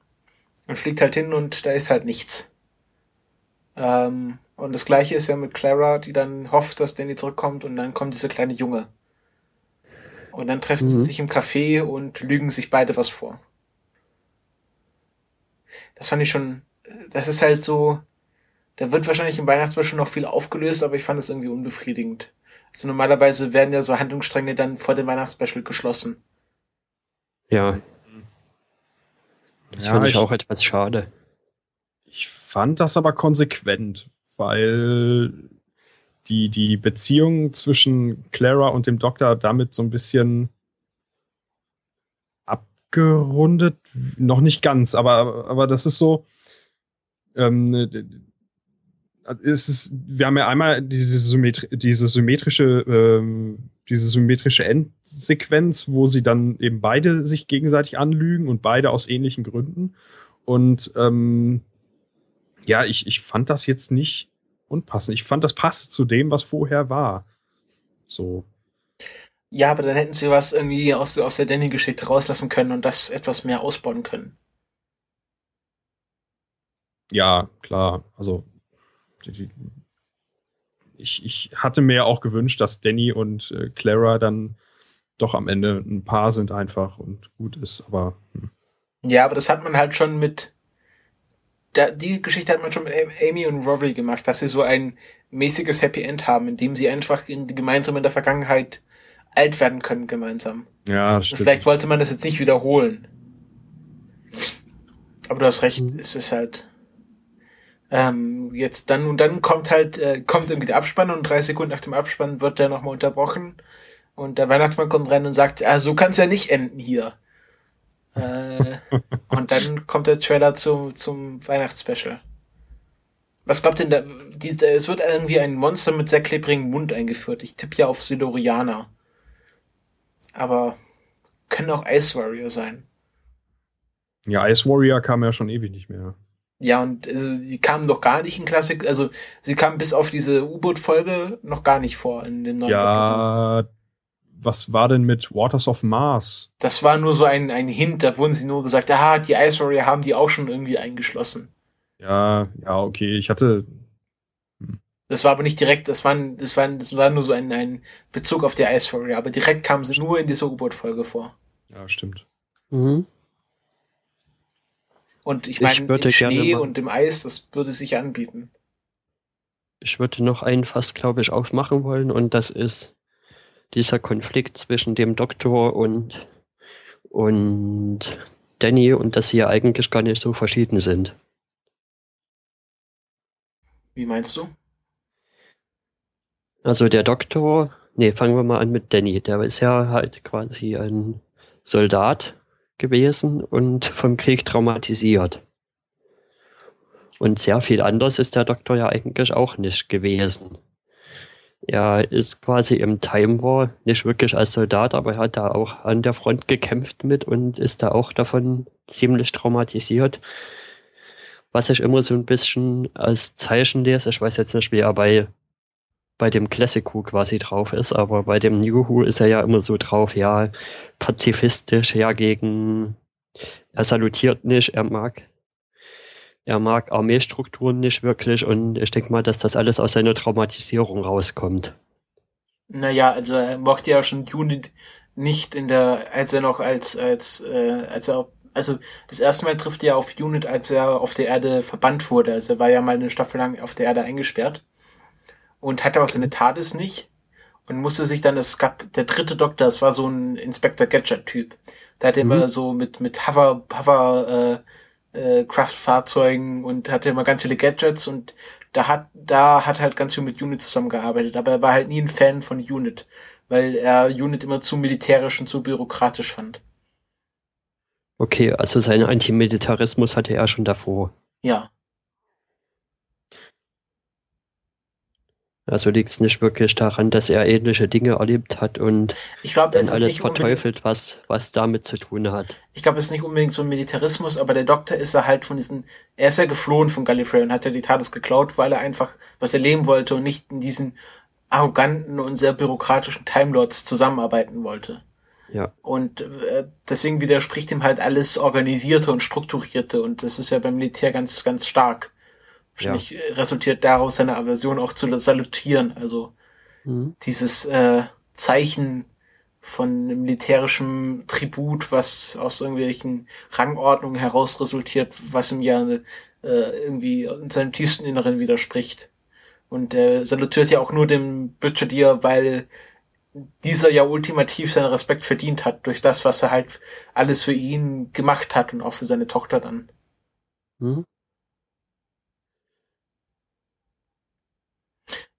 und fliegt halt hin und da ist halt nichts. Ähm, und das gleiche ist ja mit Clara, die dann hofft, dass Danny zurückkommt und dann kommt dieser kleine Junge. Und dann treffen sie Mhm. sich im Café und lügen sich beide was vor. Das fand ich schon, das ist halt so, da wird wahrscheinlich im Weihnachtsspecial noch viel aufgelöst, aber ich fand es irgendwie unbefriedigend. Also normalerweise werden ja so Handlungsstränge dann vor dem Weihnachtsspecial geschlossen. Ja. Das Ja, finde ich ich- auch etwas schade. Ich fand das aber konsequent, weil die, die Beziehung zwischen Clara und dem Doktor damit so ein bisschen abgerundet, noch nicht ganz, aber, aber das ist so, ähm, es ist, wir haben ja einmal diese, Symmetri diese symmetrische, ähm, diese symmetrische Endsequenz, wo sie dann eben beide sich gegenseitig anlügen und beide aus ähnlichen Gründen. Und ähm, ja, ich, ich fand das jetzt nicht unpassend. Ich fand, das passte zu dem, was vorher war. So. Ja, aber dann hätten sie was irgendwie aus, der- aus der Danny-Geschichte rauslassen können und das etwas mehr ausbauen können. Ja, klar. Also, ich, ich hatte mir auch gewünscht, dass Danny und äh, Clara dann doch am Ende ein Paar sind einfach und gut ist, aber hm. Ja, aber das hat man halt schon mit. Da, die Geschichte hat man schon mit Am- Amy und Rory gemacht, dass sie so ein mäßiges Happy End haben, in dem sie einfach in, gemeinsam in der Vergangenheit alt werden können gemeinsam. ja, das Und stimmt. vielleicht wollte man das jetzt nicht wiederholen. Aber du hast recht, Mhm. es ist halt. Ähm, jetzt dann und dann kommt halt, äh, kommt irgendwie der Abspann und drei Sekunden nach dem Abspann wird der nochmal unterbrochen und der Weihnachtsmann kommt rein und sagt, ah, so kann's ja nicht enden hier. Äh, und dann kommt der Trailer zum, zum Weihnachtsspecial. Was glaubt denn da? Die, es wird irgendwie ein Monster mit sehr klebrigem Mund eingeführt. Ich tippe ja auf Silurianer. Aber können auch Ice Warrior sein. Ja, Ice Warrior kam ja schon ewig nicht mehr. Ja, und also, die kamen doch gar nicht in Klassik, also sie kamen bis auf diese U-Boot-Folge noch gar nicht vor in den neuen. Ja, was war denn mit Waters of Mars? Das war nur so ein, ein Hint, da wurden sie nur gesagt, ah, die Ice Warrior haben die auch schon irgendwie eingeschlossen. Ja, ja, okay. Ich hatte, Das war aber nicht direkt, das war, das war, das war nur so ein, ein Bezug auf die Ice aber direkt kamen sie nur in dieser U-Boot-Folge vor. ja, stimmt. Mhm. Und ich Ich meine, im würde gerne Schnee mal- und im Eis, das würde sich anbieten. Ich würde noch ein Fass, glaube ich, aufmachen wollen und das ist dieser Konflikt zwischen dem Doktor und, und Danny und dass sie ja eigentlich gar nicht so verschieden sind. Wie meinst du? Also der Doktor Nee, fangen wir mal an mit Danny. Der ist ja halt quasi ein Soldat gewesen und vom Krieg traumatisiert. Und sehr viel anders ist der Doktor ja eigentlich auch nicht gewesen. Er ist quasi im Time War nicht wirklich als Soldat, aber er hat da auch an der Front gekämpft mit und ist da auch davon ziemlich traumatisiert. Was ich immer so ein bisschen als Zeichen lese, ich weiß jetzt nicht, wie er bei, bei dem Classic Who quasi drauf ist, aber bei dem New Who ist er ja immer so drauf, ja, pazifistisch, ja, gegen, er salutiert nicht, er mag er mag Armeestrukturen nicht wirklich und ich denke mal, dass das alles aus seiner Traumatisierung rauskommt. Naja, also er mochte ja schon Unit nicht in der, als er noch als, als, äh, als er, also das erste Mal trifft er auf Unit, als er auf der Erde verbannt wurde. Also er war ja mal eine Staffel lang auf der Erde eingesperrt und hatte auch seine TARDIS nicht und musste sich dann, es gab der dritte Doktor, das war so ein Inspector Gadget-Typ. Da hat er mhm. immer so mit, mit Hover, Hover, äh, äh, Kraftfahrzeugen und hatte immer ganz viele Gadgets und da hat, da hat halt ganz viel mit Unit zusammengearbeitet, aber er war halt nie ein Fan von Unit, weil er Unit immer zu militärisch und zu bürokratisch fand. Okay, also seinen Antimilitarismus hatte er schon davor. Ja. Also liegt es nicht wirklich daran, dass er ähnliche Dinge erlebt hat und ich glaub, dann alles verteufelt, was, was damit zu tun hat. Ich glaube, es ist nicht unbedingt so ein Militarismus, aber der Doktor ist er halt von diesen, er ist ja geflohen von Gallifrey und hat ja die TARDIS geklaut, weil er einfach was erleben wollte und nicht in diesen arroganten und sehr bürokratischen Timelords zusammenarbeiten wollte. Ja. Und äh, deswegen widerspricht ihm halt alles Organisierte und Strukturierte und das ist ja beim Militär ganz, ganz stark. Wahrscheinlich ja. resultiert daraus seine Aversion auch zu salutieren. Also mhm. dieses äh, Zeichen von militärischem Tribut, was aus irgendwelchen Rangordnungen heraus resultiert, was ihm ja äh, irgendwie in seinem tiefsten Inneren widerspricht. Und er salutiert ja auch nur dem Brigadier, weil dieser ja ultimativ seinen Respekt verdient hat durch das, was er halt alles für ihn gemacht hat und auch für seine Tochter dann. Mhm.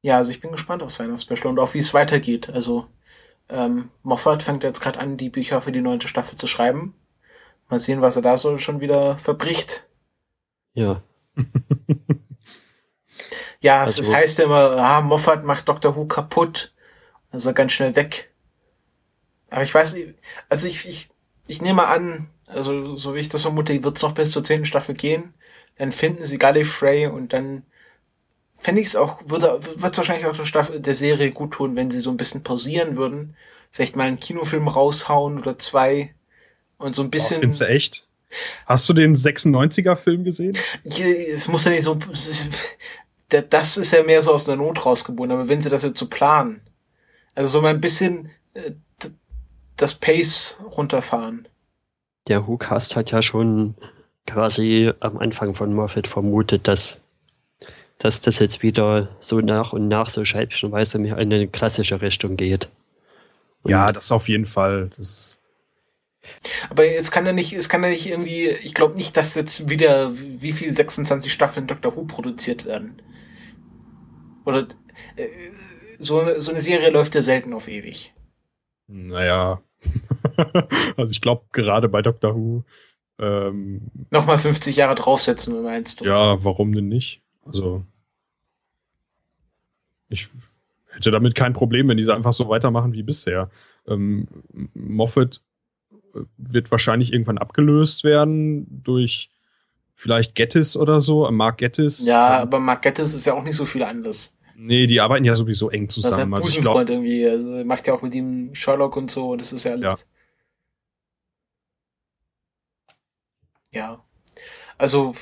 Ja, also ich bin gespannt auf seine Special und auf wie es weitergeht. Also ähm, Moffat fängt jetzt gerade an, die Bücher für die neunte Staffel zu schreiben. Mal sehen, was er da so schon wieder verbricht. Ja. ja, also, es heißt immer, ah, Moffat macht Dr. Who kaputt. Also ganz schnell weg. Aber ich weiß nicht, also ich, ich, ich nehme an, also so wie ich das vermute, wird es noch bis zur zehnten Staffel gehen. Dann finden sie Gallifrey und dann fände ich es auch, würde, wird wahrscheinlich auch der, Staffel, der Serie gut tun, wenn sie so ein bisschen pausieren würden. Vielleicht mal einen Kinofilm raushauen oder zwei und so ein bisschen. Findest du echt? Hast du den 96er-Film gesehen? Es muss ja nicht so. Das ist ja mehr so aus der Not rausgeboren, aber wenn sie das jetzt so planen, also so mal ein bisschen äh, das Pace runterfahren. Der WhoCast hat ja schon quasi am Anfang von Moffat vermutet, dass dass das jetzt wieder so nach und nach so scheibchenweise in eine klassische Richtung geht. Und ja, das auf jeden Fall. Das ist aber jetzt kann er nicht, es kann er nicht irgendwie, ich glaube nicht, dass jetzt wieder wie viel 26 Staffeln Doctor Who produziert werden. Oder äh, so, so eine Serie läuft ja selten auf ewig. Naja. also ich glaube gerade bei Doctor Who. Ähm, Nochmal 50 Jahre draufsetzen, meinst du? Ja, warum denn nicht? Also, ich hätte damit kein Problem, wenn diese einfach so weitermachen wie bisher. Ähm, Moffat äh, wird wahrscheinlich irgendwann abgelöst werden durch vielleicht Gettis oder so, Mark Gettis. Ja, aber Mark Gettis ist ja auch nicht so viel anders. Nee, die arbeiten ja sowieso eng zusammen. Das ist ein also irgendwie, also macht ja auch mit ihm Sherlock und so, das ist ja alles. Ja. ja. Also,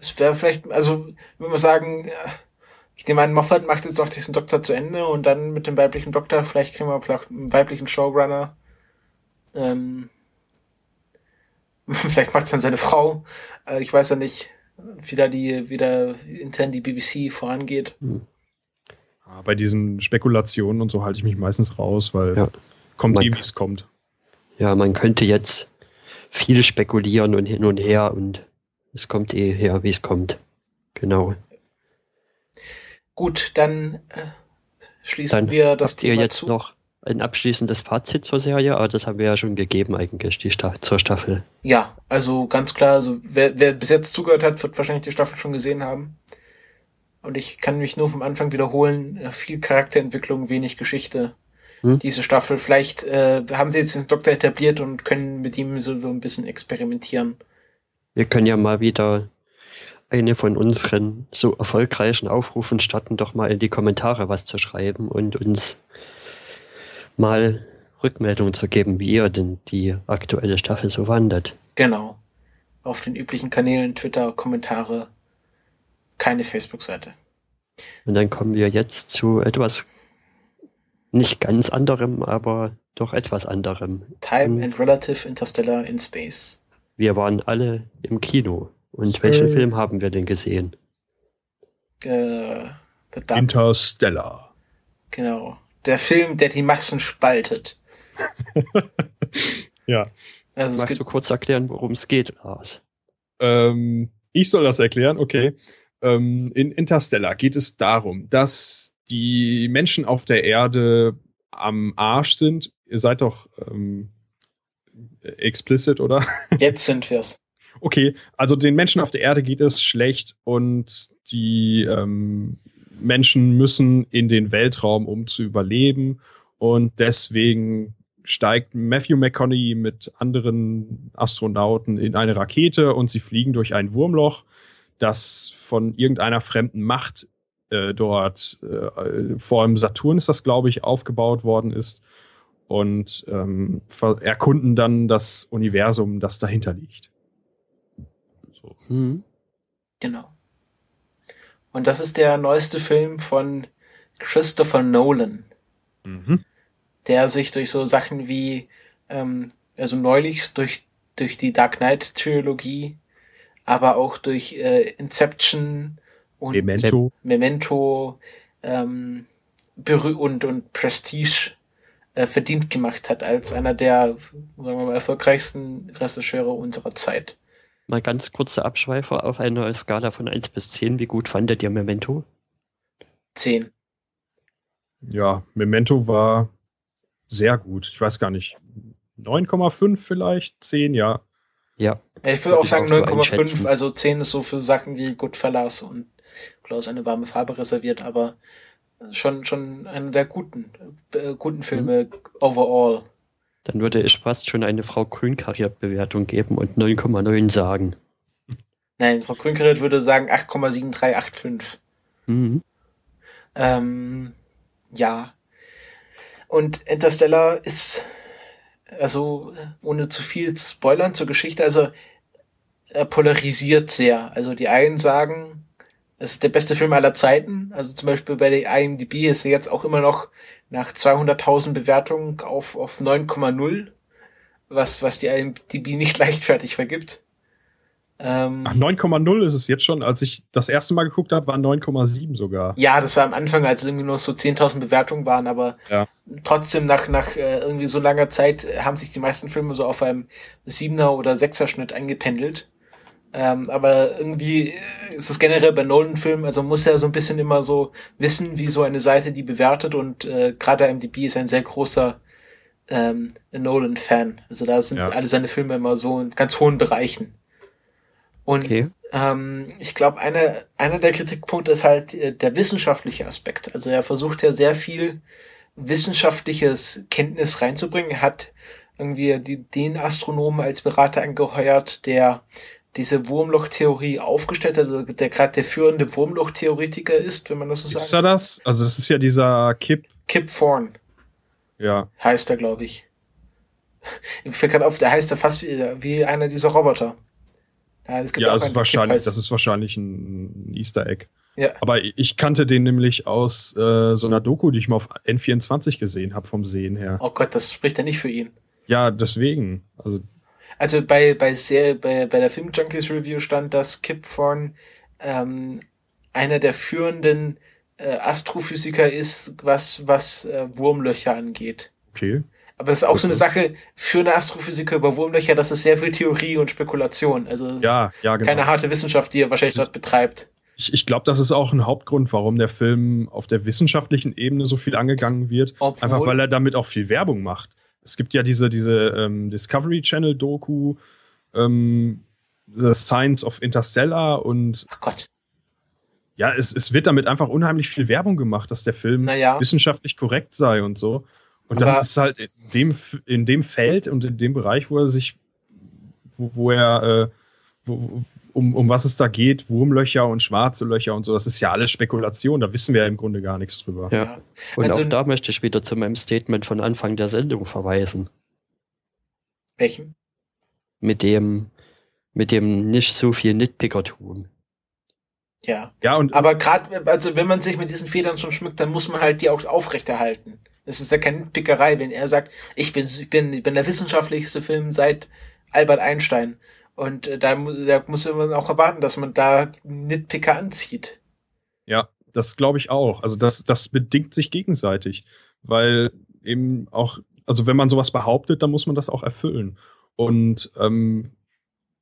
es wäre vielleicht, also, wenn wir sagen, ich nehme an, Moffat macht jetzt auch diesen Doktor zu Ende und dann mit dem weiblichen Doktor, vielleicht kriegen wir vielleicht einen weiblichen Showrunner. Ähm, vielleicht macht es dann seine Frau. Äh, ich weiß ja nicht, wie da die, wie da intern die BBC vorangeht. Hm. Bei diesen Spekulationen und so halte ich mich meistens raus, weil ja. kommt man, eh, wie es kommt. Ja, man könnte jetzt viel spekulieren und hin und her und es kommt eh her, wie es kommt. Genau. Gut, dann äh, schließen Dann wir das habt ihr Thema jetzt zu. noch ein abschließendes Fazit zur Serie, aber das haben wir ja schon gegeben eigentlich, die Sta zur Staffel. Ja, also ganz klar, also wer, wer bis jetzt zugehört hat, wird wahrscheinlich die Staffel schon gesehen haben. Und ich kann mich nur vom Anfang wiederholen, äh, viel Charakterentwicklung, wenig Geschichte. Hm. Diese Staffel, vielleicht äh, haben sie jetzt den Doktor etabliert und können mit ihm so, so ein bisschen experimentieren. Wir können ja mal wieder eine von unseren so erfolgreichen Aufrufen starten, doch mal in die Kommentare was zu schreiben und uns mal Rückmeldungen zu geben, wie ihr denn die aktuelle Staffel so wandert. Genau. Auf den üblichen Kanälen, Twitter, Kommentare, keine Facebook-Seite. Und dann kommen wir jetzt zu etwas nicht ganz anderem, aber doch etwas anderem. Time and Relative Interstellar in Space. Wir waren alle im Kino. Und Space. welchen Film haben wir denn gesehen? Äh, The Dark, Interstellar. genau. Der Film, der die Massen spaltet. Ja. Also Magst du kurz erklären, worum es geht, Lars? Ähm, ich soll das erklären, okay. Ähm, in Interstellar geht es darum, dass die Menschen auf der Erde am Arsch sind. Ihr seid doch ähm, explicit, oder? jetzt sind wir's. Okay, also den Menschen auf der Erde geht es schlecht und die ähm, Menschen müssen in den Weltraum, um zu überleben. Und deswegen steigt Matthew McConaughey mit anderen Astronauten in eine Rakete und sie fliegen durch ein Wurmloch, das von irgendeiner fremden Macht äh, dort äh, vor dem Saturn ist das, glaube ich, aufgebaut worden ist und ähm, erkunden dann das Universum, das dahinter liegt. So. Hm? Genau. Und das ist der neueste Film von Christopher Nolan, Mhm. der sich durch so Sachen wie, ähm, also neulich durch, durch die Dark Knight Trilogie, aber auch durch äh, Inception und Memento. Memento ähm, und, und Prestige äh, verdient gemacht hat als einer der, sagen wir mal, erfolgreichsten Regisseure unserer Zeit. Mal ganz kurze Abschweifer auf einer Skala von 1 bis 10. Wie gut fandet ihr Memento? Zehn. Ja, Memento war sehr gut. Ich weiß gar nicht. 9,5 vielleicht? 10, ja. Ja. Ja, ich würde auch sagen auch so 9,5, einschätzen. also 10 ist so für Sachen wie Goodfellas und Klaus eine warme Farbe reserviert, aber schon, schon einer der guten, äh, guten Filme Mhm. overall. Dann würde ich fast schon eine Frau Grün-Bewertung geben und 9,9 sagen. Nein, Frau Grünkeret würde sagen 8,7385. Mhm. Ähm, ja. Und Interstellar ist, also ohne zu viel zu spoilern zur Geschichte, also er polarisiert sehr. Also die einen sagen, es ist der beste Film aller Zeiten. Also zum Beispiel bei der IMDb ist er jetzt auch immer noch nach 200.000 Bewertungen auf, auf 9,0, was, was die IMDb nicht leichtfertig vergibt. Ähm, Ach, 9,0 ist es jetzt schon. Als ich das erste Mal geguckt habe, waren 9,7 sogar. Ja, das war am Anfang, als es irgendwie nur so 10.000 Bewertungen waren, aber Ja. trotzdem nach, nach äh, irgendwie so langer Zeit haben sich die meisten Filme so auf einem Siebener oder Sechser Schnitt eingependelt. Ähm, aber irgendwie äh, ist es generell bei Nolan-Filmen, also muss ja so ein bisschen immer so wissen, wie so eine Seite die bewertet und äh, gerade MDB ist ein sehr großer ähm, Nolan-Fan. Also da sind Ja. alle seine Filme immer so in ganz hohen Bereichen. Und Okay. ähm, ich glaube, einer, einer der Kritikpunkte ist halt äh, der wissenschaftliche Aspekt. Also er versucht ja sehr viel wissenschaftliches Kenntnis reinzubringen. Er hat irgendwie die, den Astronomen als Berater angeheuert, der diese Wurmloch-Theorie aufgestellt hat, also der gerade der führende Wurmloch-Theoretiker ist, wenn man das so Ist sagt. er das? Also, das ist ja dieser Kip. Kip Thorne Ja. heißt er, glaube ich. Ich fällt gerade auf, der heißt ja fast wie, wie einer dieser Roboter. Ja, gibt Ja, das einen, ist wahrscheinlich, das ist wahrscheinlich ein Easter Egg. Ja. Aber ich kannte den nämlich aus äh, so einer Doku, die ich mal auf N24 gesehen habe, vom Sehen her. Oh Gott, das spricht ja nicht für ihn. Ja, deswegen. Also, Also bei, bei, sehr, bei, bei der Film Junkies Review stand, dass Kip Thorne ähm, einer der führenden äh, Astrophysiker ist, was, was äh, Wurmlöcher angeht. okay. Aber das ist auch so eine Okay. Sache für eine Astrophysiker über Wurmlöcher, das ist sehr viel Theorie und Spekulation. Also Ja, ja, genau. keine harte Wissenschaft, die er wahrscheinlich dort betreibt. Ich, ich glaube, das ist auch ein Hauptgrund, warum der Film auf der wissenschaftlichen Ebene so viel angegangen wird. Obwohl- Einfach weil er damit auch viel Werbung macht. Es gibt ja diese, diese ähm, Discovery Channel Doku, ähm, The Science of Interstellar und Ach Gott. ja, es, es wird damit einfach unheimlich viel Werbung gemacht, dass der Film Naja. wissenschaftlich korrekt sei und so. Und das Aber- ist halt in dem, in dem Feld und in dem Bereich, wo er sich, wo, wo er, äh, wo, um, um was es da geht, Wurmlöcher und schwarze Löcher und so, das ist ja alles Spekulation, da wissen wir ja im Grunde gar nichts drüber. Ja. Und Also- auch da möchte ich wieder zu meinem Statement von Anfang der Sendung verweisen. Welchen? Mit dem, mit dem nicht so viel Nitpickertum. Ja. Ja, und Aber gerade, also wenn man sich mit diesen Federn schon schmückt, dann muss man halt die auch aufrechterhalten. Es ist ja keine Pickerei, wenn er sagt, ich bin, ich bin, ich bin der wissenschaftlichste Film seit Albert Einstein. Und äh, da, da muss man auch erwarten, dass man da Nitpicker anzieht. Ja, das glaube ich auch. Also das, das bedingt sich gegenseitig, weil eben auch, also wenn man sowas behauptet, dann muss man das auch erfüllen. Und ähm,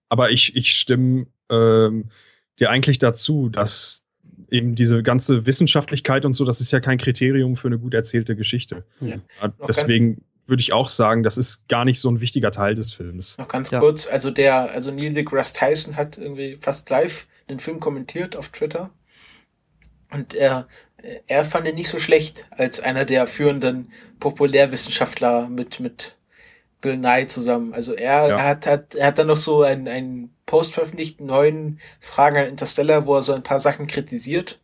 aber ich, ich stimme ähm, dir eigentlich dazu, dass eben diese ganze Wissenschaftlichkeit und so, das ist ja kein Kriterium für eine gut erzählte Geschichte. Ja. Ja, Deswegen würde ich auch sagen, das ist gar nicht so ein wichtiger Teil des Films. Noch ganz Ja. kurz, also der, also Neil deGrasse Tyson hat irgendwie fast live den Film kommentiert auf Twitter. Und er, er fand ihn nicht so schlecht als einer der führenden Populärwissenschaftler mit, mit Bill Nye zusammen. Also er, Ja. er hat, hat, er hat dann noch so einen, einen Post veröffentlicht, neuen Fragen an Interstellar, wo er so ein paar Sachen kritisiert.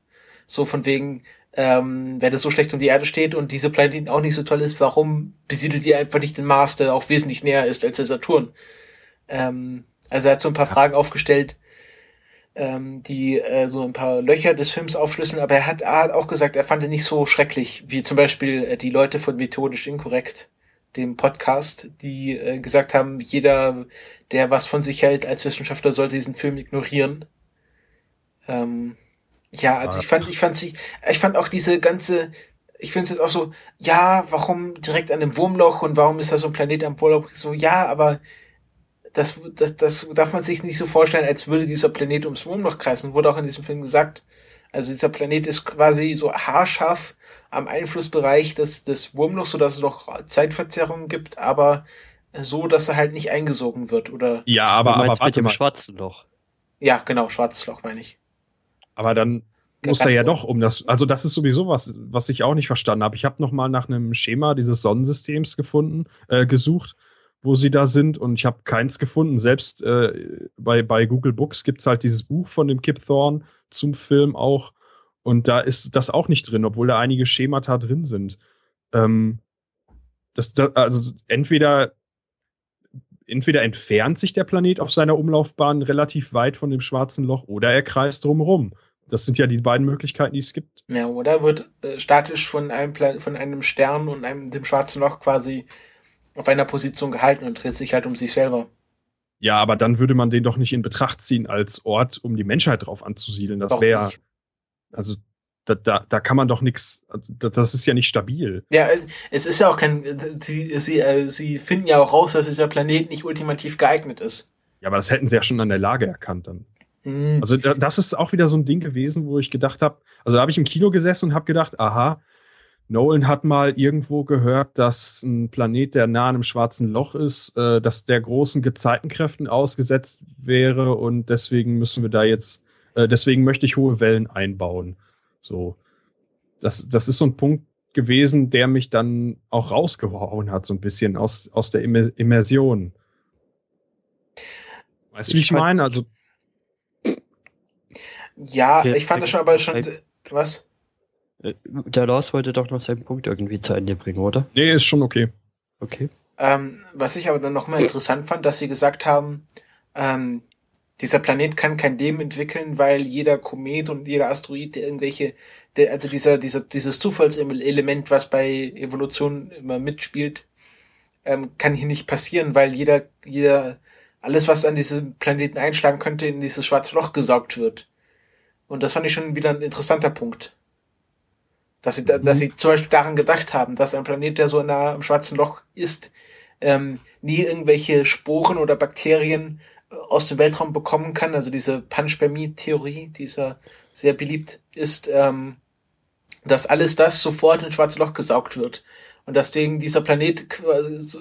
So von wegen, ähm, wenn es so schlecht um die Erde steht und diese Planet auch nicht so toll ist, warum besiedelt ihr einfach nicht den Mars, der auch wesentlich näher ist als der Saturn? Ähm, also er hat so ein paar Fragen aufgestellt, ähm, die äh, so ein paar Löcher des Films aufschlüsseln, aber er hat, er hat auch gesagt, er fand ihn nicht so schrecklich, wie zum Beispiel äh, die Leute von Methodisch Inkorrekt, dem Podcast, die äh, gesagt haben, jeder, der was von sich hält als Wissenschaftler, sollte diesen Film ignorieren. Ähm, ja, also ich fand, ich fand sie, ich fand auch diese ganze, ich finde es jetzt auch so, ja, warum direkt an dem Wurmloch und warum ist da so ein Planet am Wurmloch? So, ja, aber das, das, das darf man sich nicht so vorstellen, als würde dieser Planet ums Wurmloch kreisen. Wurde auch in diesem Film gesagt. Also dieser Planet ist quasi so haarscharf am Einflussbereich des, des Wurmlochs, sodass es noch Zeitverzerrungen gibt, aber so, dass er halt nicht eingesogen wird. Oder Ja, Du aber, aber meinst mit warte dem mal. schwarzen Loch. ja, genau, schwarzes Loch meine ich. Aber dann muss er ja doch um das, also das ist sowieso was, was ich auch nicht verstanden habe. Ich habe noch mal nach einem Schema dieses Sonnensystems gefunden, äh, gesucht, wo sie da sind und ich habe keins gefunden. Selbst äh, bei, bei Google Books gibt's halt dieses Buch von dem Kip Thorne zum Film auch und da ist das auch nicht drin, obwohl da einige Schemata drin sind. Ähm, das, da, also entweder entweder entfernt sich der Planet auf seiner Umlaufbahn relativ weit von dem schwarzen Loch oder er kreist drumherum. Das sind ja die beiden Möglichkeiten, die es gibt. Ja, oder wird äh, statisch von einem von einem Stern und einem dem schwarzen Loch quasi auf einer Position gehalten und dreht sich halt um sich selber. Ja, aber dann würde man den doch nicht in Betracht ziehen als Ort, um die Menschheit drauf anzusiedeln. Das wäre, also da, da, da kann man doch nichts, das ist ja nicht stabil. Ja, äh, es ist ja auch kein, sie, sie, äh, sie finden ja auch raus, dass dieser Planet nicht ultimativ geeignet ist. Ja, aber das hätten sie ja schon an der Lage erkannt dann. Hm, Also da- das ist auch wieder so ein Ding gewesen, wo ich gedacht habe, also da habe ich im Kino gesessen und habe gedacht, aha, Nolan hat mal irgendwo gehört, dass ein Planet, der nah an einem schwarzen Loch ist, äh, dass der großen Gezeitenkräften ausgesetzt wäre und deswegen müssen wir da jetzt, äh, deswegen möchte ich hohe Wellen einbauen. So, das, das ist so ein Punkt gewesen, der mich dann auch rausgehauen hat, so ein bisschen aus, aus der Immer- Immersion. Weißt du, wie Ich meine? Also ja, Der- ich fand das schon aber schon, se- was? Äh, Der Lars wollte doch noch seinen Punkt irgendwie zu Ende bringen, oder? Nee, ist schon okay. Okay. Ähm, was ich aber dann nochmal interessant fand, dass sie gesagt haben, ähm, dieser Planet kann kein Leben entwickeln, weil jeder Komet und jeder Asteroid, der irgendwelche, der, also dieser, dieser, dieses Zufallselement, was bei Evolution immer mitspielt, ähm, kann hier nicht passieren, weil jeder, jeder, alles, was an diesem Planeten einschlagen könnte, in dieses schwarze Loch gesaugt wird. Und das fand ich schon wieder ein interessanter Punkt. Dass sie, da, dass sie zum Beispiel daran gedacht haben, dass ein Planet, der so nah am schwarzen Loch ist, ähm, nie irgendwelche Sporen oder Bakterien äh, aus dem Weltraum bekommen kann. Also diese Panspermie-Theorie, dieser sehr beliebt ist, ähm, dass alles das sofort in schwarze Loch gesaugt wird. Und deswegen dieser Planet quasi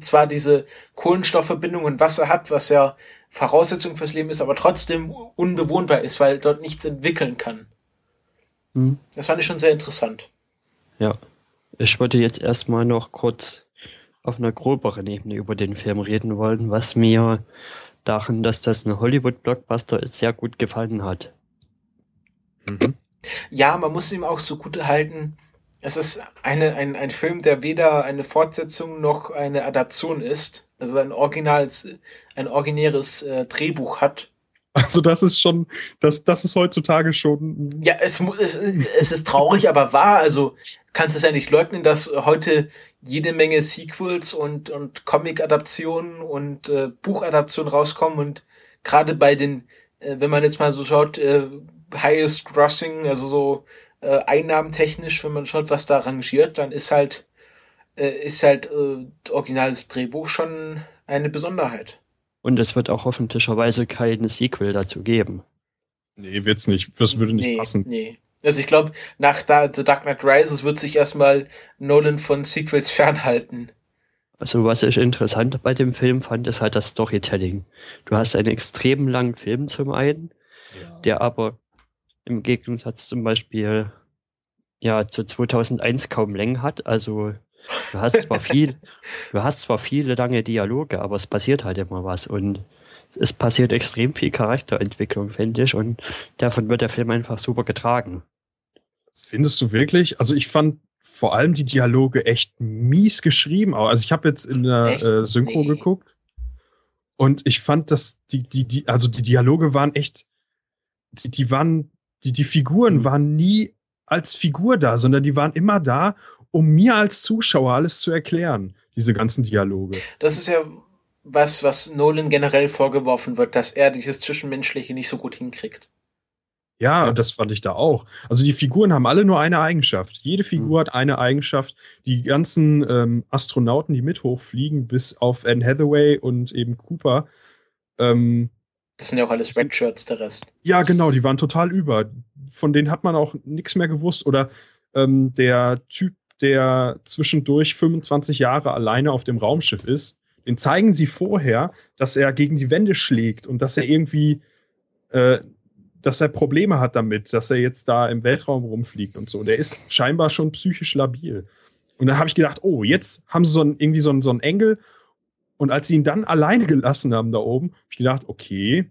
zwar diese Kohlenstoffverbindung und Wasser hat, was ja Voraussetzung fürs Leben ist, aber trotzdem unbewohnbar ist, weil dort nichts entwickeln kann. Hm. Das fand ich schon sehr interessant. Ja. Ich würde jetzt erstmal noch kurz auf einer groberen Ebene über den Film reden wollen, was mir daran, dass das ein Hollywood-Blockbuster ist, sehr gut gefallen hat. Mhm. Ja, man muss ihm auch zugute halten, es ist eine, ein, ein Film, der weder eine Fortsetzung noch eine Adaption ist, also ein originals, ein originäres äh, Drehbuch hat. Also das ist schon, das, das ist heutzutage schon. Ja, es, es, es ist traurig, aber wahr. Also kannst du es ja nicht leugnen, dass heute jede Menge Sequels und, und Comic-Adaptionen und äh, Buchadaptionen rauskommen und gerade bei den, äh, wenn man jetzt mal so schaut, äh, Highest Grossing, also so äh, einnahmentechnisch, wenn man schaut, was da rangiert, dann ist halt äh, ist halt äh, originales Drehbuch schon eine Besonderheit. Und es wird auch hoffentlicherweise kein Sequel dazu geben. Nee, wird's nicht. Das würde nicht nee, passen. Nee. Also ich glaube, nach da The Dark Knight Rises wird sich erstmal Nolan von Sequels fernhalten. Also was ich interessant bei dem Film fand, ist halt das Storytelling. Du hast einen extrem langen Film zum einen, der aber im Gegensatz zum Beispiel ja zu 2001 kaum Längen hat. Also du hast zwar viel, du hast zwar viele lange Dialoge, aber es passiert halt immer was und es passiert extrem viel Charakterentwicklung, finde ich, und davon wird der Film einfach super getragen. Findest du wirklich? Also ich fand vor allem die Dialoge echt mies geschrieben. Also ich habe jetzt in der äh, Synchro Nee. geguckt und ich fand, dass die, die, die, also die Dialoge waren echt, die, die waren, die, die Figuren Mhm. waren nie als Figur da, sondern die waren immer da, um mir als Zuschauer alles zu erklären, diese ganzen Dialoge. Das ist ja was, was Nolan generell vorgeworfen wird, dass er dieses Zwischenmenschliche nicht so gut hinkriegt. Ja, Ja. das fand ich da auch. Also die Figuren haben alle nur eine Eigenschaft. Jede Figur hat eine Eigenschaft. Die ganzen ähm, Astronauten, die mit hochfliegen, bis auf Anne Hathaway und eben Cooper, ähm, Das sind ja auch alles Redshirts, der Rest. ja, genau, die waren total über. Von denen hat man auch nichts mehr gewusst. Oder ähm, der Typ, der zwischendurch 25 Jahre alleine auf dem Raumschiff ist, den zeigen sie vorher, dass er gegen die Wände schlägt und dass er irgendwie, äh, dass er Probleme hat damit, dass er jetzt da im Weltraum rumfliegt und so. Der ist scheinbar schon psychisch labil. Und dann habe ich gedacht, oh, jetzt haben sie so ein, irgendwie so einen, so einen Engel. Und als sie ihn dann alleine gelassen haben da oben, habe ich gedacht, okay,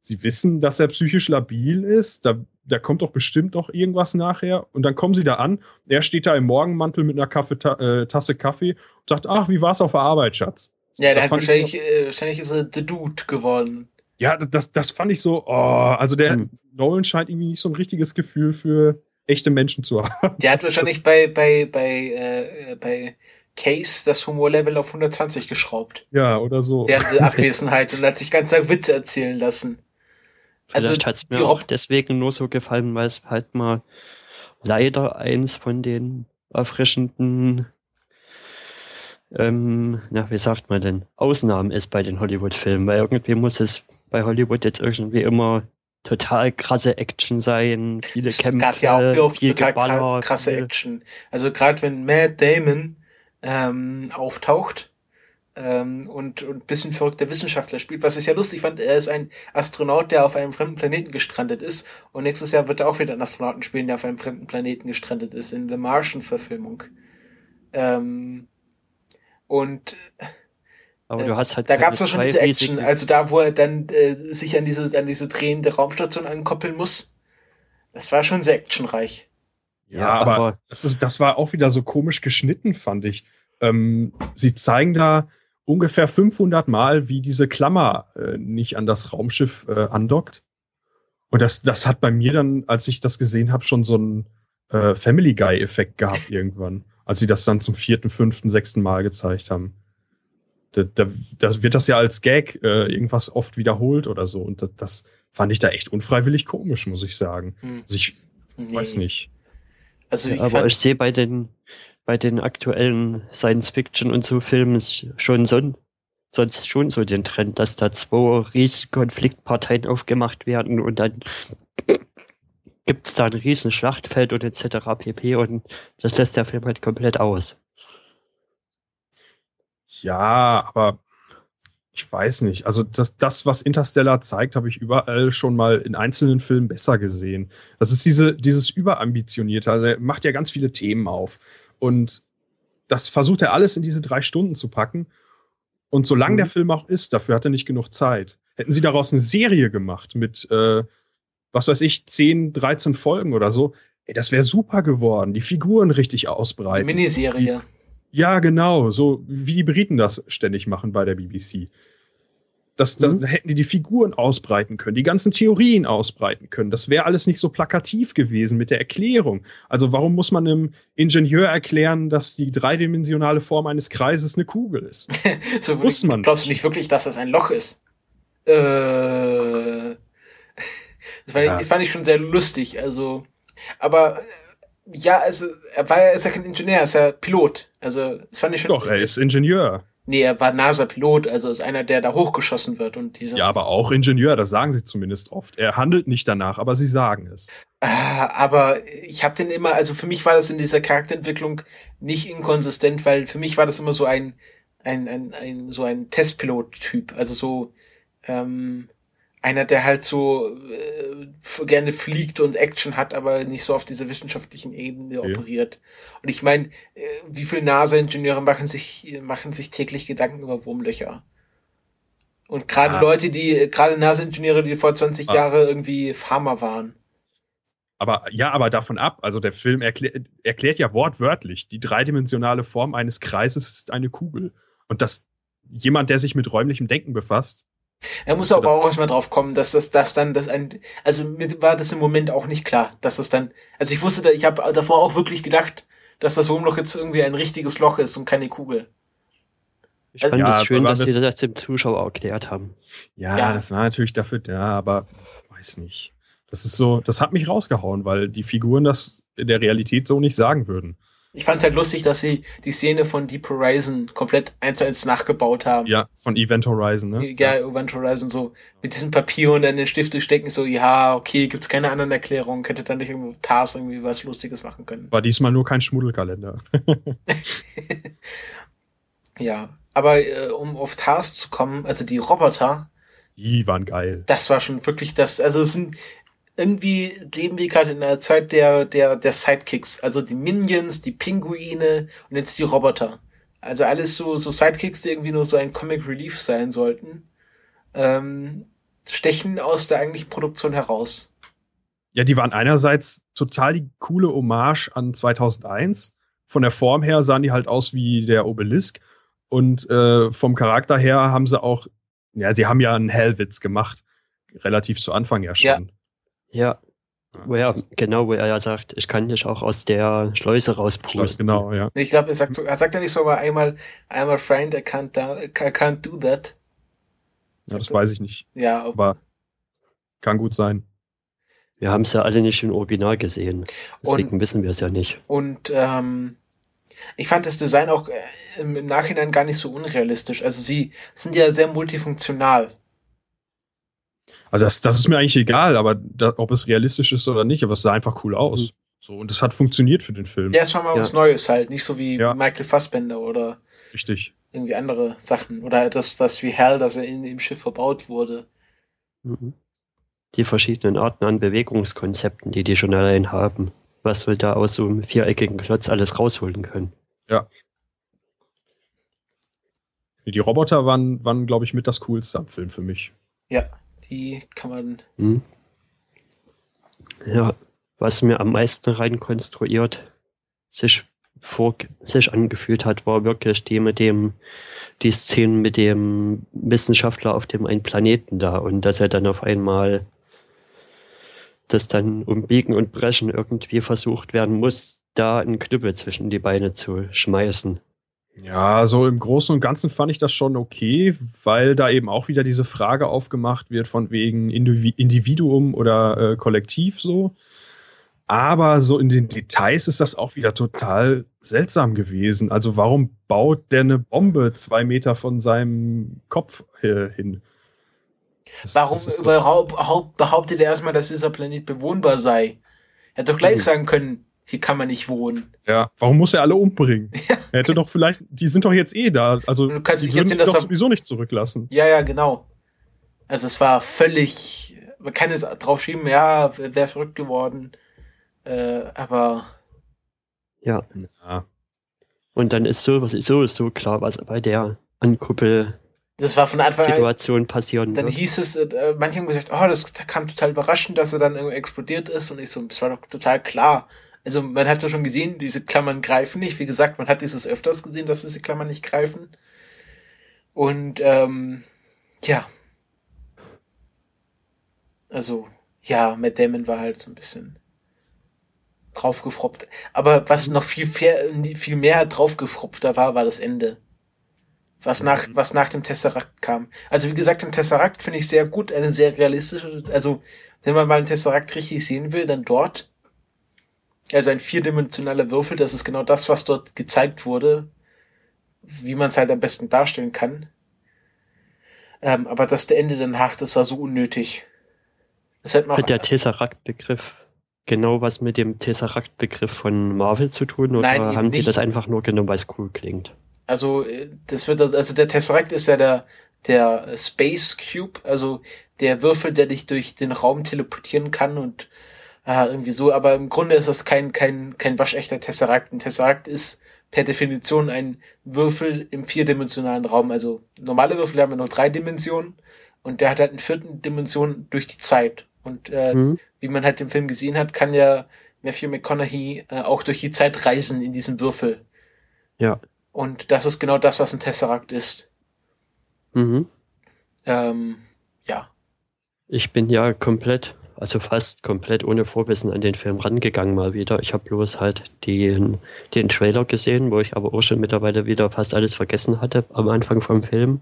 sie wissen, dass er psychisch labil ist. Da, da kommt doch bestimmt noch irgendwas nachher. Und dann kommen sie da an. Er steht da im Morgenmantel mit einer Kaffee, äh, Tasse Kaffee und sagt, ach, wie war's auf der Arbeit, Schatz? Ja, der Das hat fand ich wahrscheinlich, äh, wahrscheinlich ist er The Dude geworden. Ja, das, das fand ich so, oh, also der Hm. Nolan scheint irgendwie nicht so ein richtiges Gefühl für echte Menschen zu haben. Der hat wahrscheinlich bei, bei, bei, äh, äh, bei Case das Humorlevel auf 120 geschraubt. Ja, oder so. Während der Abwesenheit und hat sich ganz Tag Witze erzählen lassen. Also, Vielleicht hat es mir auch deswegen nur so gefallen, weil es halt mal leider eins von den erfrischenden, ähm, na, wie sagt man denn, Ausnahmen ist bei den Hollywood-Filmen, weil irgendwie muss es bei Hollywood jetzt irgendwie immer total krasse Action sein, viele Es Kämpfe, gab ja auch, auch viel total Geballer, krasse viel- Action. Also gerade wenn Matt Damon ähm, auftaucht ähm, und, und ein bisschen verrückter Wissenschaftler spielt, was ich ja lustig fand, er ist ein Astronaut, der auf einem fremden Planeten gestrandet ist und nächstes Jahr wird er auch wieder einen Astronauten spielen, der auf einem fremden Planeten gestrandet ist, in The Martian-Verfilmung. Ähm, und Aber äh, du hast halt da gab es ja schon diese Action, also da, wo er dann äh, sich an diese, an diese drehende Raumstation ankoppeln muss. Das war schon sehr actionreich. Ja, aber, das, ist, das war auch wieder so komisch geschnitten, fand ich. Ähm, sie zeigen da ungefähr 500 Mal, wie diese Klammer äh, nicht an das Raumschiff äh, andockt. Und das, das hat bei mir dann, als ich das gesehen habe, schon so einen äh, Family Guy-Effekt gehabt irgendwann, als sie das dann zum vierten, fünften, sechsten Mal gezeigt haben. Da, da, das wird das ja als Gag äh, irgendwas oft wiederholt oder so. Und das, das fand ich da echt unfreiwillig komisch, muss ich sagen. Hm. Also ich Nee. weiß nicht. Also ich aber fand, ich sehe bei den, bei den aktuellen Science-Fiction und so Filmen schon so, sonst schon so den Trend, dass da zwei riesige Konfliktparteien aufgemacht werden und dann gibt es da ein riesen Schlachtfeld und etc. pp. Und das lässt der Film halt komplett aus. Ja, aber ich weiß nicht. Also das, das was Interstellar zeigt, habe ich überall schon mal in einzelnen Filmen besser gesehen. Das ist diese, dieses Überambitionierte. Also er macht ja ganz viele Themen auf. Und das versucht er alles in diese drei Stunden zu packen. Und solange mhm. der Film auch ist, dafür hat er nicht genug Zeit. Hätten sie daraus eine Serie gemacht mit, äh, was weiß ich, 10, 13 Folgen oder so, ey, das wäre super geworden. Die Figuren richtig ausbreiten. Miniserie. Ja, genau. So wie die Briten das ständig machen bei der BBC. Das, das mhm. hätten die die Figuren ausbreiten können, die ganzen Theorien ausbreiten können. Das wäre alles nicht so plakativ gewesen mit der Erklärung. Also warum muss man einem Ingenieur erklären, dass die dreidimensionale Form eines Kreises eine Kugel ist? so muss man. Glaubst du nicht wirklich, dass das ein Loch ist? Äh, das, fand ja. ich, das fand ich schon sehr lustig. Also, aber ja, also er war ja, ist ja kein Ingenieur, er ist ja Pilot. Also, das fand ich schon. Doch, er ist Ingenieur. Nee, er war NASA-Pilot, also ist einer, der da hochgeschossen wird und diese. Ja, aber auch Ingenieur, das sagen sie zumindest oft. Er handelt nicht danach, aber sie sagen es. Ah, aber ich habe den immer, also für mich war das in dieser Charakterentwicklung nicht inkonsistent, weil für mich war das immer so ein, ein, ein, ein so ein Testpilot-Typ, also so, ähm, einer, der halt so äh, gerne fliegt und Action hat, aber nicht so auf dieser wissenschaftlichen Ebene ja. operiert. Und ich meine, äh, wie viele NASA-Ingenieure machen sich, machen sich täglich Gedanken über Wurmlöcher? Und gerade ah. Leute, die, gerade NASA-Ingenieure, die vor 20 ah. Jahren irgendwie Farmer waren. Aber ja, aber davon ab, also der Film erklär, erklärt ja wortwörtlich, die dreidimensionale Form eines Kreises ist eine Kugel. Und dass jemand, der sich mit räumlichem Denken befasst, er muss aber auch erstmal drauf kommen, dass das, das dann das ein, also mir war das im Moment auch nicht klar, dass das dann, also ich wusste, ich habe davor auch wirklich gedacht, dass das Wurmloch jetzt irgendwie ein richtiges Loch ist und keine Kugel. Ich also, fand es ja, schön, dass sie das dem Zuschauer erklärt haben. Ja, ja, das war natürlich dafür da, aber weiß nicht. Das ist so, das hat mich rausgehauen, weil die Figuren das in der Realität so nicht sagen würden. Ich fand es halt lustig, dass sie die Szene von Deep Horizon komplett eins zu eins nachgebaut haben. Ja, von Event Horizon, ne? Ja, Event Horizon so mit diesem Papier und dann den Stifte stecken, so, ja, okay, gibt's keine anderen Erklärungen, könnte dann nicht irgendwo Tars irgendwie was Lustiges machen können. War diesmal nur kein Schmuddelkalender. ja, aber äh, um auf Tars zu kommen, also die Roboter, die waren geil. Das war schon wirklich das, also es sind irgendwie leben wir gerade in einer Zeit der, der, der Sidekicks. Also die Minions, die Pinguine und jetzt die Roboter. Also alles so, so Sidekicks, die irgendwie nur so ein Comic Relief sein sollten, ähm, stechen aus der eigentlichen Produktion heraus. Ja, die waren einerseits total die coole Hommage an 2001. Von der Form her sahen die halt aus wie der Obelisk. Und äh, vom Charakter her haben sie auch, ja, sie haben ja einen Hellwitz gemacht. Relativ zu Anfang ja schon. Ja. Ja. Wo er, genau, wo er ja sagt, ich kann dich auch aus der Schleuse rauspusten. Genau, ja. Ich glaube, er sagt, er sagt ja nicht so mal einmal, I'm a friend, I can't, I can't do that. Ja, das weiß ich nicht. Ja, aber kann gut sein. Wir haben es ja alle nicht im Original gesehen. Deswegen und, wissen wir es ja nicht. Und ähm, ich fand das Design auch äh, im Nachhinein gar nicht so unrealistisch. Also sie sind ja sehr multifunktional. Also das, das ist mir eigentlich egal, aber da, ob es realistisch ist oder nicht, aber es sah einfach cool aus. Mhm. So, und es hat funktioniert für den Film. Ja, es war mal ja. was Neues halt, nicht so wie ja. Michael Fassbender oder Richtig. irgendwie andere Sachen. Oder das, das wie Hell, dass er in dem Schiff verbaut wurde. Mhm. Die verschiedenen Arten an Bewegungskonzepten, die die schon allein haben. Was wir da aus so einem viereckigen Klotz alles rausholen können. Ja. Die Roboter waren, waren glaube ich, mit das Coolste am Film für mich. Ja. Die kann man. Hm. Ja, was mir am meisten reinkonstruiert sich vor sich angefühlt hat, war wirklich die mit dem, die Szene mit dem Wissenschaftler auf dem einen Planeten da und dass er dann auf einmal das dann um Biegen und Brechen irgendwie versucht werden muss, da einen Knüppel zwischen die Beine zu schmeißen. Ja, so im Großen und Ganzen fand ich das schon okay, weil da eben auch wieder diese Frage aufgemacht wird von wegen Individuum oder äh, Kollektiv so. Aber so in den Details ist das auch wieder total seltsam gewesen. Also warum baut der eine Bombe zwei Meter von seinem Kopf äh, hin? Das, warum das so überhaupt behauptet er erstmal, dass dieser Planet bewohnbar sei? Er hätte doch gleich Mhm. sagen können, hier kann man nicht wohnen. Ja, warum muss er alle umbringen? Er hätte doch vielleicht, die sind doch jetzt eh da. Also, Du kannst die nicht würden erzählen, doch er- sowieso nicht zurücklassen. Ja, ja, genau. Also es war völlig, man kann es drauf schieben, ja, wäre verrückt geworden. Äh, aber Ja. Ja. Und dann ist so, was ist so, ist so klar, was bei der Ankuppel-Situation das war von Anfang an, passieren dann wird. hieß es, äh, manche haben gesagt, oh, das kam total überraschend, dass er dann irgendwie explodiert ist und ich so, das war doch total klar. Also man hat ja schon gesehen, diese Klammern greifen nicht. Wie gesagt, man hat dieses öfters gesehen, dass diese Klammern nicht greifen. Und ähm, ja. Also, ja, Matt Damon war halt so ein bisschen draufgefropft. Aber was noch viel, viel mehr draufgefropfter war, war das Ende. Was nach, was nach dem Tesseract kam. Also wie gesagt, im Tesseract finde ich sehr gut, eine sehr realistische, also wenn man mal einen Tesseract richtig sehen will, dann dort. Also ein vierdimensionaler Würfel, das ist genau das, was dort gezeigt wurde, wie man es halt am besten darstellen kann. Ähm, aber das Ende danach, das war so unnötig. Das hätte man Hat der Tesseract-Begriff genau was mit dem Tesseract-Begriff von Marvel zu tun oder Nein, haben die das einfach nur genommen, weil es cool klingt? Also, äh, das wird, also der Tesseract ist ja der, der Space Cube, also der Würfel, der dich durch den Raum teleportieren kann und äh, irgendwie so, aber im Grunde ist das kein, kein, kein waschechter Tesseract. Ein Tesseract ist per Definition ein Würfel im vierdimensionalen Raum. Also normale Würfel haben ja nur drei Dimensionen und der hat halt eine vierten Dimension durch die Zeit. Und äh, Hm? wie man halt im Film gesehen hat, kann ja Matthew McConaughey äh, auch durch die Zeit reisen in diesem Würfel. Ja. Und das ist genau das, was ein Tesseract ist. Mhm. Ähm, ja. Ich bin ja komplett, also fast komplett ohne Vorwissen an den Film rangegangen mal wieder. Ich habe bloß halt den, den Trailer gesehen, wo ich aber auch schon mittlerweile wieder fast alles vergessen hatte am Anfang vom Film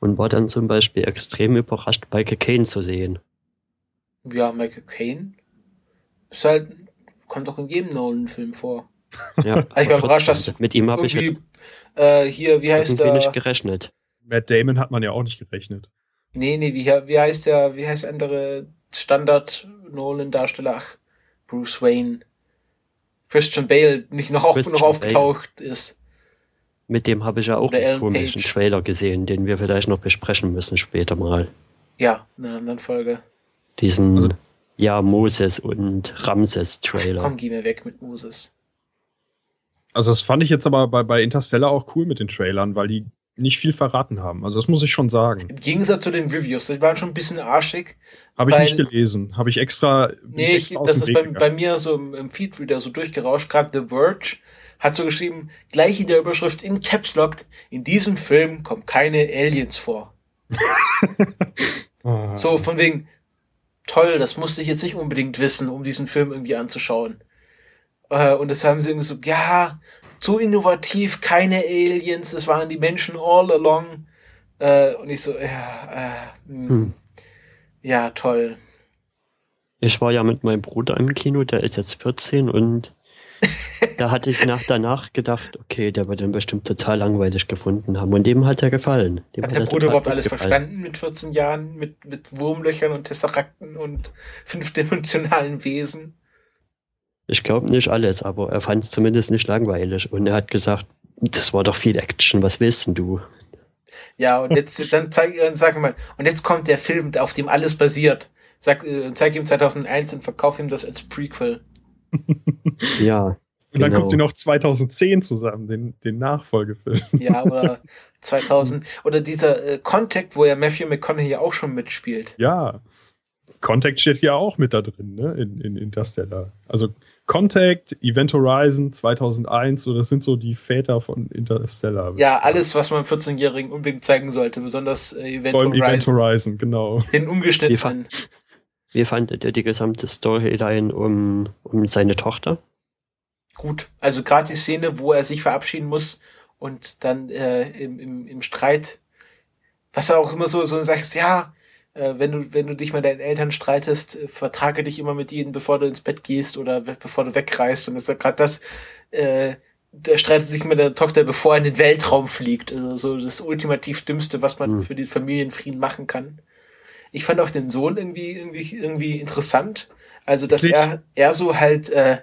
und war dann zum Beispiel extrem überrascht, Michael Caine zu sehen. Ja, Michael Caine ist halt, kommt doch in jedem Nolan-Film vor. Ja, Ich war überrascht, dass du mit ihm habe ich jetzt äh, hier, wie heißt irgendwie nicht der? gerechnet. Matt Damon hat man ja auch nicht gerechnet. Nee, nee, wie, wie heißt der, wie heißt der andere Standard-Nolan-Darsteller? Ach, Bruce Wayne. Christian Bale nicht noch, auch, Christian noch aufgetaucht ist. Mit dem habe ich ja auch einen komischen Page. Trailer gesehen, den wir vielleicht noch besprechen müssen später mal. Ja, in einer anderen Folge. Diesen Also- ja Moses und Ramses Trailer. Komm, geh mir weg mit Moses. Also das fand ich jetzt aber bei, bei Interstellar auch cool mit den Trailern, weil die nicht viel verraten haben. Also das muss ich schon sagen. Im Gegensatz zu den Reviews, die waren schon ein bisschen arschig. Habe ich nicht gelesen. Habe ich extra. Nee, ich, extra aus das ist bei, bei mir so im, im Feedreader so durchgerauscht. Gerade The Verge hat so geschrieben, gleich in der Überschrift in Caps Lock, in diesem Film kommen keine Aliens vor. Ah. So von wegen, toll, das musste ich jetzt nicht unbedingt wissen, um diesen Film irgendwie anzuschauen. Äh, und das haben sie irgendwie so, ja, zu innovativ, keine Aliens, es waren die Menschen all along. Äh, und ich so, ja, äh, hm, Hm. ja, toll. Ich war ja mit meinem Bruder im Kino, der ist jetzt 14 und da hatte ich nach danach gedacht, okay, der wird den bestimmt total langweilig gefunden haben. Und dem hat er gefallen. Dem Hat der er Bruder überhaupt alles gefallen. verstanden mit 14 Jahren, mit, mit Wurmlöchern und Tesserakten und fünfdimensionalen Wesen? Ich glaube nicht alles, aber er fand es zumindest nicht langweilig. Und er hat gesagt, das war doch viel Action, was willst denn du? Ja, und jetzt, dann zeig, dann sag mal, und jetzt kommt der Film, auf dem alles basiert. Sag, äh, zeig ihm 2001 und verkauf ihm das als Prequel. Ja, Und dann genau. kommt sie noch 2010 zusammen, den, den Nachfolgefilm. Ja, oder 2000, oder dieser äh, Contact, wo ja Matthew McConaughey auch schon mitspielt. Ja. Contact steht ja auch mit da drin, ne? In, in Interstellar. Also Contact, Event Horizon 2001, so das sind so die Väter von Interstellar. Ja, alles, was man 14-Jährigen unbedingt zeigen sollte, besonders äh, Event Vor allem Event Horizon. Horizon, genau. Den umgeschnittenen. fand- Wie fandet ihr die gesamte Storyline um, um seine Tochter? Gut. Also gerade die Szene, wo er sich verabschieden muss und dann äh, im, im, im Streit, was er auch immer so, so sagt, ja, äh, wenn du, wenn du dich mit deinen Eltern streitest, äh, vertrage dich immer mit ihnen, bevor du ins Bett gehst oder bevor du wegreist. Und das ist ja gerade das, äh, der streitet sich mit der Tochter, bevor er in den Weltraum fliegt. Also so das ultimativ Dümmste, was man Hm. für den Familienfrieden machen kann. Ich fand auch den Sohn irgendwie, irgendwie, irgendwie interessant. Also, dass er, er so halt, äh,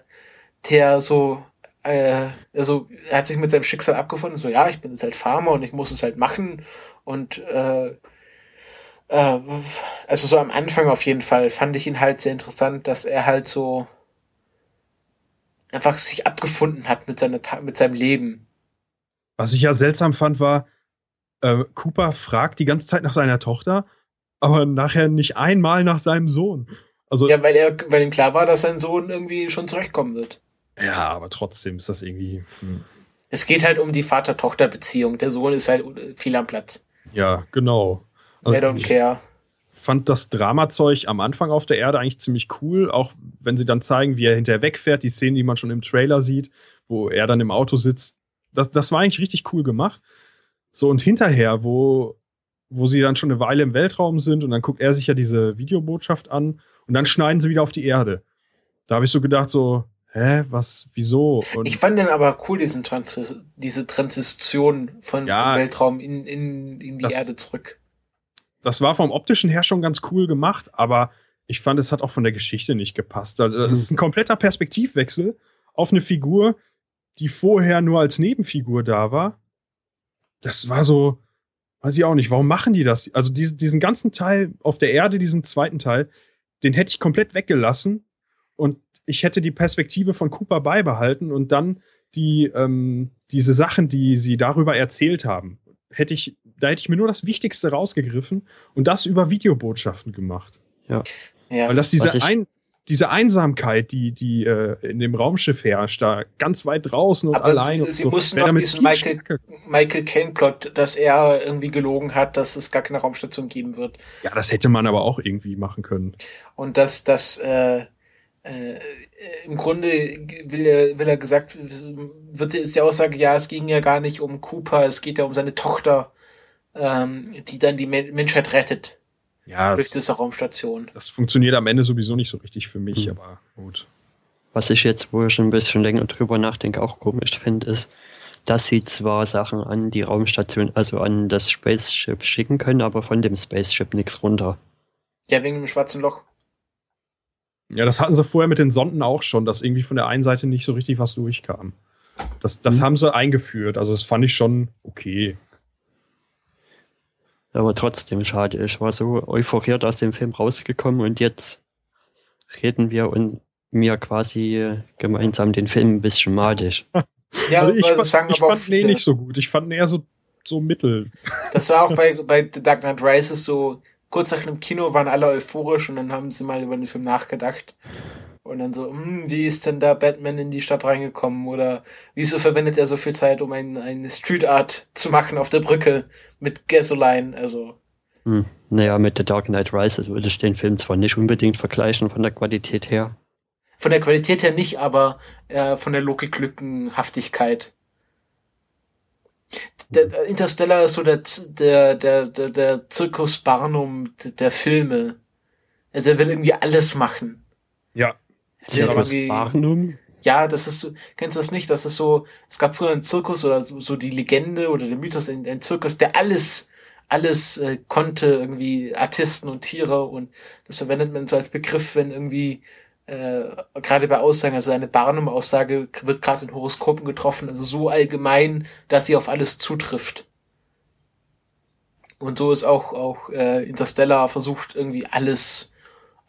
der so, äh, also er hat sich mit seinem Schicksal abgefunden, so ja, ich bin jetzt halt Farmer und ich muss es halt machen. Und äh, äh, also so am Anfang auf jeden Fall fand ich ihn halt sehr interessant, dass er halt so einfach sich abgefunden hat mit, seiner, mit seinem Leben. Was ich ja seltsam fand, war, äh, Cooper fragt die ganze Zeit nach seiner Tochter, aber nachher nicht einmal nach seinem Sohn. Also, ja, Ja, weil er, weil ihm klar war, dass sein Sohn irgendwie schon zurechtkommen wird. aber trotzdem ist das irgendwie. Hm. Es geht halt um die Vater-Tochter-Beziehung. Der Sohn ist halt viel am Platz. Ja, genau. I don't ich care. fand das Dramazeug am Anfang auf der Erde eigentlich ziemlich cool, auch wenn sie dann zeigen, wie er hinterher wegfährt, die Szenen, die man schon im Trailer sieht, wo er dann im Auto sitzt. Das, das war eigentlich richtig cool gemacht. So, und hinterher, wo, wo sie dann schon eine Weile im Weltraum sind und dann guckt er sich ja diese Videobotschaft an und dann schneiden sie wieder auf die Erde. Da habe ich so gedacht, so, hä, was, wieso? Und Ich fand den aber cool, diesen Transis diese Transition von, Ja. vom Weltraum in, in, in die Das- Erde zurück. Das war vom optischen her schon ganz cool gemacht, aber ich fand, es hat auch von der Geschichte nicht gepasst. Also, Mhm. Ist ein kompletter Perspektivwechsel auf eine Figur, die vorher nur als Nebenfigur da war. Das war so, weiß ich auch nicht, warum machen die das? Also diesen, diesen ganzen Teil auf der Erde, diesen zweiten Teil, den hätte ich komplett weggelassen und ich hätte die Perspektive von Cooper beibehalten und dann die, ähm, diese Sachen, die sie darüber erzählt haben, hätte ich, da hätte ich mir nur das Wichtigste rausgegriffen und das über Videobotschaften gemacht. Ja. Weil das diese, ein, diese Einsamkeit, die, die äh, in dem Raumschiff herrscht, da ganz weit draußen und Aber allein sie- und sie so, mussten noch damit diesen Michael- stärker- Michael Caine-Plot, dass er irgendwie gelogen hat, dass es gar keine Raumstation geben wird. Ja, das hätte man aber auch irgendwie machen können. Und dass das äh, äh, im Grunde will er, will er gesagt, wird ist die Aussage, ja, es ging ja gar nicht um Cooper, es geht ja um seine Tochter, ähm, die dann die Men Menschheit rettet Ja, durch das, diese Raumstation. das funktioniert am Ende sowieso nicht so richtig für mich, Hm. aber gut. Was ich jetzt, wo ich schon ein bisschen länger drüber nachdenke, auch komisch finde, ist, dass sie zwar Sachen an die Raumstation, also an das Spaceship schicken können, aber von dem Spaceship nichts runter. Ja, wegen dem schwarzen Loch. Ja, das hatten sie vorher mit den Sonden auch schon, dass irgendwie von der einen Seite nicht so richtig was durchkam. Das, das Mhm. haben sie eingeführt. Also, das fand ich schon okay. Aber trotzdem schade. Ich war so euphoriert aus dem Film rausgekommen und jetzt reden wir und mir quasi äh, gemeinsam den Film ein bisschen madig. Ja, also ich fand, das sagen ich fand nee, viele. nicht so gut. Ich fand ihn eher so, so mittel. Das war auch bei, bei The Dark Knight Rises so, kurz nach dem Kino waren alle euphorisch und dann haben sie mal über den Film nachgedacht. Und dann so, hm, wie ist denn da Batman in die Stadt reingekommen? Oder wieso verwendet er so viel Zeit, um ein, eine Street Art zu machen auf der Brücke mit Gasoline? Also, Hm. Naja, mit The Dark Knight Rises würde ich den Film zwar nicht unbedingt vergleichen von der Qualität her. von der Qualität her nicht, aber äh, von der Logiklückenhaftigkeit. Der, der Interstellar ist so der, Z- der, der, der, der Zirkus Barnum der Filme. Also er will irgendwie alles machen. Ja. Irgendwie, Barnum? ja, das ist so, kennst du das nicht? Das ist so, es gab früher einen Zirkus oder so, so die Legende oder der Mythos, ein, ein Zirkus, der alles, alles äh, konnte, irgendwie Artisten und Tiere und das verwendet man so als Begriff, wenn irgendwie äh, gerade bei Aussagen, also eine Barnum-Aussage wird gerade in Horoskopen getroffen, also so allgemein, dass sie auf alles zutrifft. Und so ist auch, auch äh, Interstellar versucht irgendwie alles,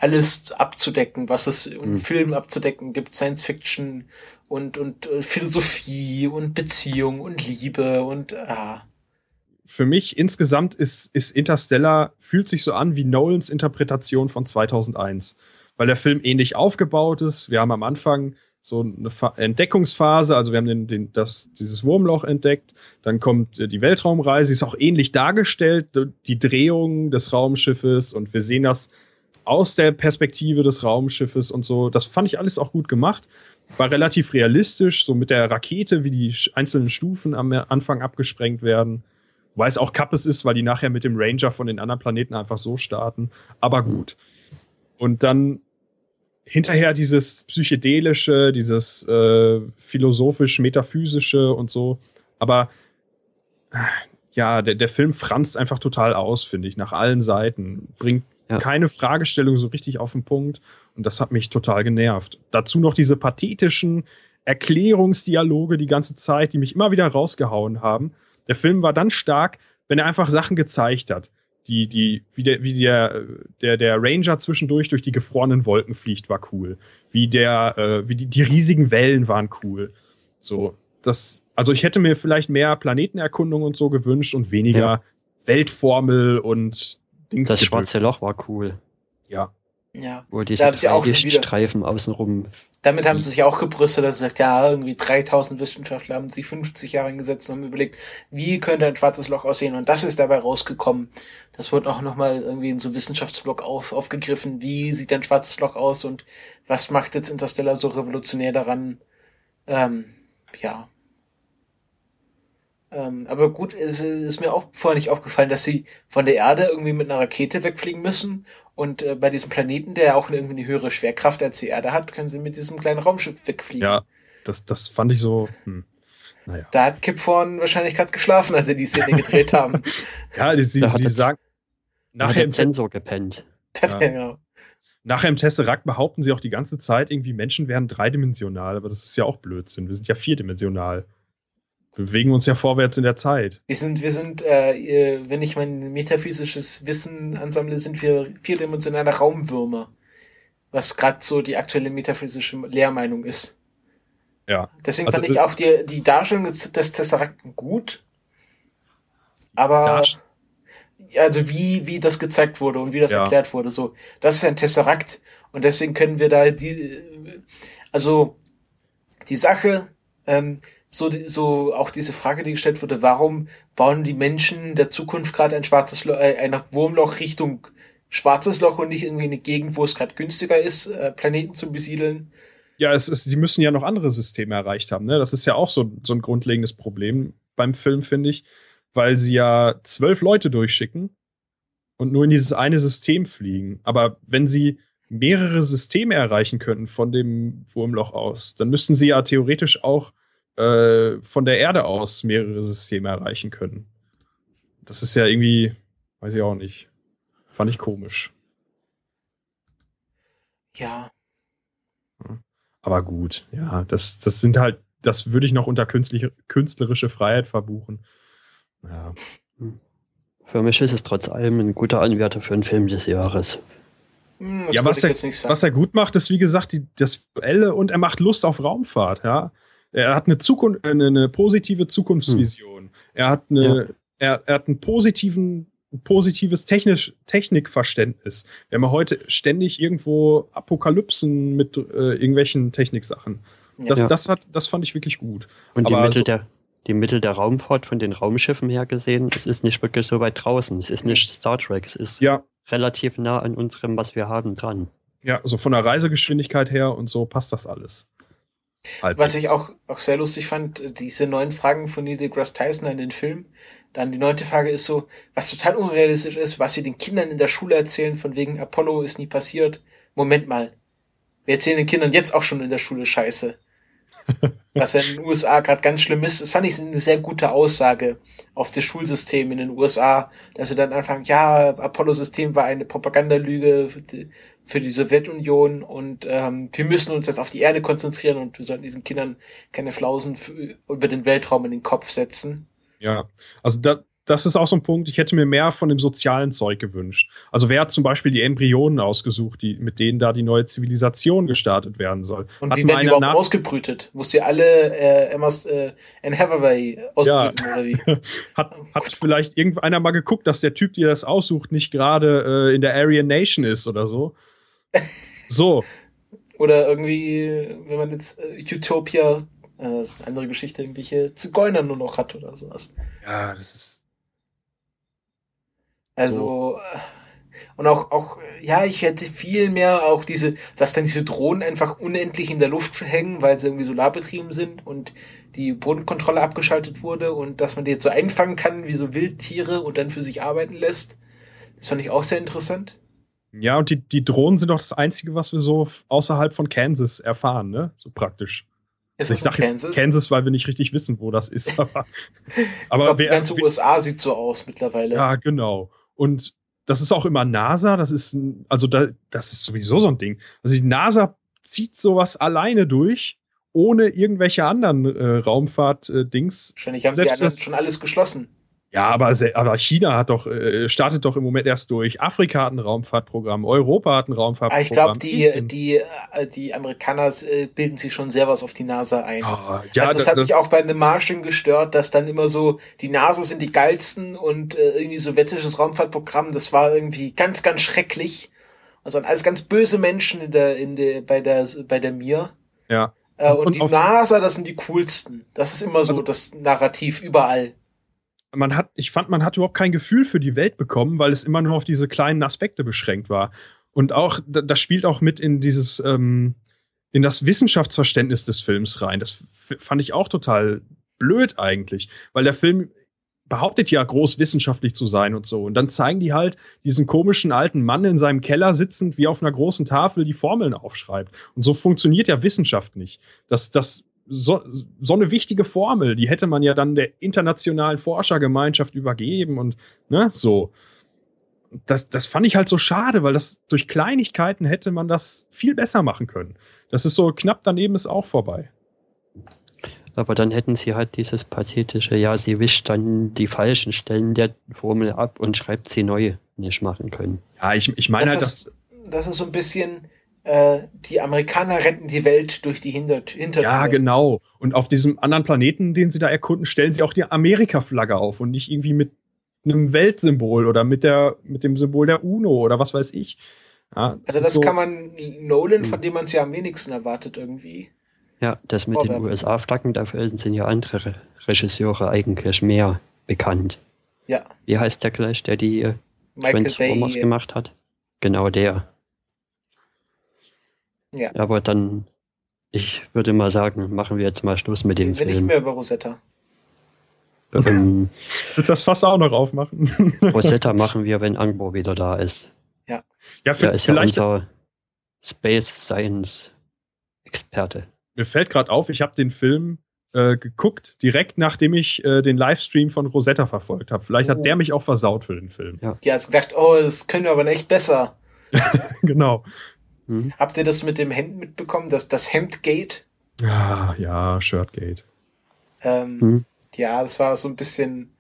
alles abzudecken, was es im Mhm. Film abzudecken gibt, Science Fiction und, und äh, Philosophie und Beziehung und Liebe und ah. Für mich insgesamt ist, ist Interstellar, fühlt sich so an wie Nolans Interpretation von 2001. Weil der Film ähnlich aufgebaut ist. Wir haben am Anfang so eine Entdeckungsphase, also wir haben den, den, das, dieses Wurmloch entdeckt, dann kommt äh, die Weltraumreise, ist auch ähnlich dargestellt, die Drehung des Raumschiffes und wir sehen das aus der Perspektive des Raumschiffes und so. Das fand ich alles auch gut gemacht. War relativ realistisch, so mit der Rakete, wie die einzelnen Stufen am Anfang abgesprengt werden. Weil es auch Kappes ist, weil die nachher mit dem Ranger von den anderen Planeten einfach so starten. Aber gut. Und dann hinterher dieses psychedelische, dieses äh, philosophisch-metaphysische und so. Aber ja, der, der Film franzt einfach total aus, finde ich, nach allen Seiten. Bringt ja. keine Fragestellung so richtig auf den Punkt. Und das hat mich total genervt. Dazu noch diese pathetischen Erklärungsdialoge die ganze Zeit, die mich immer wieder rausgehauen haben. Der Film war dann stark, wenn er einfach Sachen gezeigt hat. Die, die, wie der, wie der, der, der Ranger zwischendurch durch die gefrorenen Wolken fliegt, war cool. Wie der, äh, wie die, die riesigen Wellen waren cool. So, das, also ich hätte mir vielleicht mehr Planetenerkundung und so gewünscht und weniger ja. Weltformel und Dings. Das schwarze Loch war cool. Ja. Ja. Wo diese drei Streifen außenrum. Damit haben sie sich auch gebrüstet, dass sie sagt, ja, irgendwie 3000 Wissenschaftler haben sich 50 Jahre hingesetzt und haben überlegt, wie könnte ein schwarzes Loch aussehen? Und das ist dabei rausgekommen. Das wird auch nochmal irgendwie in so Wissenschaftsblock auf, aufgegriffen. Wie sieht ein schwarzes Loch aus und was macht jetzt Interstellar so revolutionär daran? Ähm, ja, ähm, aber gut, es ist mir auch vorher nicht aufgefallen, dass sie von der Erde irgendwie mit einer Rakete wegfliegen müssen. Und äh, bei diesem Planeten, der auch irgendwie eine höhere Schwerkraft als die Erde hat, können sie mit diesem kleinen Raumschiff wegfliegen. Ja, das, das fand ich so. Hm. Naja. Da hat Kip Thorne wahrscheinlich gerade geschlafen, als sie die Szene gedreht haben. ja, die, sie, da sie sagen. Nachher im Sensor gepennt. Ja. genau. Nachher im Tesseract behaupten sie auch die ganze Zeit, irgendwie Menschen wären dreidimensional, aber das ist ja auch Blödsinn. Wir sind ja vierdimensional. Wir bewegen uns ja vorwärts in der Zeit. Wir sind, wir sind, äh, wenn ich mein metaphysisches Wissen ansammle, sind wir vierdimensionale Raumwürmer. Was gerade so die aktuelle metaphysische Lehrmeinung ist. Ja. Deswegen also, fand ich auch die, die Darstellung des Tesserakten gut. Aber also wie, wie das gezeigt wurde und wie das ja. erklärt wurde. So, das ist ein Tesserakt und deswegen können wir da die, also die Sache, ähm, so, so auch diese Frage, die gestellt wurde, warum bauen die Menschen der Zukunft gerade ein schwarzes Loch, äh, ein Wurmloch Richtung schwarzes Loch und nicht irgendwie eine Gegend, wo es gerade günstiger ist, äh, Planeten zu besiedeln? Ja, es ist, sie müssen ja noch andere Systeme erreicht haben. Ne? Das ist ja auch so, so ein grundlegendes Problem beim Film, finde ich, weil sie ja zwölf Leute durchschicken und nur in dieses eine System fliegen. Aber wenn sie mehrere Systeme erreichen könnten von dem Wurmloch aus, dann müssten sie ja theoretisch auch äh, von der Erde aus mehrere Systeme erreichen können. Das ist ja irgendwie, weiß ich auch nicht. Fand ich komisch. Ja. Aber gut, ja, das, das sind halt, das würde ich noch unter künstliche, künstlerische Freiheit verbuchen. Ja. Für mich ist es trotz allem ein guter Anwärter für einen Film des Jahres. Hm, ja, was er, was er gut macht, ist wie gesagt die, das Elle und er macht Lust auf Raumfahrt, ja. Er hat eine, Zukunft, eine, eine positive Zukunftsvision. Hm. Er hat eine, ja. er, er hat einen positiven positives Technisch, Technikverständnis. Wir haben ja heute ständig irgendwo Apokalypsen mit äh, irgendwelchen Techniksachen. Das, ja. das, hat, das fand ich wirklich gut. Und die Mittel, so, der, die Mittel der Raumfahrt von den Raumschiffen her gesehen, es ist nicht wirklich so weit draußen. Es ist nicht Star Trek. Es ist ja. relativ nah an unserem, was wir haben, dran. Ja, also von der Reisegeschwindigkeit her und so passt das alles. Halbwegs. Was ich auch, auch sehr lustig fand, diese neun Fragen von Neil deGrasse Tyson in den Film. Dann die neunte Frage ist so, was total unrealistisch ist, was sie den Kindern in der Schule erzählen, von wegen Apollo ist nie passiert. Moment mal. Wir erzählen den Kindern jetzt auch schon in der Schule Scheiße. Was ja in den USA gerade ganz schlimm ist. Das fand ich eine sehr gute Aussage auf das Schulsystem in den USA, dass sie dann anfangen, ja, Apollo-System war eine Propagandalüge für die Sowjetunion und ähm, wir müssen uns jetzt auf die Erde konzentrieren und wir sollten diesen Kindern keine Flausen für, über den Weltraum in den Kopf setzen. Ja, also da, das ist auch so ein Punkt, ich hätte mir mehr von dem sozialen Zeug gewünscht. Also wer hat zum Beispiel die Embryonen ausgesucht, die, mit denen da die neue Zivilisation gestartet werden soll? Und hat wie werden die überhaupt nach ausgebrütet? Musst ihr alle äh, Emma's äh, in Hathaway ausbrüten ja. oder wie? hat, hat vielleicht irgendeiner mal geguckt, dass der Typ, der das aussucht, nicht gerade äh, in der Aryan Nation ist oder so? So. oder irgendwie, wenn man jetzt äh, Utopia äh, das ist eine andere Geschichte, irgendwelche Zigeuner nur noch hat oder sowas. Ja, das ist. Also, äh, und auch, auch, ja, ich hätte viel mehr auch diese, dass dann diese Drohnen einfach unendlich in der Luft hängen, weil sie irgendwie solarbetrieben sind und die Bodenkontrolle abgeschaltet wurde und dass man die jetzt so einfangen kann wie so Wildtiere und dann für sich arbeiten lässt. Das fand ich auch sehr interessant. Ja, und die, die Drohnen sind doch das Einzige, was wir so außerhalb von Kansas erfahren, ne? So praktisch. Also ich sage jetzt Kansas, weil wir nicht richtig wissen, wo das ist. Aber, aber glaub, die ganze wer, USA sieht so aus mittlerweile. Ja, genau. Und das ist auch immer NASA, das ist, ein- also da, das ist sowieso so ein Ding. Also die NASA zieht sowas alleine durch, ohne irgendwelche anderen äh, Raumfahrt-Dings. Wahrscheinlich haben die Selbst anderen das- schon alles geschlossen. Ja, aber, aber China hat doch, äh, startet doch im Moment erst durch. Afrika hat ein Raumfahrtprogramm, Europa hat ein Aber Raumfahrtprogramm. ich glaube, die, die, äh, die Amerikaner äh, bilden sich schon sehr was auf die NASA ein. Ah, ja, also das, da- hat mich auch bei The Martian gestört, dass dann immer so, die NASA sind die geilsten und äh, irgendwie sowjetisches Raumfahrtprogramm, das war irgendwie ganz, ganz schrecklich. Also alles ganz böse Menschen in der, in der, bei der, bei der Mir. ja. Äh, und, Und die NASA, das sind die coolsten. Das ist immer so Also- das Narrativ überall. Man hat, ich fand, man hat überhaupt kein Gefühl für die Welt bekommen, weil es immer nur auf diese kleinen Aspekte beschränkt war. Und auch, da- das spielt auch mit in dieses, ähm, in das Wissenschaftsverständnis des Films rein. Das fand ich auch total blöd eigentlich, weil der Film behauptet ja groß wissenschaftlich zu sein und so. Und dann zeigen die halt diesen komischen alten Mann in seinem Keller sitzend, wie auf einer großen Tafel die Formeln aufschreibt. Und so funktioniert ja Wissenschaft nicht. Das, das, so, so eine wichtige Formel, die hätte man ja dann der internationalen Forschergemeinschaft übergeben und ne, so. Das, das fand ich halt so schade, weil das durch Kleinigkeiten hätte man das viel besser machen können. Das ist so knapp daneben ist auch vorbei. Aber dann hätten sie halt dieses pathetische, ja, sie wischt dann die falschen Stellen der Formel ab und schreibt sie neu nicht machen können. Ja, ich, ich meine halt, das, dass. ist, das ist so ein bisschen, äh, die Amerikaner retten die Welt durch die Hinter Hintertür. Ja, genau. Und auf diesem anderen Planeten, den sie da erkunden, stellen sie auch die Amerika-Flagge auf und nicht irgendwie mit einem Weltsymbol oder mit, der, mit dem Symbol der UNO oder was weiß ich. Ja, Also ist das so- kann man Nolan, Hm. von dem man es ja am wenigsten erwartet irgendwie. Ja, das mit den. USA-Flaggen, dafür sind ja andere Re Regisseure eigentlich mehr bekannt. Ja, Wie heißt der gleich, der die äh, Michael Transformers Bay. gemacht hat? Genau der. Ja. Aber dann, ich würde mal sagen, machen wir jetzt mal Schluss mit dem Reden wir nicht Film. mehr über Rosetta. Ähm, Willst das Fass auch noch aufmachen? Rosetta machen wir, wenn Angbo wieder da ist. ja, Der v- ist ja vielleicht. unser Space Science Experte. mir fällt gerade auf, ich habe den Film äh, geguckt, direkt nachdem ich äh, den Livestream von Rosetta verfolgt habe. Vielleicht Oh. hat der mich auch versaut für den Film. Die hat gedacht, oh, das können wir aber echt besser. genau. Hm? Habt ihr das mit dem Hemd mitbekommen, das, das Hemdgate? Ja, ja, Shirtgate. Ähm, Hm? Ja, das war so ein bisschen.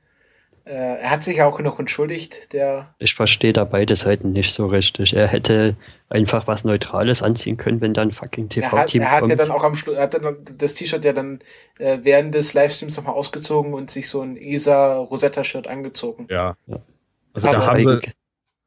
Äh, er hat sich auch noch entschuldigt, der. Ich verstehe da beide Seiten nicht so richtig. Er hätte einfach was Neutrales anziehen können, wenn dann fucking Er hat, TV-Team er hat ja dann auch am Schluss, er hat dann das T-Shirt ja dann äh, während des Livestreams nochmal ausgezogen und sich so ein ESA Rosetta-Shirt angezogen. Ja. Ja. Also Aber da haben sie.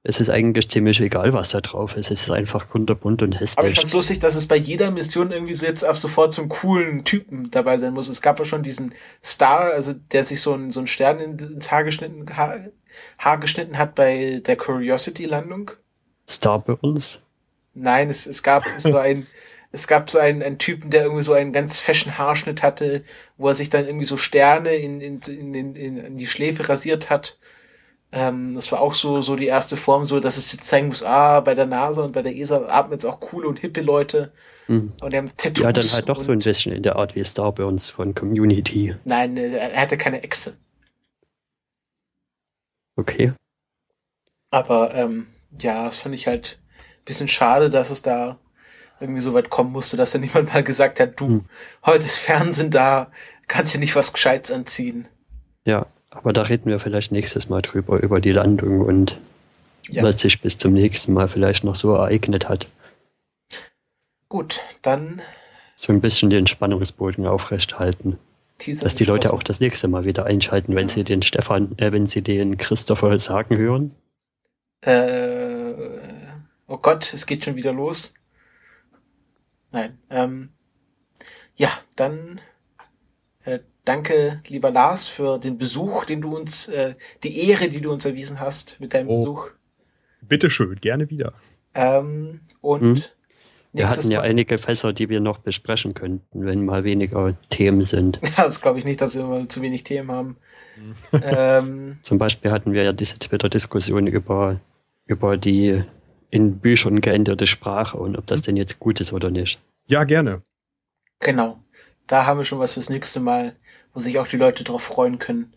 Es ist eigentlich ziemlich egal, was da drauf ist. Es ist einfach kunterbunt und Aber ich hässlich. fand's lustig, dass es bei jeder Mission irgendwie so jetzt ab sofort so einen coolen Typen dabei sein muss. Es gab ja schon diesen Star, also der sich so einen, so einen Stern in- ins Haar geschnitten, Haar, Haar geschnitten hat bei der Curiosity-Landung. Starburns. Nein, es, es gab so ein, es gab so einen, einen Typen, der irgendwie so einen ganz fashion Haarschnitt hatte, wo er sich dann irgendwie so Sterne in, in, in, in, in die Schläfe rasiert hat. Ähm, das war auch so, so die erste Form, so dass es jetzt zeigen muss, ah, bei der NASA und bei der ESA atmen jetzt auch coole und hippe Leute Hm. und die haben Tattoos. Ja, dann halt doch so ein bisschen in der Art wie Starburns von Community. Nein, äh, er hatte keine Echse. Okay. Aber ähm, ja, das fand ich halt ein bisschen schade, dass es da irgendwie so weit kommen musste, dass da niemand mal gesagt hat, du, Hm. heute ist Fernsehen da, kannst dir nicht was Gescheites anziehen. Ja, aber da reden wir vielleicht nächstes Mal drüber, über die Landung und Ja. was sich bis zum nächsten Mal vielleicht noch so ereignet hat. Gut, dann So ein bisschen den Spannungsboden aufrechthalten. teasern Dass die Leute auch das nächste Mal wieder einschalten, wenn sie den Stefan, äh, wenn sie den Christopher sagen hören. Äh, oh Gott, es geht schon wieder los. Nein, ähm, ja, dann danke, lieber Lars, für den Besuch, den du uns, äh, die Ehre, die du uns erwiesen hast mit deinem Oh. Besuch. Bitteschön, gerne wieder. Ähm, und Hm. Wir hatten ja Mal- einige Fässer, die wir noch besprechen könnten, wenn mal weniger Themen sind. Ja, das glaube ich nicht, dass wir immer zu wenig Themen haben. ähm, Zum Beispiel hatten wir ja diese Twitter-Diskussion über, über die in Büchern geänderte Sprache und ob das denn jetzt gut ist oder nicht. Ja, gerne. genau. Da haben wir schon was fürs nächste Mal, wo sich auch die Leute drauf freuen können.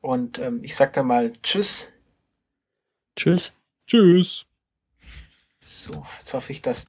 Und ähm, ich sag dann mal Tschüss. Tschüss. Tschüss. So, jetzt hoffe ich, dass